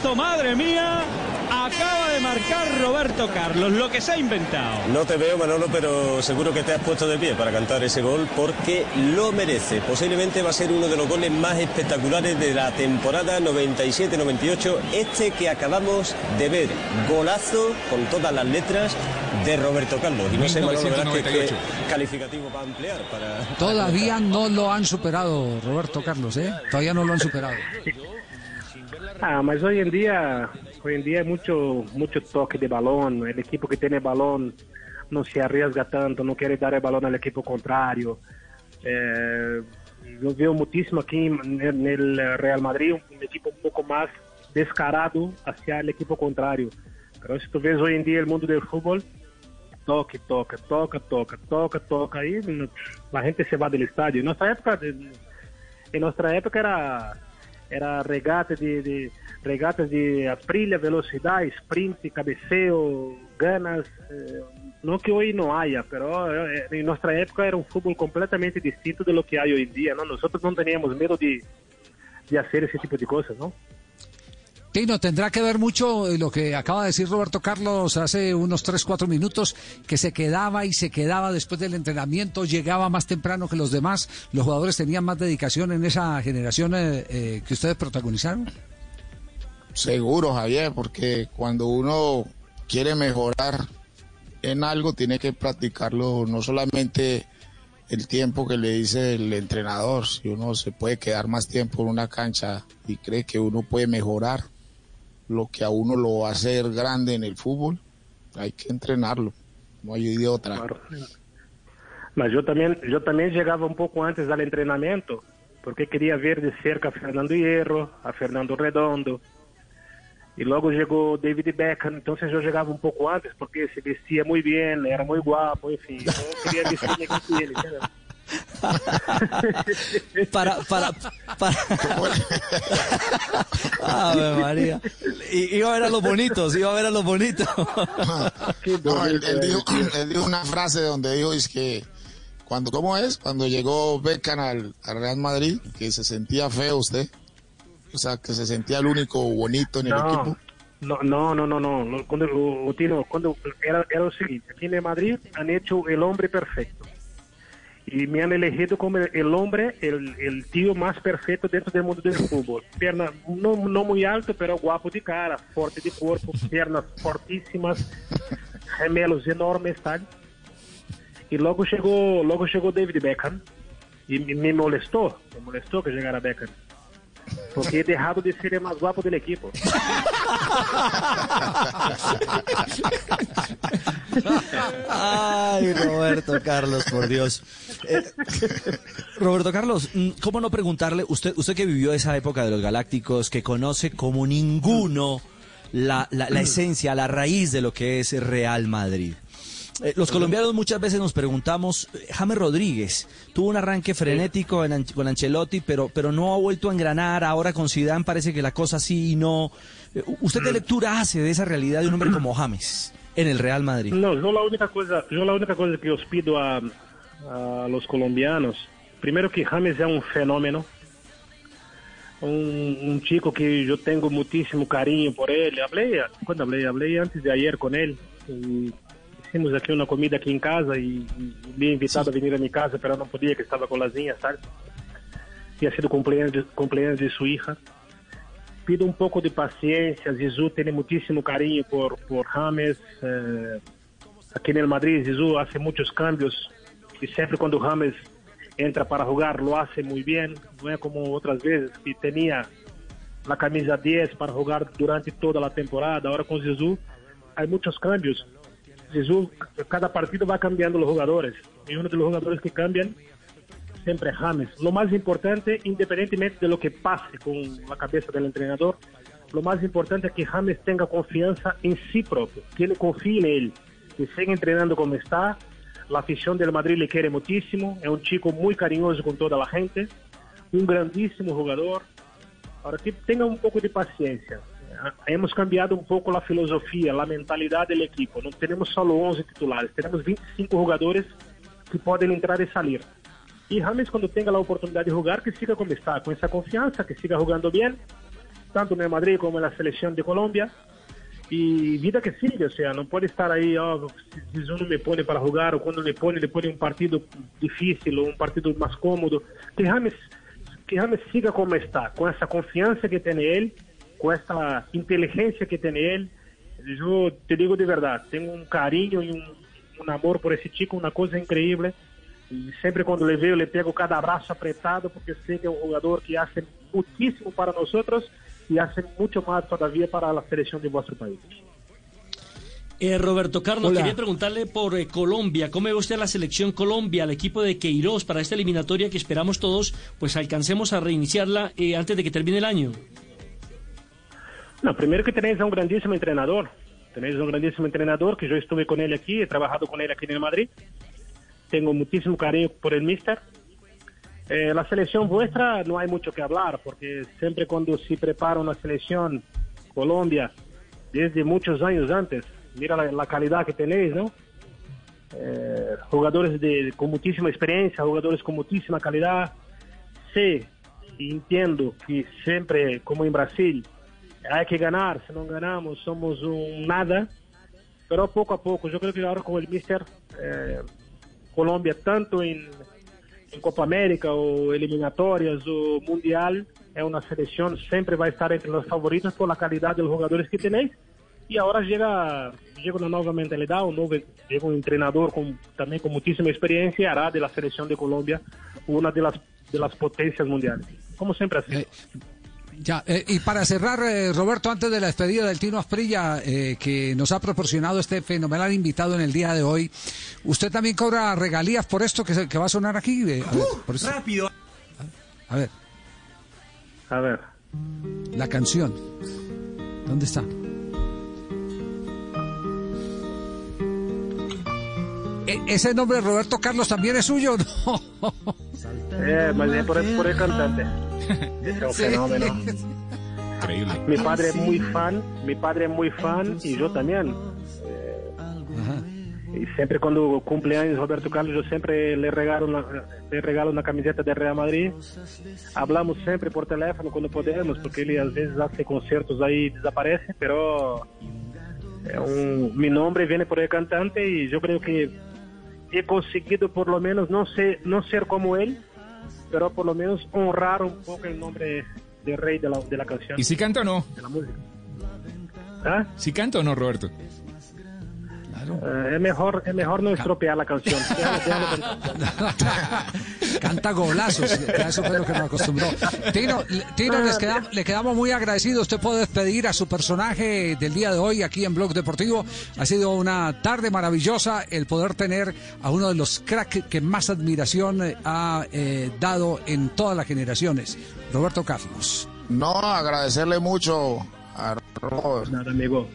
golazo, madre mía! Acaba de marcar Roberto Carlos, lo que se ha inventado. No te veo, Manolo, pero seguro que te has puesto de pie para cantar ese gol porque lo merece. Posiblemente va a ser uno de los goles más espectaculares de la temporada 97-98, este que acabamos de ver. Golazo con todas las letras de Roberto Carlos. Y no sé, Manolo, 1998. calificativo para ampliar. Para... Todavía no lo han superado, Roberto Carlos, ¿eh? Todavía no lo han superado. Ah, mas hoy en día, hoy en día hay mucho, mucho toque de balón. El equipo que tiene balón no se arriesga tanto, no quiere dar el balón al equipo contrario. Eh, yo veo muchísimo aquí en el Real Madrid un equipo un poco más descarado hacia el equipo contrario. Pero si tú ves hoy en día el mundo del fútbol, toque, toca, toca, toca, toca, toca, y la gente se va del estadio. En nuestra época, en nuestra época era era regata de, de regatas de aprilha, velocidad, sprint, cabeceo, ganas. eh, no que hoy no haya, pero eh, en nuestra época era un fútbol completamente distinto de lo que hay hoy en día, ¿no? Nosotros no teníamos miedo de, de hacer ese tipo de cosas, ¿no? Tino, tendrá que ver mucho eh, lo que acaba de decir Roberto Carlos hace unos 3, 4 minutos, que se quedaba y se quedaba después del entrenamiento, llegaba más temprano que los demás, los jugadores tenían más dedicación en esa generación eh, eh, que ustedes protagonizaron. Seguro, Javier, porque cuando uno quiere mejorar en algo, tiene que practicarlo no solamente el tiempo que le dice el entrenador, si uno se puede quedar más tiempo en una cancha y cree que uno puede mejorar lo que a uno lo va a hacer grande en el fútbol, hay que entrenarlo, no hay de otra. Mas yo también, yo también llegaba un poco antes al entrenamiento, porque quería ver de cerca a Fernando Hierro, a Fernando Redondo. Y luego llegó David Beckham, entonces yo llegaba un poco antes, porque se vestía muy bien, era muy guapo, en fin. Yo quería vestirme como él. para, para, para. Ave María. I- iba a ver a los bonitos, iba a ver a los bonitos. No, él, él dijo, él dijo una frase donde dijo es que cuando cómo es cuando llegó Beckham al, al Real Madrid que se sentía feo usted o sea que se sentía el único bonito en el No, equipo no, no, no, no, no. Lo- Cuando, cuando era, era lo siguiente, aquí en Madrid han hecho el hombre perfecto. Y me han elegido como el, hombre, el, el tío más perfecto dentro del mundo del fútbol. Pierna no, no muy alto, pero guapo de cara, fuerte de cuerpo, piernas fortísimas, gemelos enormes, tal. Y luego llegó, luego llegó David Beckham y me molestó, me molestó que llegara Beckham. Porque he dejado de ser el más guapo del equipo. Ay, Roberto Carlos, por Dios. Eh, Roberto Carlos, mm, ¿cómo no preguntarle, usted, usted que vivió esa época de los Galácticos, que conoce como ninguno la, la- la esencia, la raíz de lo que es Real Madrid? Eh, los colombianos muchas veces nos preguntamos, eh, James Rodríguez tuvo un arranque frenético en con Ancelotti, pero, pero no ha vuelto a engranar, ahora con Zidane parece que la cosa sí y no. Eh, ¿Usted qué lectura hace de esa realidad de un hombre como James en el Real Madrid? No, yo la única cosa, yo la única cosa que os pido a, a los colombianos, primero que James es un fenómeno, un, un chico que yo tengo muchísimo cariño por él. Hablé, cuando hablé, hablé antes de ayer con él. Y hicimos aquí una comida aquí en casa y, y me he invitado a venir a mi casa, pero no podía, que estaba con las niñas, ¿sabes? Y ha sido cumpleaños, de- cumpleaños de su hija. Pido un poco de paciencia. Zizou tiene muchísimo cariño por, por James. eh, aquí en el Madrid, Zizou hace muchos cambios y siempre cuando James entra para jugar lo hace muy bien. No es como otras veces que tenía la camisa 10 para jugar durante toda la temporada. Ahora con Zizou hay muchos cambios. Zizou, cada partido va cambiando los jugadores. Y uno de los jugadores que cambian siempre es James. Lo más importante, independientemente de lo que pase con la cabeza del entrenador, lo más importante es que James tenga confianza en sí propio, que él confíe en él, que siga entrenando como está. La afición del Madrid le quiere muchísimo, es un chico muy cariñoso con toda la gente, un grandísimo jugador. Ahora que tenga un poco de paciencia. Ah, Hemos cambiado un poco la filosofía, la mentalidad del equipo. No tenemos solo 11 titulares, tenemos 25 jugadores que pueden entrar y salir. Y James, cuando tenga la oportunidad de jugar, que siga como está, con esa confianza, que siga jugando bien, tanto en el Madrid como en la selección de Colombia. y vida que sigue, o sea, no puede estar ahí, oh, si, si uno me pone para jugar o cuando le pone, le pone un partido difícil o un partido más cómodo, que James, que James siga como está, con esa confianza que tiene él, con esa inteligencia que tiene él. Yo te digo de verdad, tengo un cariño y un, un amor por ese chico, una cosa increíble. Y siempre cuando le veo le pego cada abrazo apretado porque sé que es un jugador que hace muchísimo para nosotros y hace mucho más todavía para la selección de vuestro país. Eh, Roberto Carlos, Hola. quería preguntarle por eh, Colombia. ¿Cómo ve usted a la selección Colombia, al equipo de Queiroz para esta eliminatoria que esperamos todos, pues alcancemos a reiniciarla eh, antes de que termine el año? No, primero que tenéis a un grandísimo entrenador. Tenéis un grandísimo entrenador que yo estuve con él aquí, he trabajado con él aquí en Madrid. Tengo muchísimo cariño por el mister. Eh, la selección vuestra no hay mucho que hablar, porque siempre cuando se prepara una selección Colombia, desde muchos años antes, mira la, la calidad que tenéis, ¿no? Eh, jugadores de, con muchísima experiencia, jugadores con muchísima calidad. Y entiendo que siempre, como en Brasil, hay que ganar, si no ganamos somos un nada, pero poco a poco, yo creo que ahora con el Mister eh, Colombia, tanto en Copa América o eliminatorias o Mundial, es una selección, siempre va a estar entre los favoritos por la calidad de los jugadores que tenéis. Y ahora llega, llega una nueva mentalidad, un nuevo, llega un entrenador con, también con muchísima experiencia y hará la selección de las, de las potencias mundiales. Como siempre así. Ya, eh, y para cerrar, eh, Roberto, antes de la despedida del Tino Asprilla, eh, que nos ha proporcionado este fenomenal invitado en el día de hoy, ¿usted también cobra regalías por esto que, se- que va a sonar aquí? Eh, a ver, por eso- Rápido. a ver, A ver. la canción. ¿Dónde está? E- ¿Ese nombre Roberto Carlos también es suyo? No. Eh, mas es por, el- por el cantante. Un Sí. fenómeno. Increíble. Mi padre es muy fan, mi padre es muy fan y yo también. Y siempre cuando cumpleaños Roberto Carlos, yo siempre le regalo una, le regalo una camiseta de Real Madrid. Hablamos siempre por teléfono cuando podemos, porque él a veces hace conciertos ahí y desaparece, pero é um, mi nombre viene por el cantante y yo creo que he conseguido por lo menos no ser, no ser como él, pero por lo menos honrar un poco el nombre de rey de la, de la canción. ¿Y si canta o no? De la música. ¿Ah? ¿Si canta o no, Roberto? Eh, es mejor es mejor no estropear la canción. Canta golazos, eso fue lo que nos acostumbró. Tino, le- Tino, les quedam- le quedamos muy agradecidos. Usted puede despedir a su personaje del día de hoy aquí en Blog Deportivo. Ha sido una tarde maravillosa el poder tener a uno de los cracks que más admiración eh, ha eh, dado en todas las generaciones, Roberto Carlos. No, agradecerle mucho a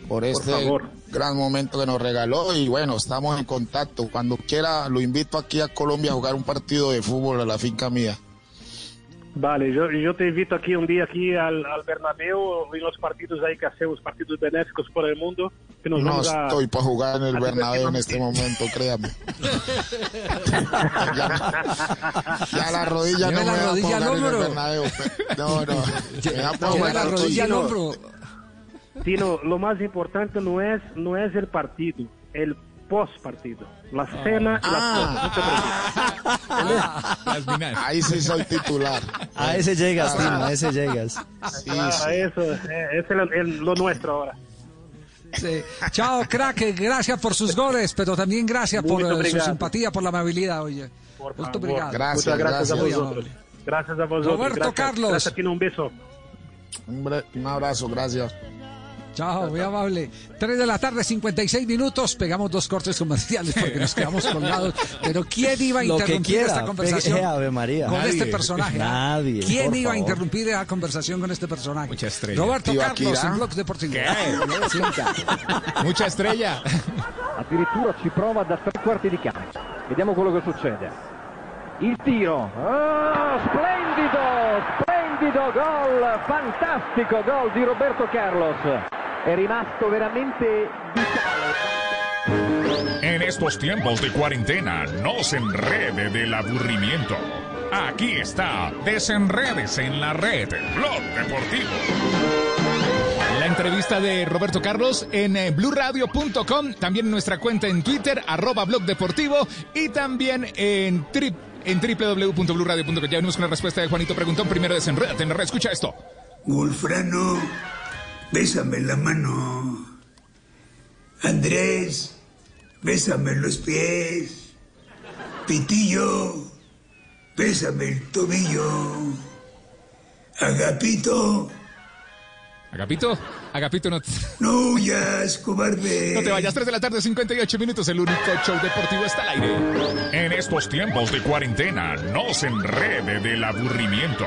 por este favor. gran momento que nos regaló y bueno, estamos en contacto. Cuando quiera lo invito aquí a Colombia a jugar un partido de fútbol a la finca mía. Vale, yo, yo te invito aquí un día aquí al, al Bernabéu en los partidos ahí que hacemos, partidos benéficos por el mundo. Que nos No vamos a- estoy para jugar en el a Bernabéu en este momento, créame. Ya la rodilla no la me rodilla para al jugar en el. Bernabéu. No, no. Me da para No, jugar la en el rodilla al Tino. hombro. Tino, lo más importante no es, no es el partido, el post partido. La cena y la post. No te preocupes. Ahí sí soy titular. A ese llegas, Ah, Tino, a ese llegas. Sí, Ah, sí. Eso, eh, es el- el- lo nuestro ahora. Sí. Chao, crack. Gracias por sus goles, pero también gracias por Muito eh, su obrigado. simpatía, por la amabilidad. Oye, Por favor. obrigado. Muchas gracias, a Muy vosotros. Gracias a vosotros. Roberto gracias, Carlos. Gracias, Tino, un beso. Hombre, un abrazo, gracias. Chao, muy amable. 3 de la tarde, 56 minutos. Pegamos dos cortes comerciales porque nos quedamos colgados. Pero ¿quién iba a interrumpir quiera, esta conversación pegue, Ave María. con Nadie. este personaje? Nadie, ¿Quién iba a favor. interrumpir la conversación con este personaje? Mucha estrella. Roberto Iba Carlos Akira. en Blog Deportivo. Mucha estrella. addirittura ci prova da tre quarti di campo. Vediamo quello che succede. Il tiro, Ah, splendido, splendido gol, fantastico gol di Roberto Carlos. È rimasto veramente En estos tiempos de cuarentena, no se enrede del aburrimiento. Aquí está, desenredes en la red, Blog Deportivo. La entrevista de Roberto Carlos en eh, blurradio.com, también en nuestra cuenta en Twitter, arroba blog deportivo y también en trip en www.bluradio.com. Ya venimos con la respuesta de Juanito Preguntón. Primero desenredate en la red. Escucha esto. Wolfrano, bésame la mano. Andrés, bésame los pies. Pitillo, bésame el tobillo. Agapito. Agapito, Agapito, no te... No huyas, cobarde. No te vayas, 3 de la tarde, 58 minutos, el único show deportivo está al aire. En estos tiempos de cuarentena, no se enrede del aburrimiento.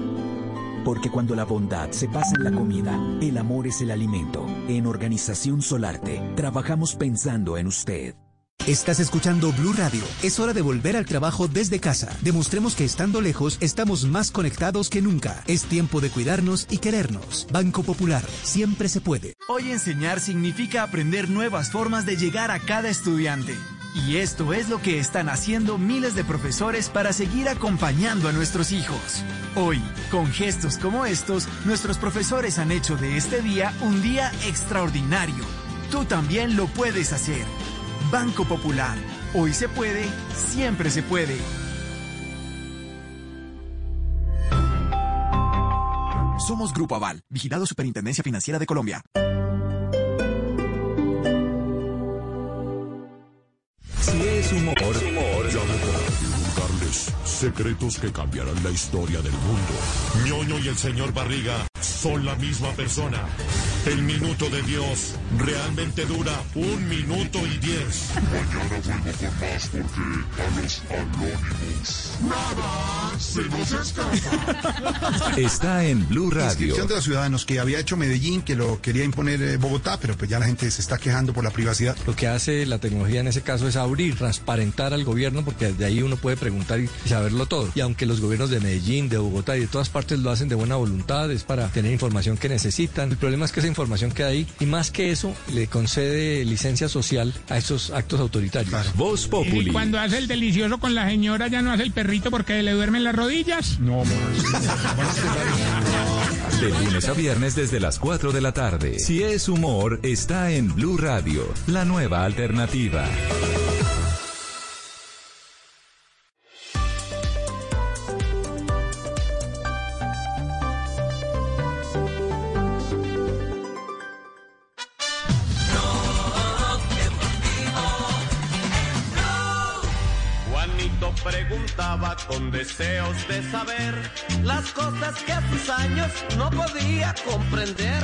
Porque cuando la bondad se pasa en la comida, el amor es el alimento. En Organización Solarte, trabajamos pensando en usted. Estás escuchando Blue Radio. Es hora de volver al trabajo desde casa. Demostremos que estando lejos estamos más conectados que nunca. Es tiempo de cuidarnos y querernos. Banco Popular, siempre se puede. Hoy enseñar significa aprender nuevas formas de llegar a cada estudiante. Y esto es lo que están haciendo miles de profesores para seguir acompañando a nuestros hijos. Hoy, con gestos como estos, nuestros profesores han hecho de este día un día extraordinario. Tú también lo puedes hacer. Banco Popular. Hoy se puede, siempre se puede. Somos Grupo Aval, vigilado Superintendencia Financiera de Colombia. Si es humor, Llame para divulgarles secretos que cambiarán la historia del mundo. Ñoño y el señor Barriga son la misma persona. El minuto de Dios realmente dura un minuto y diez. Mañana vuelvo con más porque a los anónimos nada se nos escapa. está en Blue Radio. Inscripción de los ciudadanos que había hecho Medellín, que lo quería imponer eh, Bogotá, pero pues ya la gente se está quejando por la privacidad. Lo que hace la tecnología en ese caso es abrir, transparentar al gobierno, porque de ahí uno puede preguntar y saberlo todo. Y aunque los gobiernos de Medellín, de Bogotá y de todas partes lo hacen de buena voluntad, es para tener información que necesitan. El problema es que esa información queda ahí y más que eso le concede licencia social a esos actos autoritarios. Voz Y cuando hace el delicioso con la señora ya no hace el perrito porque le duermen las rodillas. No, De lunes a viernes desde las 4 de la tarde. Si es humor, está en Blue Radio, la nueva alternativa. Con deseos de saber las cosas que a sus años no podía comprender.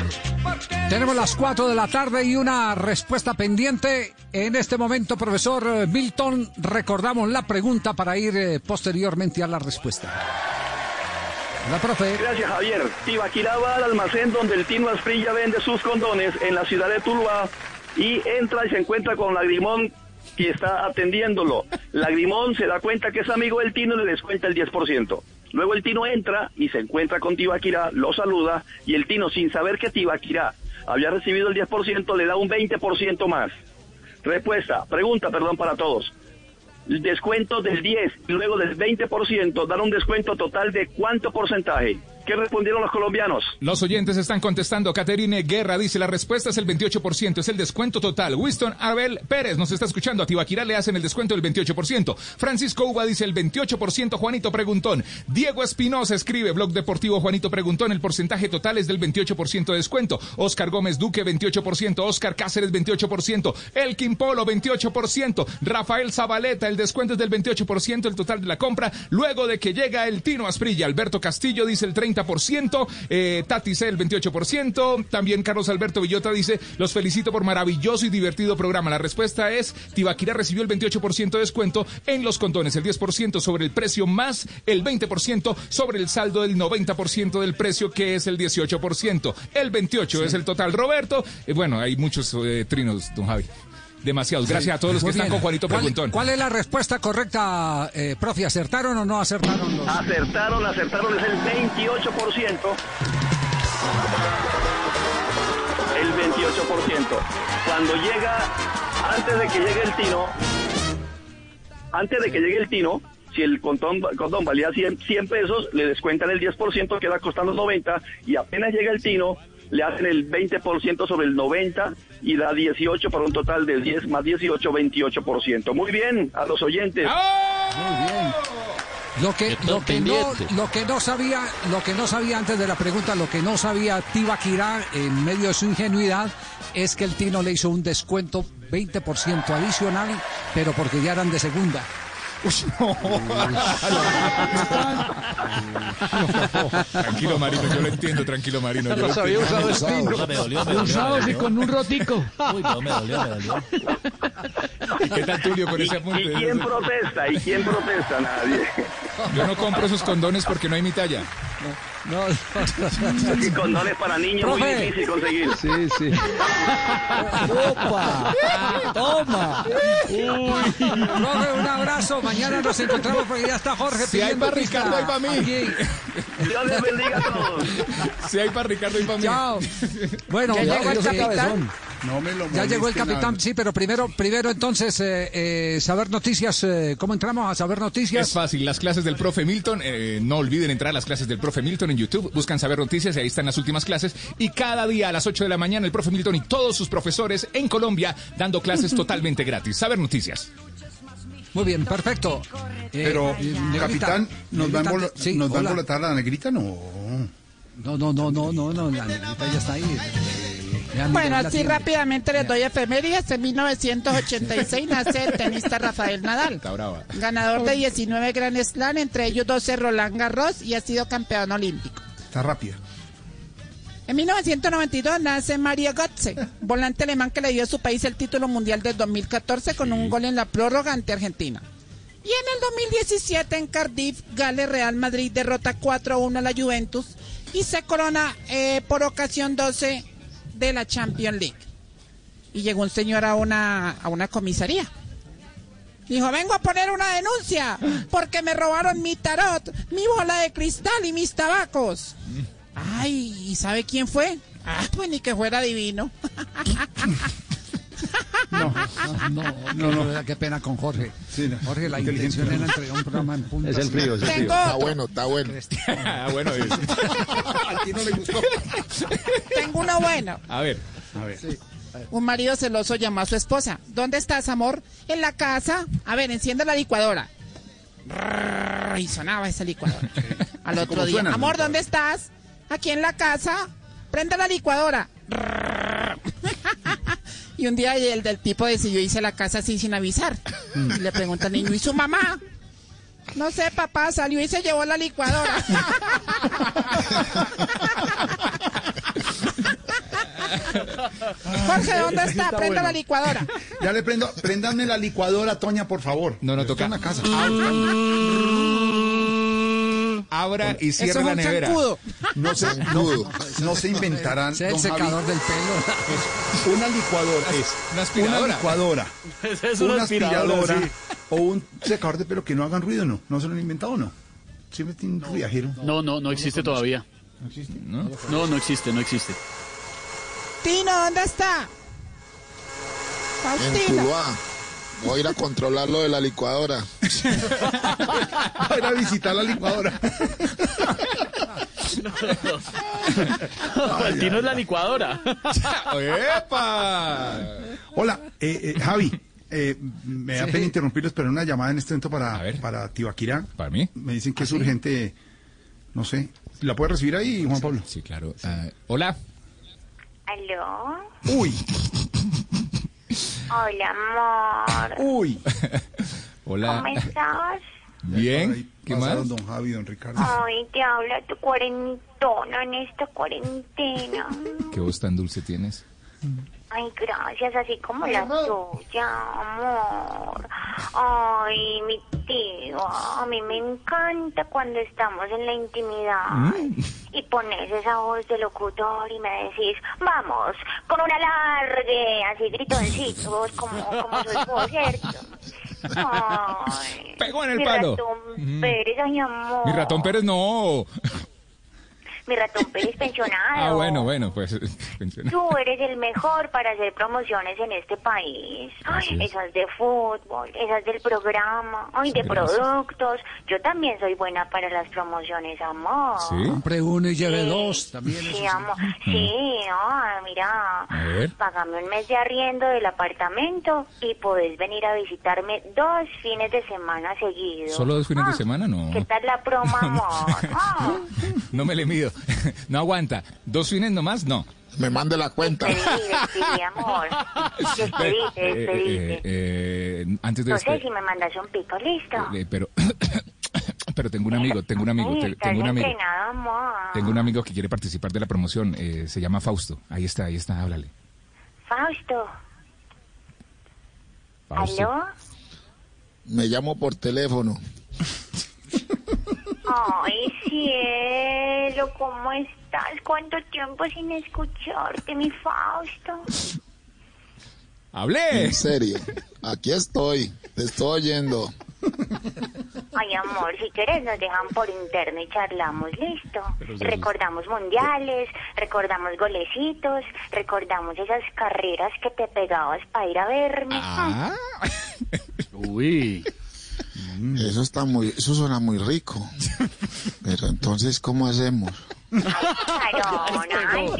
Tenemos las 4 de la tarde y una respuesta pendiente. En este momento, profesor eh, Milton, recordamos la pregunta para ir eh, posteriormente a la respuesta. Hola, profe. Gracias, Javier. Tibaquirá va al almacén donde el Tino Asprilla vende sus condones en la ciudad de Tuluá y entra y se encuentra con Lagrimón que está atendiéndolo. Lagrimón se da cuenta que es amigo del Tino y le descuenta el 10%. Luego el Tino entra y se encuentra con Tibaquirá, lo saluda y el Tino, sin saber que Tibaquirá había recibido el 10%, le da un 20% más. Respuesta, pregunta, perdón, para todos. El descuento del 10 y luego del 20% dan un descuento total de cuánto porcentaje. ¿Qué respondieron los colombianos? Los oyentes están contestando. Caterine Guerra dice, la respuesta es el 28%, es el descuento total. Winston Abel Pérez nos está escuchando. A Tibaquirá le hacen el descuento del 28%. Francisco Uva dice el 28%, Juanito Preguntón. Diego Espinosa escribe, Blog Deportivo Juanito Preguntón, el porcentaje total es del 28% de descuento. Oscar Gómez Duque, 28%. Oscar Cáceres, 28%. Elkin Polo, 28%. Rafael Zabaleta, el descuento es del 28%, el total de la compra. Luego de que llega el Tino Asprilla, Alberto Castillo dice el 30%. 30%, eh, Tati C el 28%, también Carlos Alberto Villota dice, los felicito por maravilloso y divertido programa. La respuesta es, Tibaquira recibió el 28% de descuento en los condones, el 10% sobre el precio más el 20% sobre el saldo del 90% del precio que es el 18%. El 28 es el total. Roberto, eh, bueno, hay muchos eh, trinos, don Javi. Demasiados. Gracias a todos los que están con Juanito ¿Cuál- Preguntón. ¿Cuál es la respuesta correcta, eh, profe? ¿Acertaron o no acertaron los? Acertaron, acertaron, es el 28%. El 28%. Cuando llega, antes de que llegue el tino, antes de que llegue el tino, si el condón, condón valía 100, 100 pesos, le descuentan el 10%, queda costando 90, y apenas llega el tino, le hacen el 20% sobre el 90 y da 18 para un total de 10 más 18, 28%. Muy bien, a los oyentes. Muy bien. Lo que, lo, que no, lo que no sabía, lo que no sabía antes de la pregunta, lo que no sabía Tibaquirá en medio de su ingenuidad es que el Tino le hizo un descuento 20% adicional, pero porque ya eran de segunda. Tranquilo, Marino, yo lo entiendo, tranquilo, Marino. yo lo Los había entiendo. usado el tino. Me dolió, me dolió, Usados y con un rotico. Uy, no, me dolió, me dolió. ¿Qué tal, Tulio, con ¿Y, ese apunte? y quién protesta? ¿Y quién protesta? Nadie. Yo no compro esos condones porque no hay mi talla. No, Y condones para niños muy Profe. difícil conseguir. Sí, sí. ¡Opa! ¡Toma! Profe, un abrazo. Mañana nos encontramos porque ya está Jorge Si hay para. Ricardo, hay para mí. Aquí. Dios les bendiga a todos. Si hay para Ricardo y para mí. Chao. Bueno, Ya llegó el capitán. No me lo ya llegó el capitán, nada. sí, pero primero, primero entonces, eh, eh, saber noticias. eh, ¿Cómo entramos a saber Es noticias? fácil, las clases del profe Milton, eh, no olviden entrar a las clases del profe Milton en YouTube, buscan saber noticias y ahí están las últimas clases. Y cada día a las 8 de la mañana el profe Milton y todos sus profesores en Colombia dando clases totalmente gratis. Saber noticias. Muy bien, perfecto. Eh, Pero, eh, capitán, ¿nos van, a sí, ¿nos van a hola. volatar a la negrita? No. No, no, no, no, no, no, la negrita ya está ahí. Bueno, así rápidamente les doy efemérides. En 1986 nace el tenista Rafael Nadal, ganador de 19 Grand Slam, entre ellos 12 Roland Garros y ha sido campeón olímpico. Está rápida. En 1992 nace Mario Götze, volante alemán que le dio a su país el título mundial del 2014 con un gol en la prórroga ante Argentina. Y en el 2017 en Cardiff, Gales Real Madrid derrota 4-1 a la Juventus y se corona eh, por ocasión 12 de la Champions League. Y llegó un señor a una, a una comisaría. Dijo, vengo a poner una denuncia porque me robaron mi tarot, mi bola de cristal y mis tabacos. Ay, ¿y sabe quién fue? Ah, pues ni que fuera divino. No, no, no, no, no, qué pena con Jorge. Jorge, la intención era entregar un programa en punta. Es el frío, es el Está bueno, está bueno. Ah, bueno, es- A ti no le gustó. Tengo uno bueno. a ver. A ver. Un marido celoso llamó a su esposa. ¿Dónde estás, amor? En la casa. A ver, enciende la licuadora. Y sonaba esa licuadora. Al otro día. Amor. ¿dónde estás? Aquí en la casa. Prende la licuadora. Y un día el del tipo decidió irse a la casa así sin avisar. Y le pregunta al niño, ¿y su mamá? No sé, papá, salió y se llevó la licuadora. Jorge, ¿dónde está? está Prenda bueno. la licuadora. Ya le prendo, prendanme la licuadora, Toña, por favor. No, no Estoy toca. en la casa. Abra y cierre la nevera. No se, no, no se inventarán, es el don Javi, secador del pelo. Una licuadora es Una aspiradora. una licuadora, Esa es una una aspiradora, aspiradora sí. o un secador de pelo que no hagan ruido, ¿no? ¿No se lo han inventado o no? Siempre tiene un viajero. No, no, no existe todavía. ¿No existe? ¿No? No, no existe, no existe. Tino, ¿dónde está? En Faustina. Voy a ir a controlar lo de la licuadora. Va a ir a visitar la licuadora. El tino es la licuadora. ¡Epa! Hola, eh, eh, Javi. eh, me da Sí. pena interrumpirlos, pero una llamada en este momento para, para Tibaquirá. ¿Para mí? Me dicen que es ¿Ah, sí? urgente, no sé. ¿La puede recibir ahí, Juan Pablo? Sí, claro. Ah, hola. ¿Aló? Uy, Hola, amor. uy. Hola. ¿Cómo estás? Bien. ¿Qué más? don Javi, don Ricardo. Ay, te habla tu cuarenta ratona en esta cuarentena. ¿Qué voz tan dulce tienes? Ay, gracias, así como la tuya, amor. Ay, mi tío, a mí me encanta cuando estamos en la intimidad Mm. y pones esa voz de locutor y me decís, vamos, con una largue, así gritoncitos, como, como soy vos, ¿cierto? Ay, Pegó en el mi palo. ratón Mm. Pérez, ay, amor. Mi ratón Pérez no. Mi ratón Pérez pensionado. Ah, bueno, bueno, pues. pensiona. Tú eres el mejor para hacer promociones en este país. Ay, es. esas de fútbol, esas del programa, ay, de Gracias. productos. Yo también soy buena para las promociones, amor. Compre uno y lleve Sí. dos también. Sí, sí. amor. Sí, ay, mira. A ver. Págame un mes de arriendo del apartamento y podés venir a visitarme dos fines de semana seguidos. ¿Solo dos fines de Ah, semana? No. ¿Qué tal la promo, amor? Ah. No me le mido. No aguanta. ¿Dos fines nomás? No. Me mande la cuenta. Despedí, amor. Antes de No sé si me mandas un pico, listo. eh, pero pero tengo un amigo, tengo un amigo, tengo un amigo, tengo un amigo que quiere participar de la promoción. eh, se llama Fausto. Ahí está, ahí está, háblale. Fausto. Fausto. ¿Aló? Me llamo por teléfono. Ay, cielo, ¿cómo estás? ¿Cuánto tiempo sin escucharte, mi Fausto? ¡Hablé! En serio. Aquí estoy. Te estoy oyendo. Ay, amor, si quieres nos dejan por interno y charlamos, listo. Recordamos mundiales, recordamos golecitos, recordamos esas carreras que te pegabas para ir a verme. Ah. Uy. Eso está muy, eso suena muy rico. Pero entonces, ¿cómo hacemos? Ay.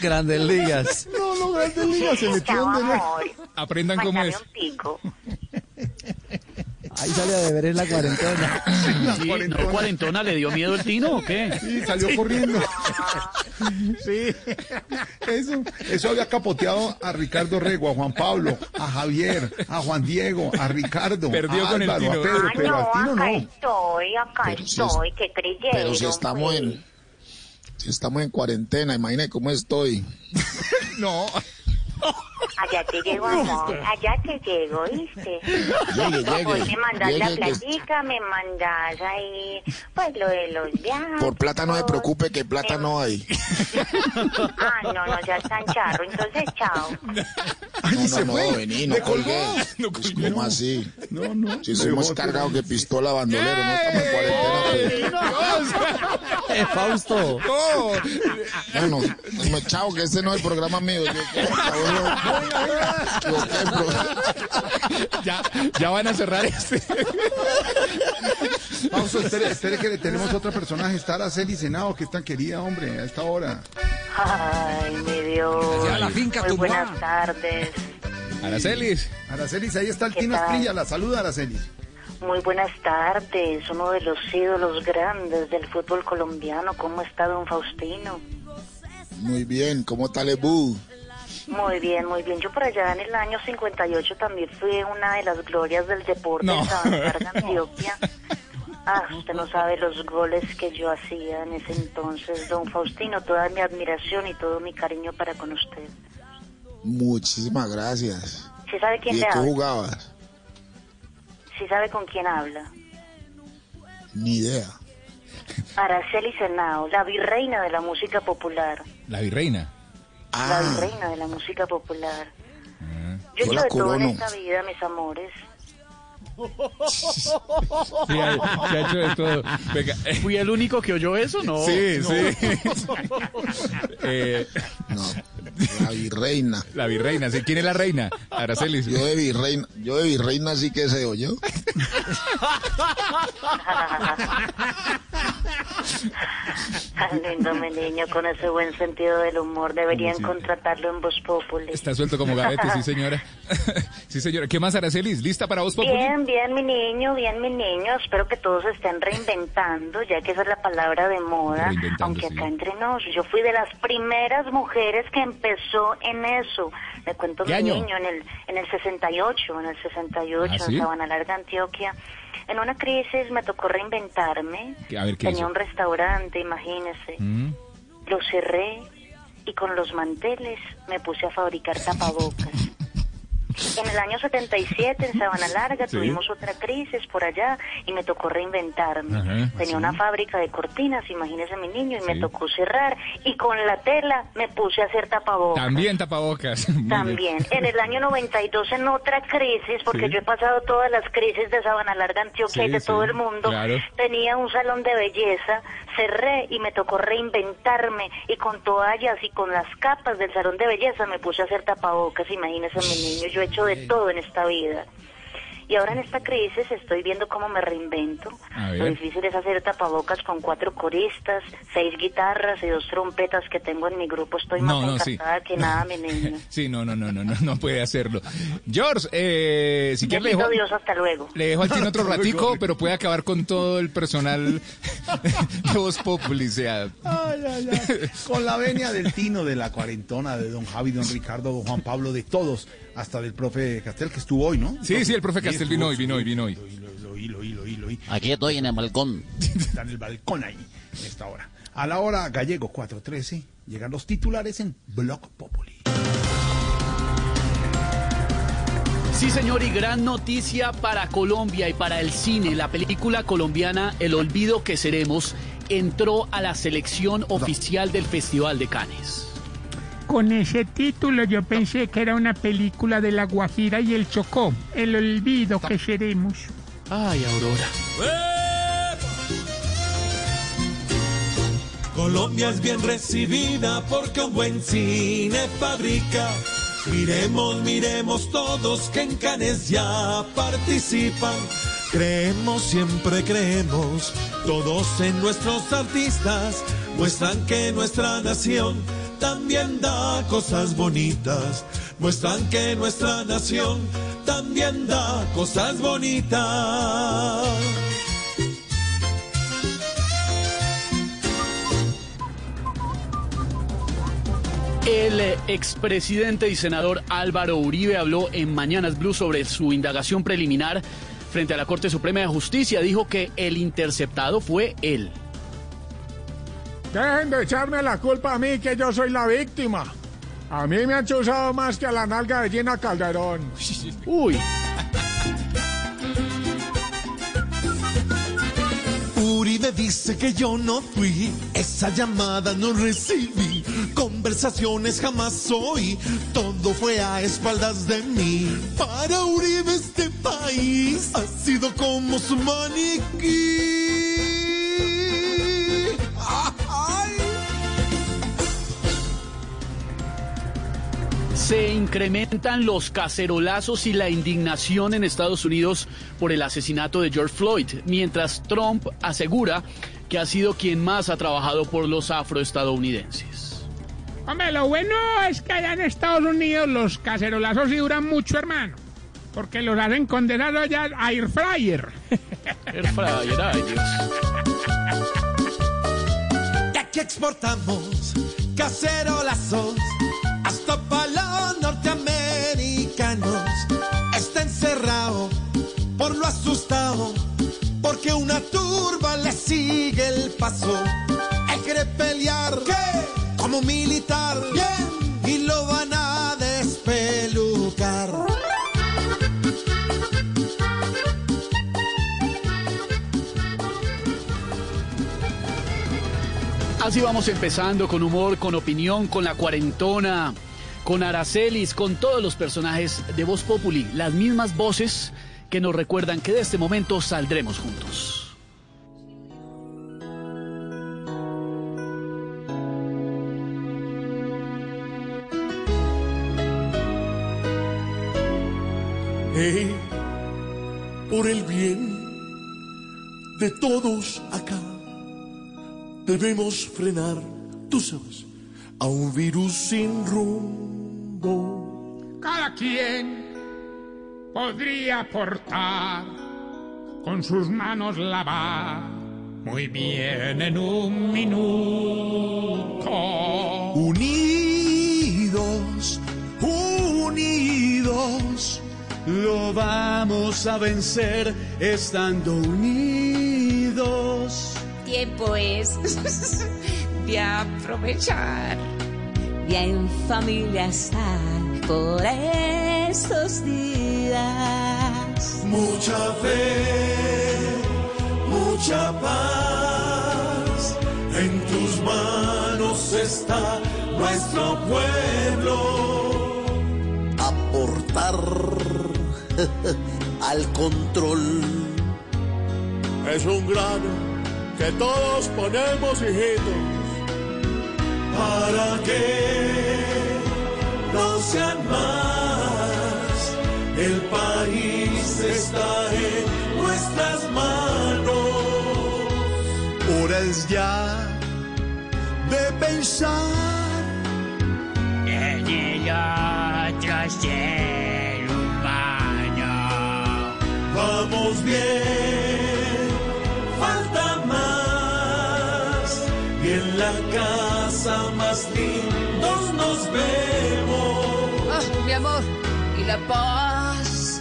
Grandes ligas. No, no, Grandes Ligas se no- amor. Aprendan cómo es. un pico. Ahí sale a beber en la cuarentena. Sí, ¿no cuarentona le dio miedo el tino o qué? Sí, salió corriendo. Sí, eso, eso había capoteado a Ricardo Rego, a Juan Pablo, a Javier, a Juan Diego, a Ricardo, Perdió a con el Álvaro, Tino. a Pedro, Ah, pero no, al Tino acá no. estoy, acá Pero si estoy, que creyeron. Pero si estamos en, si estamos en cuarentena, imagínate cómo estoy. No. Allá te llego, amor, allá te llego, ¿viste? Llegue, llegue, Hoy me mandas la llegue, que- platica, me mandas ahí, pues lo de los viajes. Por plata no se preocupe, que plata no hay. Ah, no, no seas tan charro, entonces chao. No, no, no, vení, no colgué. Pues, ¿Cómo así? No, no. Si soy más cargado que pistola bandolero, no estamos en cuarentena. pues. Eh, Fausto. Bueno, no, chao, que este no es el programa mío. Yo, yo- yo- Ya, ya van a cerrar este. Fausto, espere, espere que le tenemos otra personaje, está Araceli Senado, que es tan querida, hombre, a esta hora. Ay, mi Dios. Ya la finca Muy tumbá. buenas tardes. Aracelis. Aracelis, ahí está el ¿Qué Tino tal? Esprilla, la saluda Aracelis. Muy buenas tardes, uno de los ídolos grandes del fútbol colombiano. ¿Cómo está don Faustino? Muy bien, ¿cómo está Lebu? Muy bien, muy bien. Yo por allá en el año 58 también fui una de las glorias del deporte No. en de Antioquia. Ah, usted no sabe los goles que yo hacía en ese entonces, don Faustino. Toda mi admiración y todo mi cariño para con usted. Muchísimas gracias. ¿Sí sabe ¿Y quién de le qué habla? jugabas? ¿Sí sabe con quién habla? Ni idea. Araceli Senao, la virreina de la música popular. La virreina. La Ah, virreina de la música popular. yo Yo he hecho la de todo en esta vida, mis amores. Sí, ha, se ha hecho de todo. Venga, eh, ¿Fui el único que oyó eso? No. Sí, no. sí. Eh, La virreina. la virreina. ¿sí? ¿Quién es la reina? Aracelis. Yo de virreina, yo de virreina sí que sé, yo. Tan lindo mi niño, con ese buen sentido del humor. Deberían Sí. contratarlo en Voz Populi. Está suelto como gavete, sí señora. sí señora. ¿Qué más, Aracelis? ¿Lista para vos, Populi? Bien, bien, mi niño, bien, mi niño. Espero que todos estén reinventando, ya que esa es la palabra de moda. Aunque sí. acá entre nos, yo fui de las primeras mujeres que empezó en eso. Le cuento ¿Qué mi año? niño, en el, en el 68, en el 68, ¿Ah, sí? en Sabana Larga, Antioquia. En una crisis me tocó reinventarme. A ver, ¿qué Tenía hizo? un restaurante, imagínese. Mm. Lo cerré y con los manteles me puse a fabricar tapabocas. En el año 77, en Sabana Larga, Sí. tuvimos otra crisis por allá y me tocó reinventarme. Ajá, Tenía una fábrica de cortinas, imagínese mi niño, y me tocó cerrar. Y con la tela me puse a hacer tapabocas. También tapabocas. También. En el año 92, en otra crisis, porque Sí. yo he pasado todas las crisis de Sabana Larga, Antioquia y de todo el mundo, claro. tenía un salón de belleza, cerré y me tocó reinventarme y con toallas y con las capas del salón de belleza me puse a hacer tapabocas, imagínese mi niño, yo he hecho de todo en esta vida. Y ahora en esta crisis estoy viendo cómo me reinvento. Lo difícil es hacer tapabocas con cuatro coristas, seis guitarras y dos trompetas que tengo en mi grupo. Estoy más No, no, sí. encantada que nada, mi niño. Sí, no, no, no, no, no, no puede hacerlo. George, eh, si quiere le dejo, Dios, hasta luego. le dejo al Tino otro ratico, pero puede acabar con todo el personal de Voz Populi, sea. Ay, ay, ay. Con la venia del Tino, de la cuarentona, de don Javi, don Ricardo, don Juan Pablo, de todos, hasta del profe Castel, que estuvo hoy, ¿no? Sí, sí, el profe Castel vino hoy, vino hoy, vino hoy. Lo oí, lo oí, lo oí, lo oí. Aquí estoy en el balcón. Está en el balcón ahí, en esta hora. A la hora gallego 4.13, llegan los titulares en Block Populi. Sí, señor, y gran noticia para Colombia y para el cine. La película colombiana El Olvido que Seremos entró a la selección oficial del Festival de Cannes. Con ese título yo pensé que era una película de La Guajira y el Chocó. El olvido que seremos. Ay, Aurora. Colombia es bien recibida porque un buen cine fabrica. Miremos, miremos todos que en Cannes ya participan. Creemos, siempre creemos, todos en nuestros artistas muestran que nuestra nación también da cosas bonitas. Muestran que nuestra nación también da cosas bonitas. El expresidente y senador Álvaro Uribe habló en Mañanas Blue sobre su indagación preliminar frente a la Corte Suprema de Justicia. Dijo que el interceptado fue él. Dejen de echarme la culpa a mí, que yo soy la víctima. A mí me han chuzado más que a la nalga de Gina Calderón. Uy. Uribe dice que yo no fui, esa llamada no recibí, conversaciones jamás oí, todo fue a espaldas de mí. Para Uribe este país ha sido como su maniquí. Se incrementan los cacerolazos y la indignación en Estados Unidos por el asesinato de George Floyd, mientras Trump asegura que ha sido quien más ha trabajado por los afroestadounidenses. Hombre, lo bueno es que allá en Estados Unidos los cacerolazos sí duran mucho, hermano. Porque los hacen condenados allá a air fryer. Air fryer, ay Dios. Aquí exportamos cacerolazos hasta para los norteamericanos. Está encerrado por lo asustado, porque una turba le sigue el paso. Él quiere pelear como militar Así vamos empezando con humor, con opinión, con la cuarentona, con Aracelis, con todos los personajes de Voz Populi, las mismas voces que nos recuerdan que de este momento saldremos juntos. Hey, por el bien de todos acá, debemos frenar, tú sabes, a un virus sin rumbo. Cada quien podría aportar con sus manos lavar muy bien en un minuto. Unidos, unidos, lo vamos a vencer estando unidos. Tiempo es de aprovechar, de en familia estar por estos días. Mucha fe, mucha paz, en tus manos está nuestro pueblo. Aportar al control. Es un grano que todos ponemos, hijitos, para que no sean más. El país está en nuestras manos. Hora es ya de pensar en el otro ser humano. Vamos bien, vemos. Ah, mi amor, y la paz,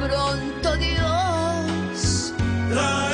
pronto Dios traerá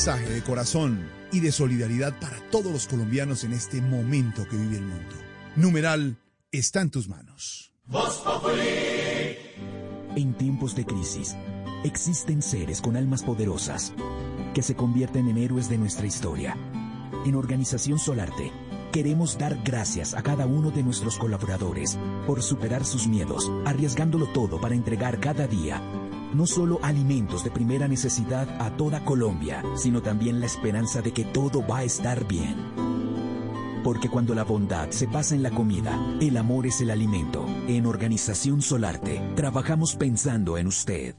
mensaje de corazón y de solidaridad para todos los colombianos en este momento que vive el mundo. Numeral está en tus manos. En tiempos de crisis, existen seres con almas poderosas que se convierten en héroes de nuestra historia. En Organización Solarte, queremos dar gracias a cada uno de nuestros colaboradores por superar sus miedos, arriesgándolo todo para entregar cada día no solo alimentos de primera necesidad a toda Colombia, sino también la esperanza de que todo va a estar bien. Porque cuando la bondad se pasa en la comida, el amor es el alimento. En Organización Solarte, trabajamos pensando en usted.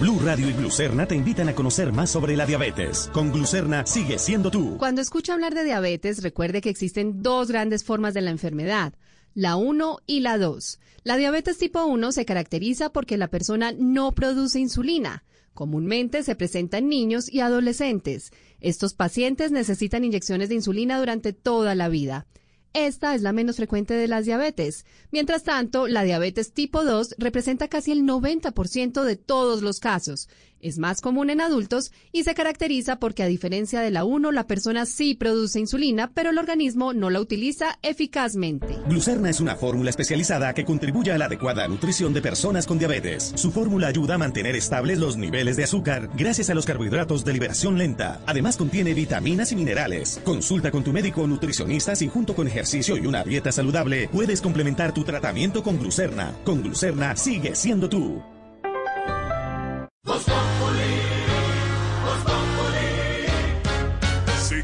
Blue Radio y Glucerna te invitan a conocer más sobre la diabetes. Con Glucerna sigue siendo tú. Cuando escucha hablar de diabetes, recuerde que existen dos grandes formas de la enfermedad, la 1 y la 2. La diabetes tipo 1 se caracteriza porque la persona no produce insulina. Comúnmente se presenta en niños y adolescentes. Estos pacientes necesitan inyecciones de insulina durante toda la vida. Esta es la menos frecuente de las diabetes. Mientras tanto, la diabetes tipo 2 representa casi el 90% de todos los casos. Es más común en adultos y se caracteriza porque a diferencia de la 1, la persona sí produce insulina, pero el organismo no la utiliza eficazmente. Glucerna es una fórmula especializada que contribuye a la adecuada nutrición de personas con diabetes. Su fórmula ayuda a mantener estables los niveles de azúcar gracias a los carbohidratos de liberación lenta. Además contiene vitaminas y minerales. Consulta con tu médico o nutricionista si junto con ejercicio y una dieta saludable puedes complementar tu tratamiento con Glucerna. Con Glucerna sigue siendo tú.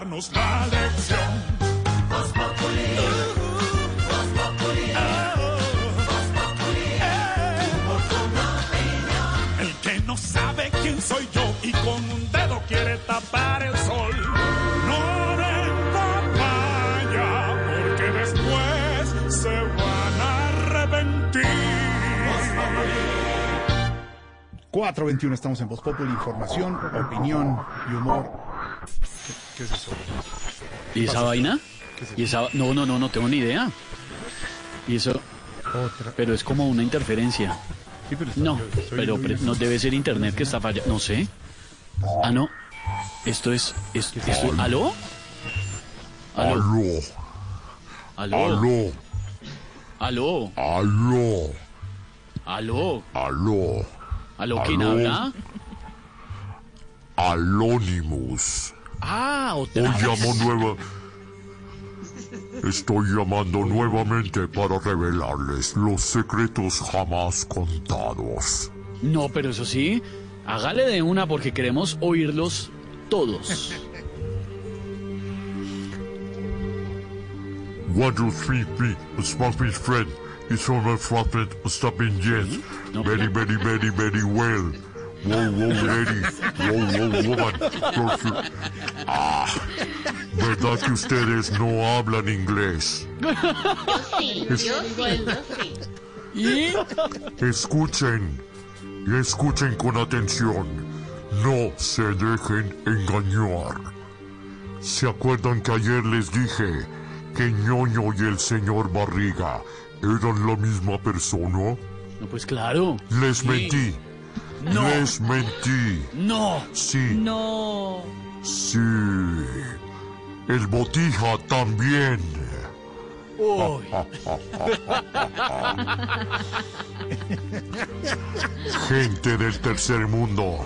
Darnos la lección. El que no sabe quién soy yo y con un dedo quiere tapar el sol. No den papaya, porque después se van a arrepentir. 421 estamos en Voz Populi, información, opinión y humor. ¿Qué, qué es eso? ¿Y esa vaina? ¿Y esa... No, no, no, no tengo ni idea. Y eso... Pero es como una interferencia. no, pero pre- no debe ser internet que está fallando. No sé. Ah, no. Esto es... Esto, esto- ¿Aló? ¿Aló? ¿Aló? ¿Aló? Aló. ¿Aló? Aló. ¿Aló, quién Aló. habla? Alónimos. Ah, Hoy otra vez. llamo nueva. Estoy llamando nuevamente para revelarles los secretos jamás contados. No, pero eso sí, hágale de una porque queremos oírlos todos. One, two, three, three. Fish friend. It's on my friend. Stopping yet. Very, very, very, very well. Wow, wow, lady. Wow, wow, woman. Ah, ¿verdad que ustedes no hablan inglés? Es- ¿Y? Escuchen, y escuchen con atención. No se dejen engañar. ¿Se acuerdan que ayer les dije que ñoño y el señor Barriga eran la misma persona? No, pues claro. Les Sí. mentí. No. Les mentí. No. Sí. No. Sí. El botija también. Uy. Gente del tercer mundo,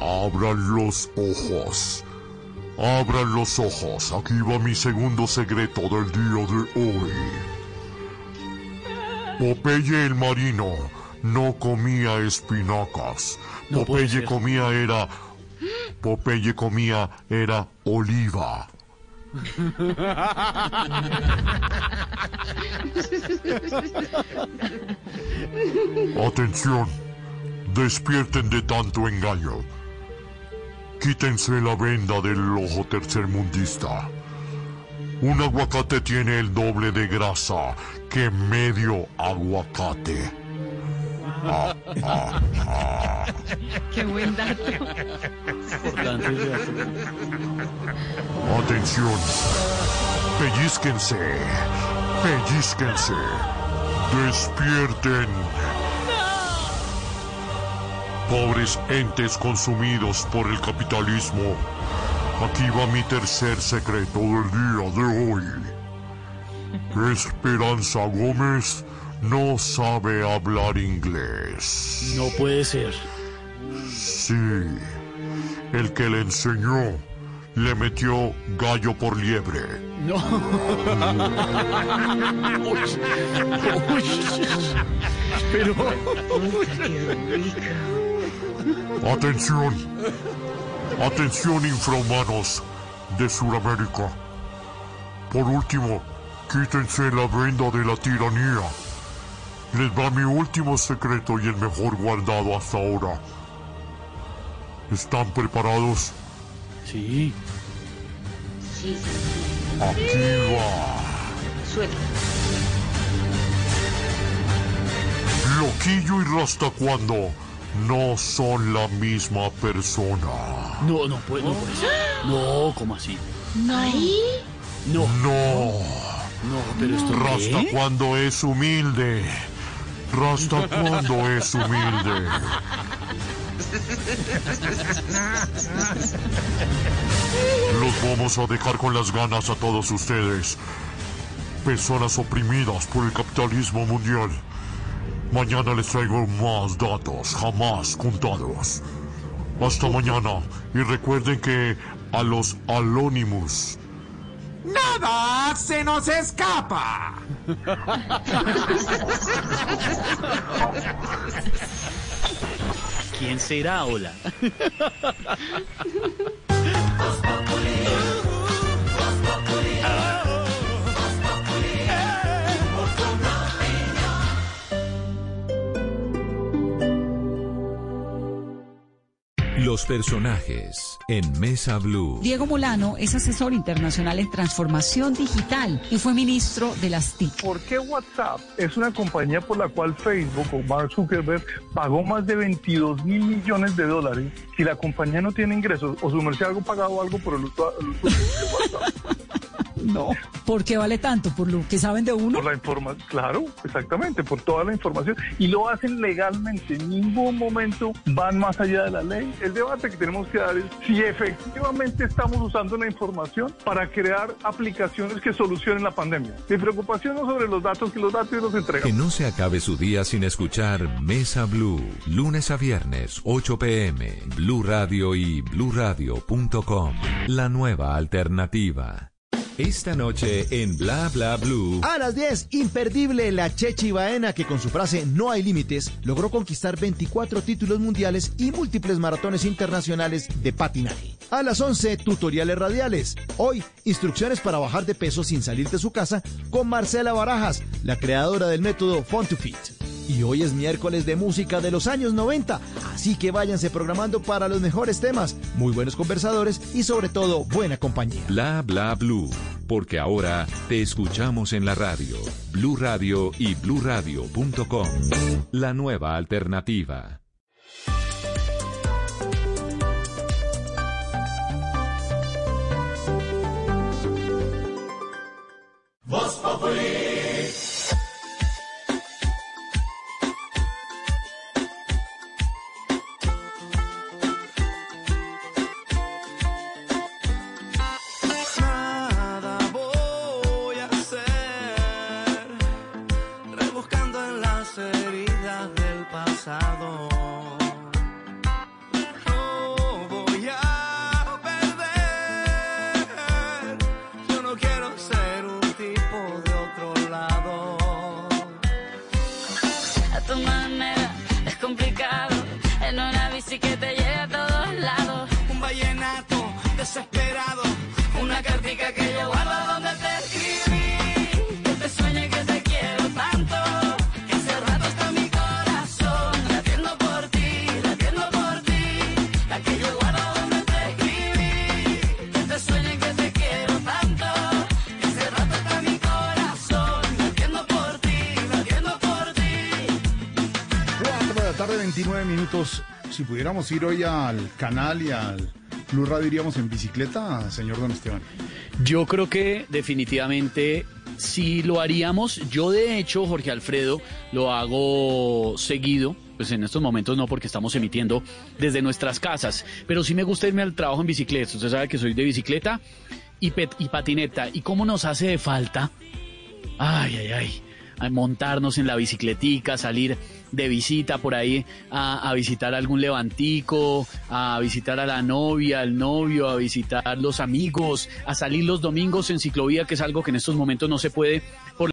abran los ojos. Abran los ojos. Aquí va mi segundo secreto del día de hoy. Popeye el marino no comía espinacas. Popeye comía era... Popeye comía era oliva. Atención, despierten de tanto engaño. Quítense la venda del ojo tercermundista. Un aguacate tiene el doble de grasa que medio aguacate. Qué buen dato. Atención, pellizquense, pellizquense, despierten. Pobres entes consumidos por el capitalismo. Aquí va mi tercer secreto del día de hoy. Esperanza Gómez no sabe hablar inglés. No puede ser. Sí, el que le enseñó le metió gallo por liebre. No. Uy. Uy. Pero. Atención, atención infrahumanos de Sudamérica. Por último, quítense la venda de la tiranía. Les va mi último secreto y el mejor guardado hasta ahora. ¿Están preparados? Sí. Sí. Aquí va. Suelta. Loquillo y Rasta cuando no son la misma persona. No, no puede, no puede ser. No, ¿cómo así? No. No. No. No, pero esto Rasta qué? cuando es humilde. Rasta cuando es humilde. Los vamos a dejar con las ganas a todos ustedes. Personas oprimidas por el capitalismo mundial. Mañana les traigo más datos jamás contados. Hasta mañana. Y recuerden que a los Alónimos ¡Nada se nos escapa! ¿Quién será, hola? Los personajes en Mesa Blue. Diego Molano es asesor internacional en transformación digital y fue ministro de las TIC. ¿Por qué WhatsApp es una compañía por la cual Facebook o Mark Zuckerberg pagó más de 22 mil millones de dólares si la compañía no tiene ingresos o su merced ha pagado algo por el uso, el uso de WhatsApp? No. ¿Por qué vale tanto? ¿Por lo que saben de uno? Por la información, claro, exactamente, por toda la información. Y lo hacen legalmente, en ningún momento van más allá de la ley. El debate que tenemos que dar es si efectivamente estamos usando la información para crear aplicaciones que solucionen la pandemia. Mi preocupación no sobre los datos, que los datos los Que entregamos. no se acabe su día sin escuchar Mesa Blue, lunes a viernes, 8 pm, Blue Radio y bluradio.com. La nueva alternativa. Esta noche en Bla Bla Blue. A las 10, imperdible la Chechi Baena que con su frase No hay límites logró conquistar 24 títulos mundiales y múltiples maratones internacionales de patinaje. A las 11, tutoriales radiales. Hoy, instrucciones para bajar de peso sin salir de su casa con Marcela Barajas, la creadora del método Fun to Fit. Y hoy es miércoles de música de los años 90, así que váyanse programando para los mejores temas, muy buenos conversadores y sobre todo buena compañía. Bla Bla Blue, porque ahora te escuchamos en la radio, Blue Radio y bluradio.com. La nueva alternativa. Voz Populi. 29 minutos. Si pudiéramos ir hoy al canal y al Blue Radio, iríamos en bicicleta, señor Don Esteban. Yo creo que definitivamente sí lo haríamos. Yo de hecho, Jorge Alfredo, lo hago seguido. Pues en estos momentos no, porque estamos emitiendo desde nuestras casas. Pero sí me gusta irme al trabajo en bicicleta. Usted sabe que soy de bicicleta y, y patineta. ¿Y cómo nos hace de falta? Ay, ay, ay. A montarnos en la bicicletica, salir de visita por ahí a, a visitar algún levantico, a visitar a la novia, al novio, a visitar los amigos, a salir los domingos en ciclovía, que es algo que en estos momentos no se puede por